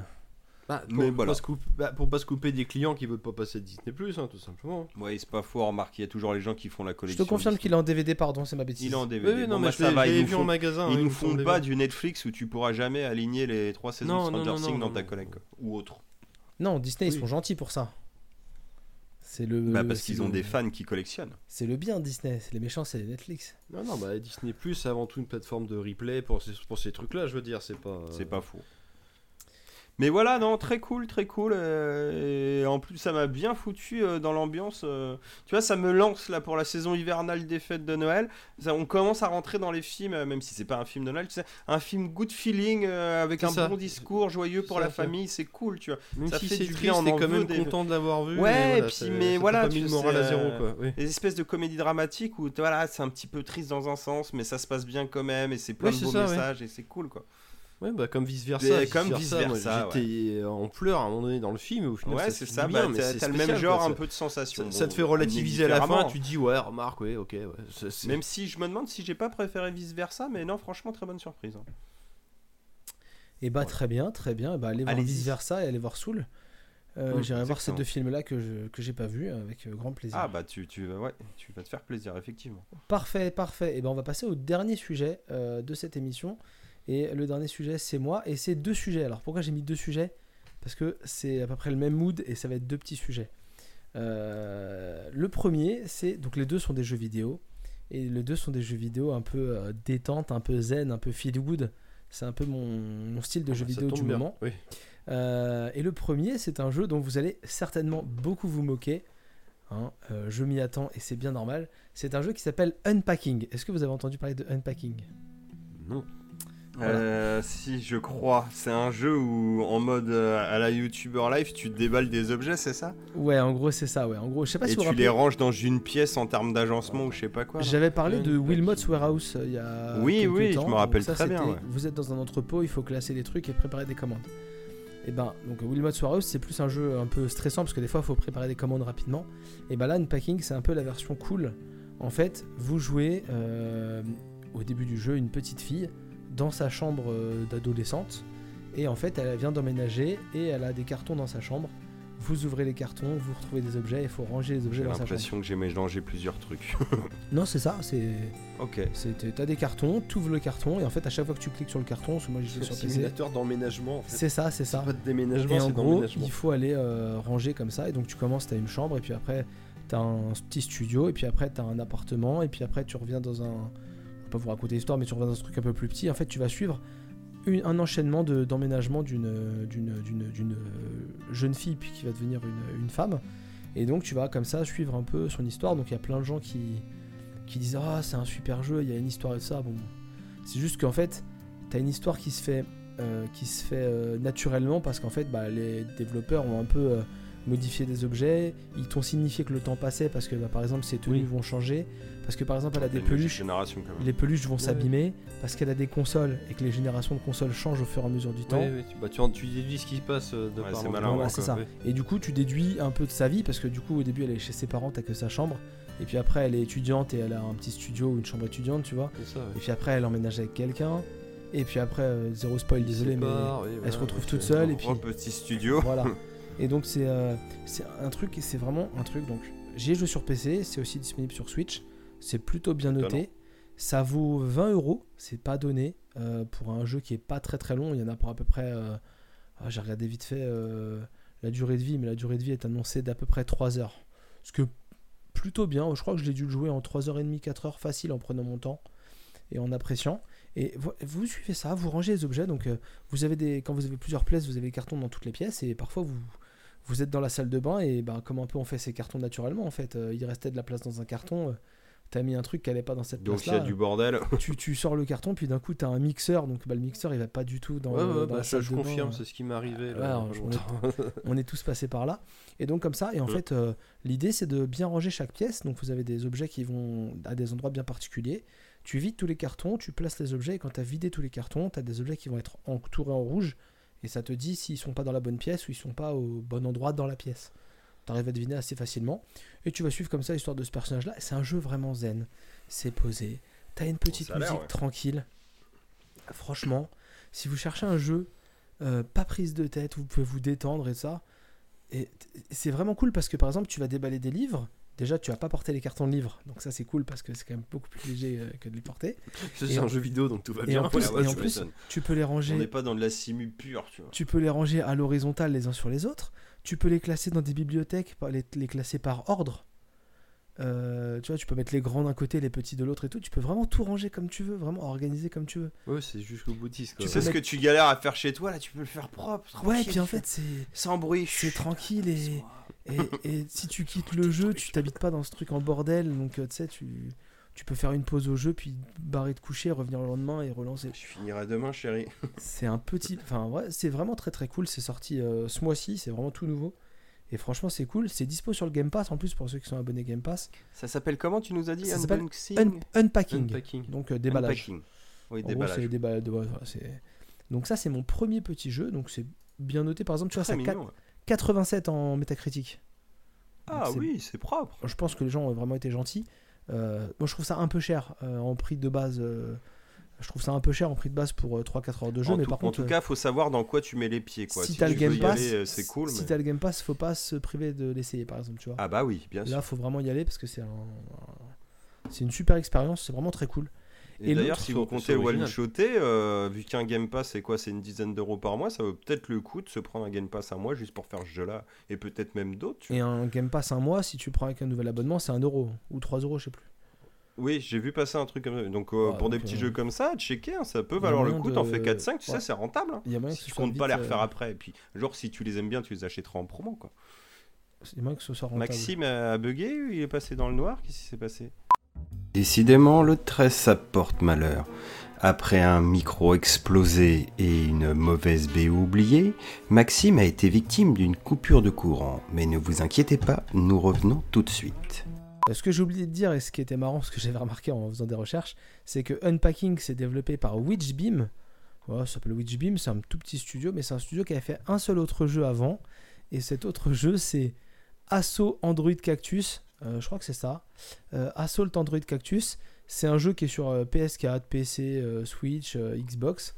Bah, pour, Mais voilà. pas se couper, bah, pour pas se couper des clients qui veulent pas passer de Disney, hein, tout simplement. Ouais, c'est pas faux, remarque, il y a toujours les gens qui font la Je collection. te confirme qu'il est en DVD, pardon, c'est ma bêtise. Il est en DVD. Oui, Bon, non, bah, mais je ça l'ai va, je ils nous vu en font- magasin. Ils hein, nous font pas du Netflix où tu pourras jamais aligner les trois saisons Non, de Stranger Things dans ta non, collecte ou autre. Non, Disney, ils sont gentils pour ça. C'est le. Bah parce qu'ils ont le- des fans qui collectionnent. C'est le bien Disney. C'est les méchants, c'est les Netflix. Non, non, bah Disney Plus, c'est avant tout une plateforme de replay pour ces, pour ces trucs-là, je veux dire, c'est pas. C'est pas faux. Mais voilà, non, très cool, très cool. euh, et en plus, ça m'a bien foutu euh, dans l'ambiance. euh. tu vois, ça me lance là pour la saison hivernale des fêtes de Noël. Ça- on commence à rentrer dans les films, même si c'est pas un film de Noël, tu sais, un film good feeling avec un ça. bon discours joyeux pour ça, la famille. C'est cool, tu vois. Même ça si c'est triste, bien, on en quand même des- content de l'avoir vu. Ouais, mais et voilà, puis, mais voilà, tu moral à zéro, quoi. Oui. Des espèces de comédies dramatiques où voilà, c'est un petit peu triste dans un sens, mais ça se passe bien quand même et c'est plein Ouais, de beaux ouais. messages et c'est cool quoi. Ouais, bah comme vice Et versa. comme vice-versa, J'étais en pleurs à un moment donné dans le film, et au final, Ouais, c'est ça, bah, t'as le même genre quoi, un peu de sensation. Ça, ça te fait relativiser à la fin, tu dis ouais, remarque, ouais, ok, ouais. Même si je me demande si j'ai pas préféré vice versa, mais non, franchement, très bonne surprise. hein. Et bah très bien, très bien. Et bah allez voir vice versa et allez voir Soul. Euh, Mm, J'irai voir ces deux films-là que je que j'ai pas vus avec euh, grand plaisir. Ah bah tu, tu, vas- ouais, tu vas te faire plaisir, effectivement. Parfait, parfait. Et ben on va passer au dernier sujet euh, de cette émission. Et le dernier sujet, c'est moi. Et c'est deux sujets. Alors pourquoi j'ai mis deux sujets? Parce que c'est à peu près le même mood et ça va être deux petits sujets. Euh, le premier, c'est. Donc les deux sont des jeux vidéo. Et les deux sont des jeux vidéo un peu euh, détente, un peu zen, un peu feel good. C'est un peu mon, mon style de jeu ça vidéo du bien, moment. Oui. Euh, et le premier, c'est un jeu dont vous allez certainement beaucoup vous moquer. Hein, euh, je m'y attends et c'est bien normal. C'est un jeu qui s'appelle Unpacking. Est-ce que vous avez entendu parler de Unpacking? Non. Voilà. Euh, si, je crois. C'est un jeu où, en mode euh, à la YouTuber Live, tu déballes des objets, c'est ça? Ouais, en gros, c'est ça. Ouais, en gros, je sais pas Et si tu vous les ranges dans une pièce en termes d'agencement ou je sais pas quoi. J'avais parlé de. Wilmot's Warehouse euh, il y a. Oui, oui, je me rappelle Donc ça, très bien, ouais. Vous êtes dans un entrepôt, il faut classer des trucs et préparer des commandes. Et ben, donc Wilmot's Warehouse, c'est plus un jeu un peu stressant parce que des fois, il faut préparer des commandes rapidement. Et ben là, Unpacking, c'est un peu la version cool. En fait, vous jouez euh, au début du jeu une petite fille dans sa chambre euh, d'adolescente. Et en fait, elle vient d'emménager et elle a des cartons dans sa chambre. Vous ouvrez les cartons, vous retrouvez des objets, il faut ranger les objets J'ai dans sa chambre. l'impression que j'ai mélangé plusieurs trucs. Non, c'est ça, c'est. ok. C'est- T'as des cartons, tu ouvres le carton et en fait à chaque fois que tu cliques sur le carton, parce que moi vais sur un PC, simulateur d'emménagement. En fait. c'est ça, c'est C'est ça. pas de déménagement, Et en c'est gros, d'emménagement. il faut aller euh, ranger comme ça et donc tu commences, t'as une chambre et puis après t'as un petit studio et puis après t'as un appartement et puis après tu reviens dans un, pas vous raconter l'histoire mais tu reviens dans un truc un peu plus petit. En fait tu vas suivre une- un enchaînement de- d'emménagement d'une d'une d'une d'une, euh, jeune fille puis qui va devenir une, une femme et donc tu vas comme ça suivre un peu son histoire. Donc il y a plein de gens qui qui disent ah c'est un super jeu, il y a une histoire et ça. Bon, c'est juste qu'en fait t'as une histoire qui se fait euh, qui se fait euh, naturellement parce qu'en fait bah, les développeurs ont un peu euh, modifié des objets, ils t'ont signifié que le temps passait parce que bah, par exemple ses tenues Oui. vont changer, parce que par exemple elle a des peluches, Génération quand même. les peluches vont Ouais. s'abîmer, parce qu'elle a des consoles et que les générations de consoles changent au fur et à mesure du temps. Ouais, ouais, tu, bah, tu, tu déduis ce qui se passe euh, de Ouais, par malin, Voilà, ça. ouais. Et du coup, tu déduis un peu de sa vie parce que du coup, au début, elle est chez ses parents, t'as que sa chambre. Et puis après, elle est étudiante et elle a un petit studio ou une chambre étudiante, tu vois. C'est ça, ouais. Et puis après, elle emménage avec quelqu'un. Et puis après, euh, zéro spoil, désolé, mais elle voilà, se retrouve toute seule. Et Un puis gros petit studio. voilà. Et donc c'est euh, c'est un truc, c'est vraiment un truc. Donc j'ai joué sur PC, c'est aussi disponible sur Switch. C'est plutôt bien noté. Ça vaut 20 euros, c'est pas donné euh, pour un jeu qui est pas très très long. Il y en a pour à peu près. euh, ah, j'ai regardé vite fait euh, la durée de vie, mais la durée de vie est annoncée d'à peu près 3 heures. Ce que plutôt bien. Je crois que je l'ai dû le jouer en 3h30, 4 heures facile en prenant mon temps et en appréciant. Et vo- vous suivez ça, vous rangez les objets. Donc vous avez des, quand vous avez plusieurs pièces, vous avez des cartons dans toutes les pièces et parfois vous vous êtes dans la salle de bain et ben comme un peu on fait ces cartons naturellement en fait, il restait de la place dans un carton. Euh, T'as mis un truc qui allait pas dans cette Donc place il y a là. du bordel. Tu, tu sors le carton puis d'un coup t'as un mixeur donc bah, le mixeur il va pas du tout dans, Ouais, le- ouais, dans bah, la ça, salle je de bain. confirme, c'est ce qui m'est arrivé. Ouais, Là, alors, on est tous passés par là. Et donc comme ça, et en fait, euh, l'idée c'est de bien ranger chaque pièce. Donc vous avez des objets qui vont à des endroits bien particuliers. Tu vides tous les cartons, tu places les objets, et quand tu as vidé tous les cartons, tu as des objets qui vont être entourés en rouge, et ça te dit s'ils sont pas dans la bonne pièce ou ils sont pas au bon endroit dans la pièce. Tu arrives à deviner assez facilement, et tu vas suivre comme ça l'histoire de ce personnage-là. C'est un jeu vraiment zen, c'est posé. Tu as une petite musique ouais. tranquille. Franchement, si vous cherchez un jeu euh, pas prise de tête, vous pouvez vous détendre et ça, et c'est vraiment cool parce que par exemple, tu vas déballer des livres. Déjà, tu vas pas porter les cartons de livres, donc ça c'est cool parce que c'est quand même beaucoup plus léger euh, que de les porter. C'est un en- jeu vidéo, donc tout va et bien. en plus- Ah ouais, et en plus. Tu peux les On n'est ranger, pas dans de la simu pure, tu vois. tu peux les ranger à l'horizontale les uns sur les autres. Tu peux les classer dans des bibliothèques, les, les classer par ordre. Euh, tu vois, tu peux mettre les grands d'un côté, les petits de l'autre et tout. Tu peux vraiment tout ranger comme tu veux, vraiment organiser comme tu veux. Ouais, c'est jusqu'au boutiste. Tu quoi. sais ce que tu galères à faire chez toi, là, tu peux le faire propre. Ouais, puis en fait, c'est Sans bruit. c'est tranquille et, et, et si tu quittes le jeu, tu t'habites pas dans ce truc en bordel. Donc, euh, tu sais, tu, tu peux faire une pause au jeu, puis barrer de coucher, revenir le lendemain et relancer. Je finirai demain, chérie. C'est un petit. Enfin, ouais, c'est vraiment très très cool. C'est sorti euh, ce mois-ci, c'est vraiment tout nouveau. Et franchement, c'est cool. C'est dispo sur le Game Pass en plus pour ceux qui sont abonnés Game Pass. Ça s'appelle comment, tu nous as dit? Ça s'appelle Un- unpacking. Unpacking. Donc, euh, déballage. Unpacking. Oui, En gros, déballage. c'est déballage. ouais, donc, ça, c'est mon premier petit jeu. Donc, c'est bien noté. Par exemple, tu vois, ça mignon, ouais. 87 en métacritique. Ah oui, c'est propre. Je pense que les gens ont vraiment été gentils. Euh, moi, je trouve ça un peu cher euh, en prix de base. euh, je trouve ça un peu cher en prix de base pour 3-4 heures de jeu. en mais tout, par en contre, tout cas, faut savoir dans quoi tu mets les pieds, quoi. si Si, t'as le Game Pass, c'est cool. si mais- t'as le Game Pass, faut pas se priver de l'essayer, par exemple, tu vois. Ah bah oui, bien sûr. Là, faut vraiment y aller parce que c'est un, un- c'est une super expérience, c'est vraiment très cool. Et, et d'ailleurs, si vous comptez one-shotter, euh, vu qu'un Game Pass, c'est quoi C'est une dizaine d'euros par mois, ça vaut peut-être le coup de se prendre un Game Pass un mois juste pour faire ce jeu-là, et peut-être même d'autres. Et un Game Pass un mois, si tu prends avec un nouvel abonnement, c'est 1 euro ou 3 euros, je sais plus. Oui, j'ai vu passer un truc comme ça. Donc euh, Ah, pour des petits euh, jeux comme ça, checker, hein, ça peut valoir le coup. de- T'en fais 4-5, tu Ouais. sais, c'est rentable. hein. Y a Si tu comptes pas vite, les refaire euh, après. Et puis, genre, si tu les aimes bien, tu les achèteras en promo. quoi. Il que ce soit rentable. Maxime a bugué il est passé dans le noir? Qu'est-ce qui s'est passé? Décidément, le 13, ça porte malheur. Après un micro explosé et une mauvaise BO oubliée, Maxime a été victime d'une coupure de courant. Mais ne vous inquiétez pas, nous revenons tout de suite. Euh, Ce que j'ai oublié de dire et ce qui était marrant, ce que j'avais remarqué en faisant des recherches, c'est que Unpacking s'est développé par Witchbeam. Voilà, ça s'appelle Witchbeam, c'est un tout petit studio, mais c'est un studio qui avait fait un seul autre jeu avant. Et cet autre jeu, c'est Assault Android Cactus. Euh, je crois que c'est ça. Euh, Assault Android Cactus. C'est un jeu qui est sur euh, PS4, PC, euh, Switch, euh, Xbox.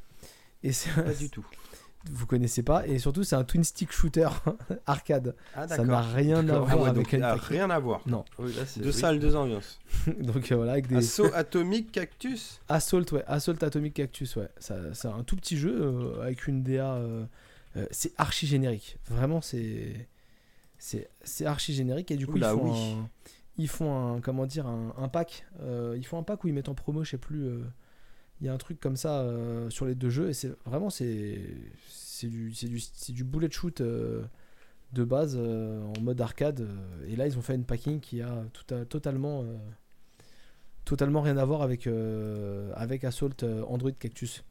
Et c'est Pas du tout. vous connaissez pas. Et surtout, c'est un twin stick shooter arcade. Ah, Ça n'a rien à D'accord. voir Ah ouais, avec donc, ah, Unpacking. rien à voir. Non. Oui, là, Deux oui. salles, deux ambiances. Donc euh, voilà, avec des. Assaut atomique cactus Assault, ouais, Assault Atomic Cactus, ouais. Ça, c'est un tout petit jeu euh, avec une DA. euh, euh, c'est archi générique. Vraiment, c'est. C'est archi générique. Et du coup, Oula, ils, font oui. un, ils font un. Comment dire Un, un pack. euh, ils font un pack où ils mettent en promo, je sais plus. euh, Il y a un truc comme ça euh, sur les deux jeux. Et c'est vraiment, c'est. C'est du, c'est du, du bullet shoot. de base en mode arcade et là ils ont fait une packing qui a tout à- totalement totalement rien à voir avec, avec Assault Android Cactus.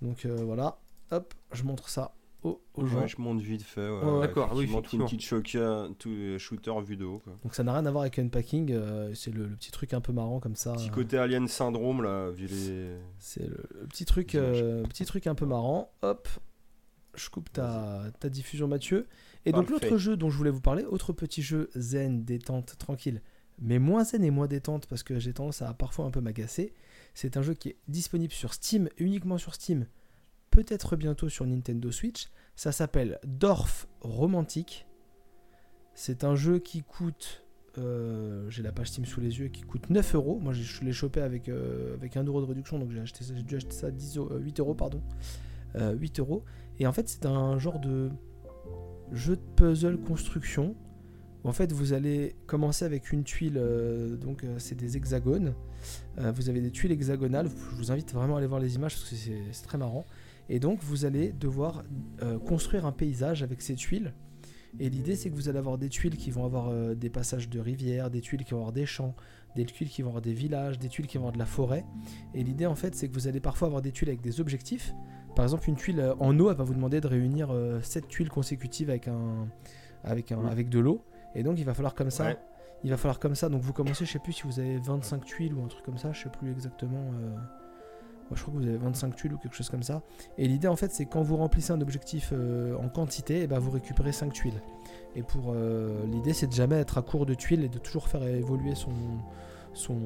Donc voilà, hop, je montre ça aux, aux gens. Ouais, je monte vite fait. Ouais, Ouais, ouais, d'accord, oui, effectivement, tout une petite choqueur, tout euh, shooter vu de haut. Quoi. Donc ça n'a rien à voir avec Unpacking, euh, c'est le, le petit truc un peu marrant comme ça. Petit euh, côté Alien Syndrome là, les. C'est le, le petit truc, euh, petit truc un peu marrant. Hop, je coupe ta, ta diffusion Mathieu. Et donc l'autre jeu dont je voulais vous parler, autre petit jeu zen, détente, tranquille, mais moins zen et moins détente parce que j'ai tendance à parfois un peu m'agacer. C'est un jeu qui est disponible sur Steam, uniquement sur Steam, peut-être bientôt sur Nintendo Switch. Ça s'appelle Dorf Romantique. C'est un jeu qui coûte, euh, j'ai la page Steam sous les yeux, qui coûte 9 euros. Moi, je l'ai chopé avec, euh, avec 1 euro de réduction, donc j'ai acheté ça- j'ai dû acheter ça 10 euros- euh, 8 euros, pardon. Euh, 8 euros. Et en fait, c'est un genre de jeu de puzzle construction. où En fait, vous allez commencer avec une tuile, euh, donc euh, c'est des hexagones. Euh, vous avez des tuiles hexagonales. Je vous invite vraiment à aller voir les images parce que c'est très marrant. Et donc, vous allez devoir euh, construire un paysage avec ces tuiles. Et l'idée, c'est que vous allez avoir des tuiles qui vont avoir euh, des passages de rivières, des tuiles qui vont avoir des champs, des tuiles qui vont avoir des villages, des tuiles qui vont avoir de la forêt. Et l'idée, en fait, c'est que vous allez parfois avoir des tuiles avec des objectifs. Par exemple, une tuile euh, en eau, elle va vous demander de réunir 7 tuiles consécutives avec, un, avec, un, avec de l'eau. Et donc, il va falloir comme ça. Ouais. Il va falloir comme ça. Donc, vous commencez, je sais plus si vous avez 25 tuiles ou un truc comme ça. Je sais plus exactement. Je crois que vous avez 25 tuiles ou quelque chose comme ça. Et l'idée, en fait, c'est quand vous remplissez un objectif euh, en quantité, et ben, vous récupérez 5 tuiles. Et pour euh, l'idée, c'est de jamais être à court de tuiles et de toujours faire évoluer son, son,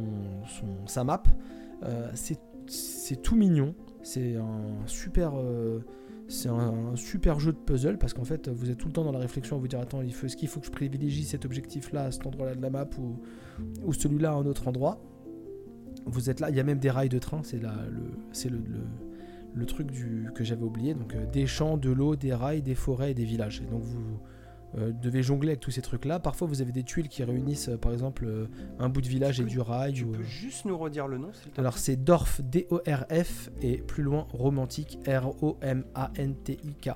son- sa map. Euh, c'est tout mignon. C'est un super. euh, c'est un, super jeu de puzzle parce qu'en fait vous êtes tout le temps dans la réflexion à vous dire attends il faut, est-ce qu'il faut que je privilégie cet objectif là à cet endroit là de la map ou, ou celui-là à un autre endroit? Vous êtes là il y a même des rails de train c'est le, c'est le, le, le truc du, que j'avais oublié donc euh, des champs de l'eau des rails des forêts et des villages et donc vous euh, devez jongler avec tous ces trucs là parfois vous avez des tuiles qui réunissent euh, par exemple euh, un bout de village Tu et peux- du rail Tu ou, peux juste nous redire le nom alors c'est Dorf, D-O-R-F, et plus loin romantique, R-O-M-A-N-T-I-K.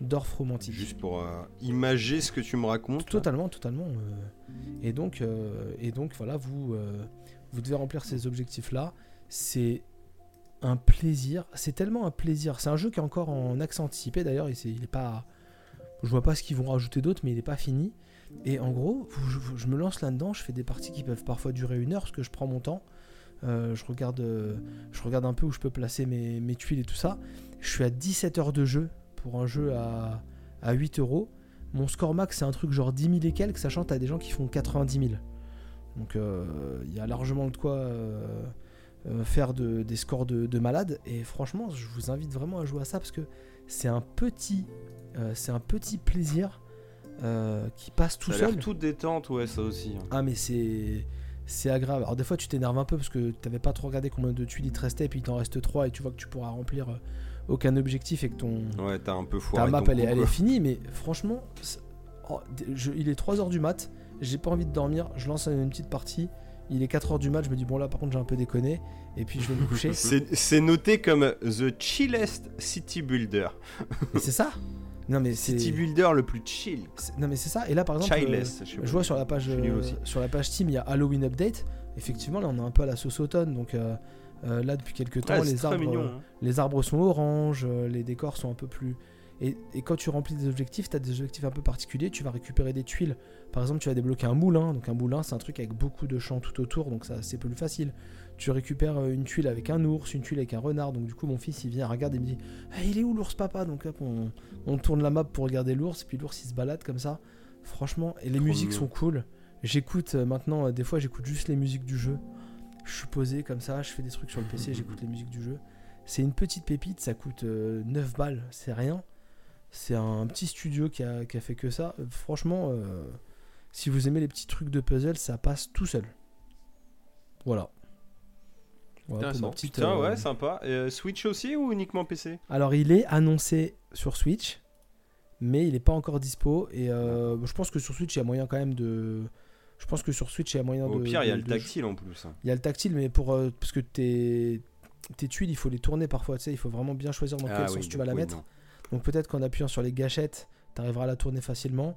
Dorf romantique. Juste pour euh, imager ce que tu me racontes. Totalement, totalement. euh, et, donc, euh, et donc voilà, vous, euh, vous devez remplir ces objectifs-là. C'est un plaisir. C'est tellement un plaisir. C'est un jeu qui est encore en accès anticipé d'ailleurs. Il est pas. Je vois pas ce qu'ils vont rajouter d'autre, mais il n'est pas fini. Et en gros, je, me lance là-dedans. Je fais des parties qui peuvent parfois durer une heure parce que je prends mon temps. Euh, je, regarde, euh, je regarde un peu où je peux placer mes, mes tuiles et tout ça. Je suis à 17 heures de jeu pour un jeu à, à 8 euros. Mon score max, c'est un truc genre 10 000 et quelques, sachant que t'as des gens qui font 90 000. Donc euh, il y a largement de quoi euh, euh, faire de- des scores de, de malade. Et franchement, je vous invite vraiment à jouer à ça parce que c'est un petit, c'est un petit plaisir qui passe tout Ça a seul. tout détente, ouais, ça aussi. hein. Ah mais c'est c'est agréable. Alors des fois tu t'énerves un peu parce que t'avais pas trop regardé combien de tuiles il te restait et puis il t'en reste 3 et tu vois que tu pourras remplir aucun objectif et que ton Ouais, t'as un peu ta map elle est, elle finie mais franchement oh, je- il est 3h du mat, j'ai pas envie de dormir, je lance une petite partie Il est 4h du match, je me dis bon là par contre j'ai un peu déconné et puis je vais me coucher. C'est noté comme The chillest city builder. C'est ça Non mais c'est City builder le plus chill. c'est- non mais c'est ça et là par exemple euh, Childless. sais je vois sur la page euh, sur la page Steam il y a Halloween update. Effectivement là on est un peu à la sauce automne donc euh, euh, là depuis quelques temps Ouais, les arbres mignon. euh, hein. les arbres sont orange, euh, les décors sont un peu plus. Et, et quand tu remplis des objectifs, tu as des objectifs un peu particuliers, tu vas récupérer des tuiles. Par exemple, tu vas débloquer un moulin. Donc, un moulin, c'est un truc avec beaucoup de champs tout autour, donc ça c'est plus facile. Tu récupères euh, une tuile avec un ours, une tuile avec un renard. Donc, du coup, mon fils il vient, regarde et me dit Ah, Il est où l'ours, papa? Donc, hop, on, on tourne la map pour regarder l'ours, puis l'ours il se balade comme ça. Franchement, et les Trop musiques sont cool. J'écoute euh, maintenant, euh, des fois, j'écoute juste les musiques du jeu. Je suis posé comme ça, je fais des trucs sur le PC, j'écoute les musiques du jeu. C'est une petite pépite, ça coûte euh, 9 balles, c'est rien. C'est un petit studio qui a, qui a fait que ça. Franchement, euh, si vous aimez les petits trucs de puzzle, ça passe tout seul. Voilà. Voilà pour ma petite, Putain, euh, ouais, sympa. Euh, Switch aussi ou uniquement PC Alors, il est annoncé sur Switch, mais il n'est pas encore dispo. Et euh, je pense que sur Switch, il y a moyen quand même de. Je pense que sur Switch, il y a moyen de. Au pire, il y a de- le tactile en plus. Il y a le tactile, mais pour. parce que tes, tes tuiles, il faut les tourner parfois. Tu sais, il faut vraiment bien choisir dans quel Ah sens oui, tu vas la oui, mettre. non. Donc peut-être qu'en appuyant sur les gâchettes, tu arriveras à la tourner facilement.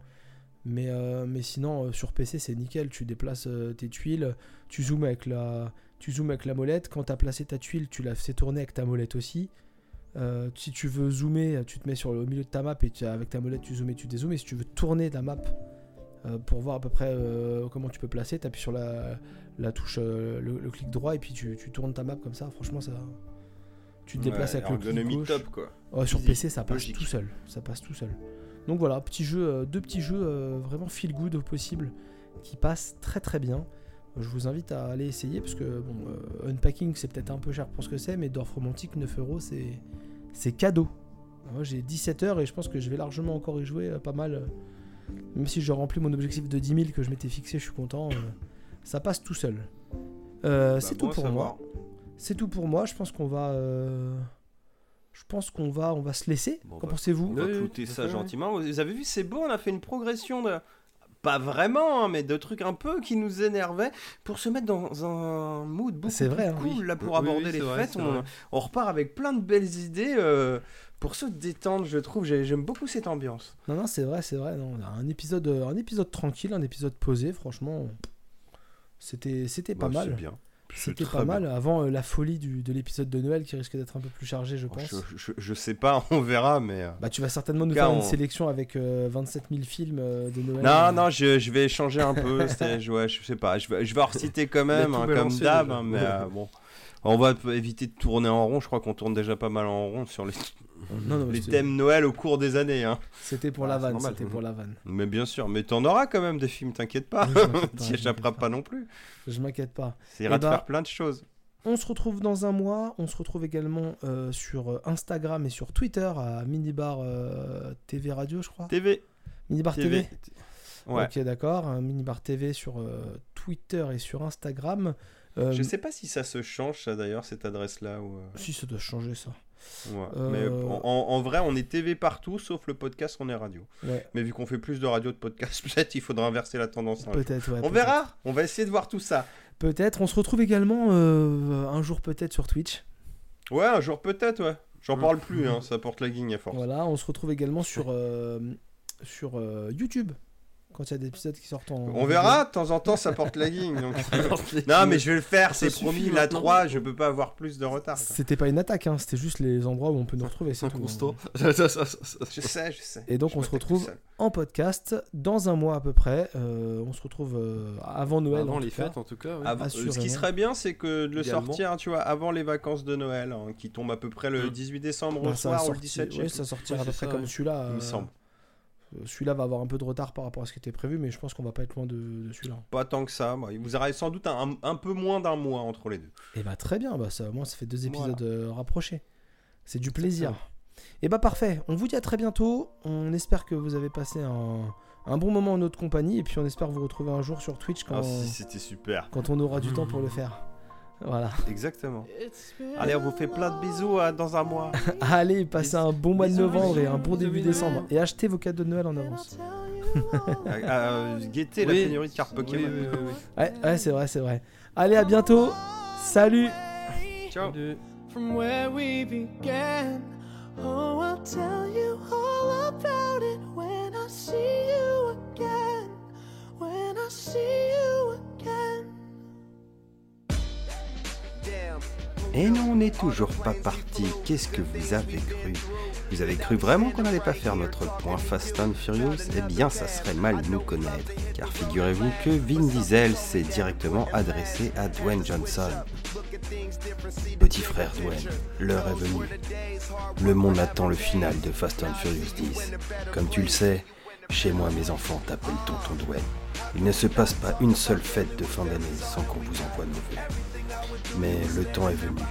Mais, euh, sinon, euh, sur PC, c'est nickel. Tu déplaces euh, tes tuiles, tu zoomes avec la, tu zoomes la molette. Quand tu as placé ta tuile, tu la fais tourner avec ta molette aussi. Si tu veux zoomer, tu te mets sur le au milieu de ta map et tu- avec ta molette, tu zoomes et tu dézoomes. Et si tu veux tourner la map pour voir à peu près comment tu peux placer, tu appuies sur la, touche, le, le clic droit et puis tu, tu tournes ta map comme ça. Franchement, ça. Tu te déplaces Ouais, avec le clic ergonomie gauche. top quoi. Ouais, sur PC, ça passe logique. tout seul. Ça passe tout seul. Donc voilà, petit jeu, euh, deux petits jeux euh, vraiment feel good au possible qui passent très très bien. Je vous invite à aller essayer parce que bon, euh, Unpacking c'est peut-être un peu cher pour ce que c'est, mais Dorf Romantique 9 euros c'est c'est cadeau. Moi j'ai 17 heures et je pense que je vais largement encore y jouer pas mal. même si je remplis mon objectif de 10 000 que je m'étais fixé, je suis content. ça passe tout seul. Euh, c'est Bah, tout pour moi. C'est tout pour moi. Je pense qu'on va. euh, Je pense qu'on va, on va se laisser. Bon, Qu'en bah, pensez-vous On va à ça gentiment. Vous avez vu, c'est beau, on a fait une progression de. Pas vraiment, hein, mais de trucs un peu qui nous énervaient pour se mettre dans un mood beaucoup C'est vrai, plus hein. cool là pour Oui, aborder oui, les vrai, fêtes. On, repart avec plein de belles idées euh, pour se détendre, je trouve. J'ai- J'aime beaucoup cette ambiance. Non, non, c'est vrai, c'est vrai. Non, un épisode, un épisode tranquille, un épisode posé. Franchement, c'était, c'était pas Bah, C'est mal. bien. C'était pas bien. mal avant euh, la folie du, de l'épisode de Noël qui risque d'être un peu plus chargé, je pense. Je, je- je sais pas, on verra, mais. euh, Bah, tu vas certainement nous faire une on- sélection avec euh, 27 000 films euh, de Noël. Non, non, je, je vais changer un peu. ouais, je sais pas. Je vais, je vais en reciter quand même, hein, comme d'hab. hein, mais euh, bon, on va éviter de tourner en rond. Je crois qu'on tourne déjà pas mal en rond sur les, Non, non, mais les thèmes Noël au cours des années. Hein. C'était pour Ah, la vanne. C'était pour la vanne. Mais bien sûr, mais t'en auras quand même des films, t'inquiète pas. T'y échapperas pas non plus. Je m'inquiète pas. Ça ira Eh de bah, faire plein de choses. On se retrouve dans un mois. On se retrouve également euh, sur euh, Instagram et sur Twitter à Minibar euh, TV Radio, je crois. TV. Minibar TV. TV. Ouais. Ok, d'accord. Un Minibar TV sur euh, Twitter et sur Instagram. Euh, Je sais pas si ça se change, ça d'ailleurs, cette adresse-là. Ou... Si, ça doit changer ça. Ouais. Euh, Mais en, vrai, on est TV partout, sauf le podcast, on est radio. Ouais, Mais vu qu'on fait plus de radio de podcast, peut-être il faudra inverser la tendance. peut-être. ouais, On verra, on va essayer de voir tout ça. Peut-être. On se retrouve également euh, un jour peut-être sur Twitch. Ouais, un jour peut-être, ouais. J'en parle plus, hein, ça porte la guigne à force. Voilà. On se retrouve également sur, euh, sur YouTube. Quand il y a des épisodes qui sortent en. On verra, de temps en temps ça porte la guigne. donc. non, mais je vais le faire, c'est promis. La maintenant. 3, je peux pas avoir plus de retard. C'était pas une attaque, hein, c'était juste les endroits où on peut nous retrouver. C'est tout, constat. hein. Je sais, je sais. Et donc Je on se retrouve en podcast dans un mois à peu près. Euh, on se retrouve euh, avant Noël. Avant en les cas. fêtes, en tout cas. oui. Avant- ce qui serait bien, c'est que de le sortir, tu vois, avant les vacances de Noël, hein, qui tombent à peu près le Mm. 18 décembre Bah, au soir ou le sorti- 17, je sais ouais, plus. ça sortira Oui, à peu près comme celui-là. il me euh, semble. Euh, Celui-là va avoir un peu de retard par rapport à ce qui était prévu, mais je pense qu'on va pas être loin de, de celui-là. Pas tant que ça. moi. Vous aurez sans doute un, un peu moins d'un mois entre les deux. Et bah très bien, bah ça, moi ça fait deux épisodes Voilà. euh, rapprochés. C'est du plaisir. Et bah parfait, on vous dit à très bientôt. On espère que vous avez passé un, un bon moment en notre compagnie et puis on espère vous retrouver un jour sur Twitch quand, Ah, si, c'était super. quand on aura du temps pour le faire. Voilà. Exactement. Allez, on vous fait plein de bisous à- dans un mois. Allez, passez un bon mois de Bisous, novembre et un bon bisous, début bisous. décembre. Et achetez vos cadeaux de Noël en avance. you à, à guetter la Oui. pénurie de cartes Pokémon. Oui, oui, oui, oui. Ouais, ouais, c'est vrai, c'est vrai. Allez, à bientôt. Salut. Ciao. De- from where we began. Oh, I'll tell you all about it when I see you again. When I see you again. Et non, on n'est toujours pas parti. Qu'est-ce que vous avez cru? Vous avez cru vraiment qu'on n'allait pas faire notre point Fast and Furious? Eh bien, ça serait mal nous connaître. Car figurez-vous que Vin Diesel s'est directement adressé à Dwayne Johnson. Petit frère Dwayne, l'heure est venue. Le monde attend le final de Fast and Furious 10. Comme tu le sais, chez moi mes enfants t'appellent tonton Dwayne. Il ne se passe pas une seule fête de fin d'année sans qu'on vous envoie nos vœux. Mais le temps est venu.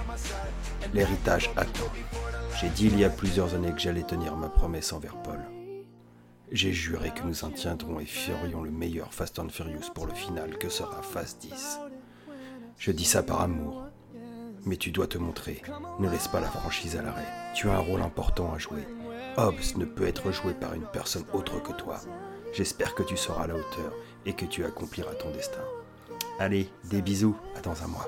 L'héritage attend. J'ai dit il y a plusieurs années que j'allais tenir ma promesse envers Paul. J'ai juré que nous en tiendrons et ferions le meilleur Fast and Furious pour le final que sera Fast 10. Je dis ça par amour. Mais tu dois te montrer. Ne laisse pas la franchise à l'arrêt. Tu as un rôle important à jouer. Hobbs ne peut être joué par une personne autre que toi. J'espère que tu seras à la hauteur et que tu accompliras ton destin. Allez, des bisous, à un mois.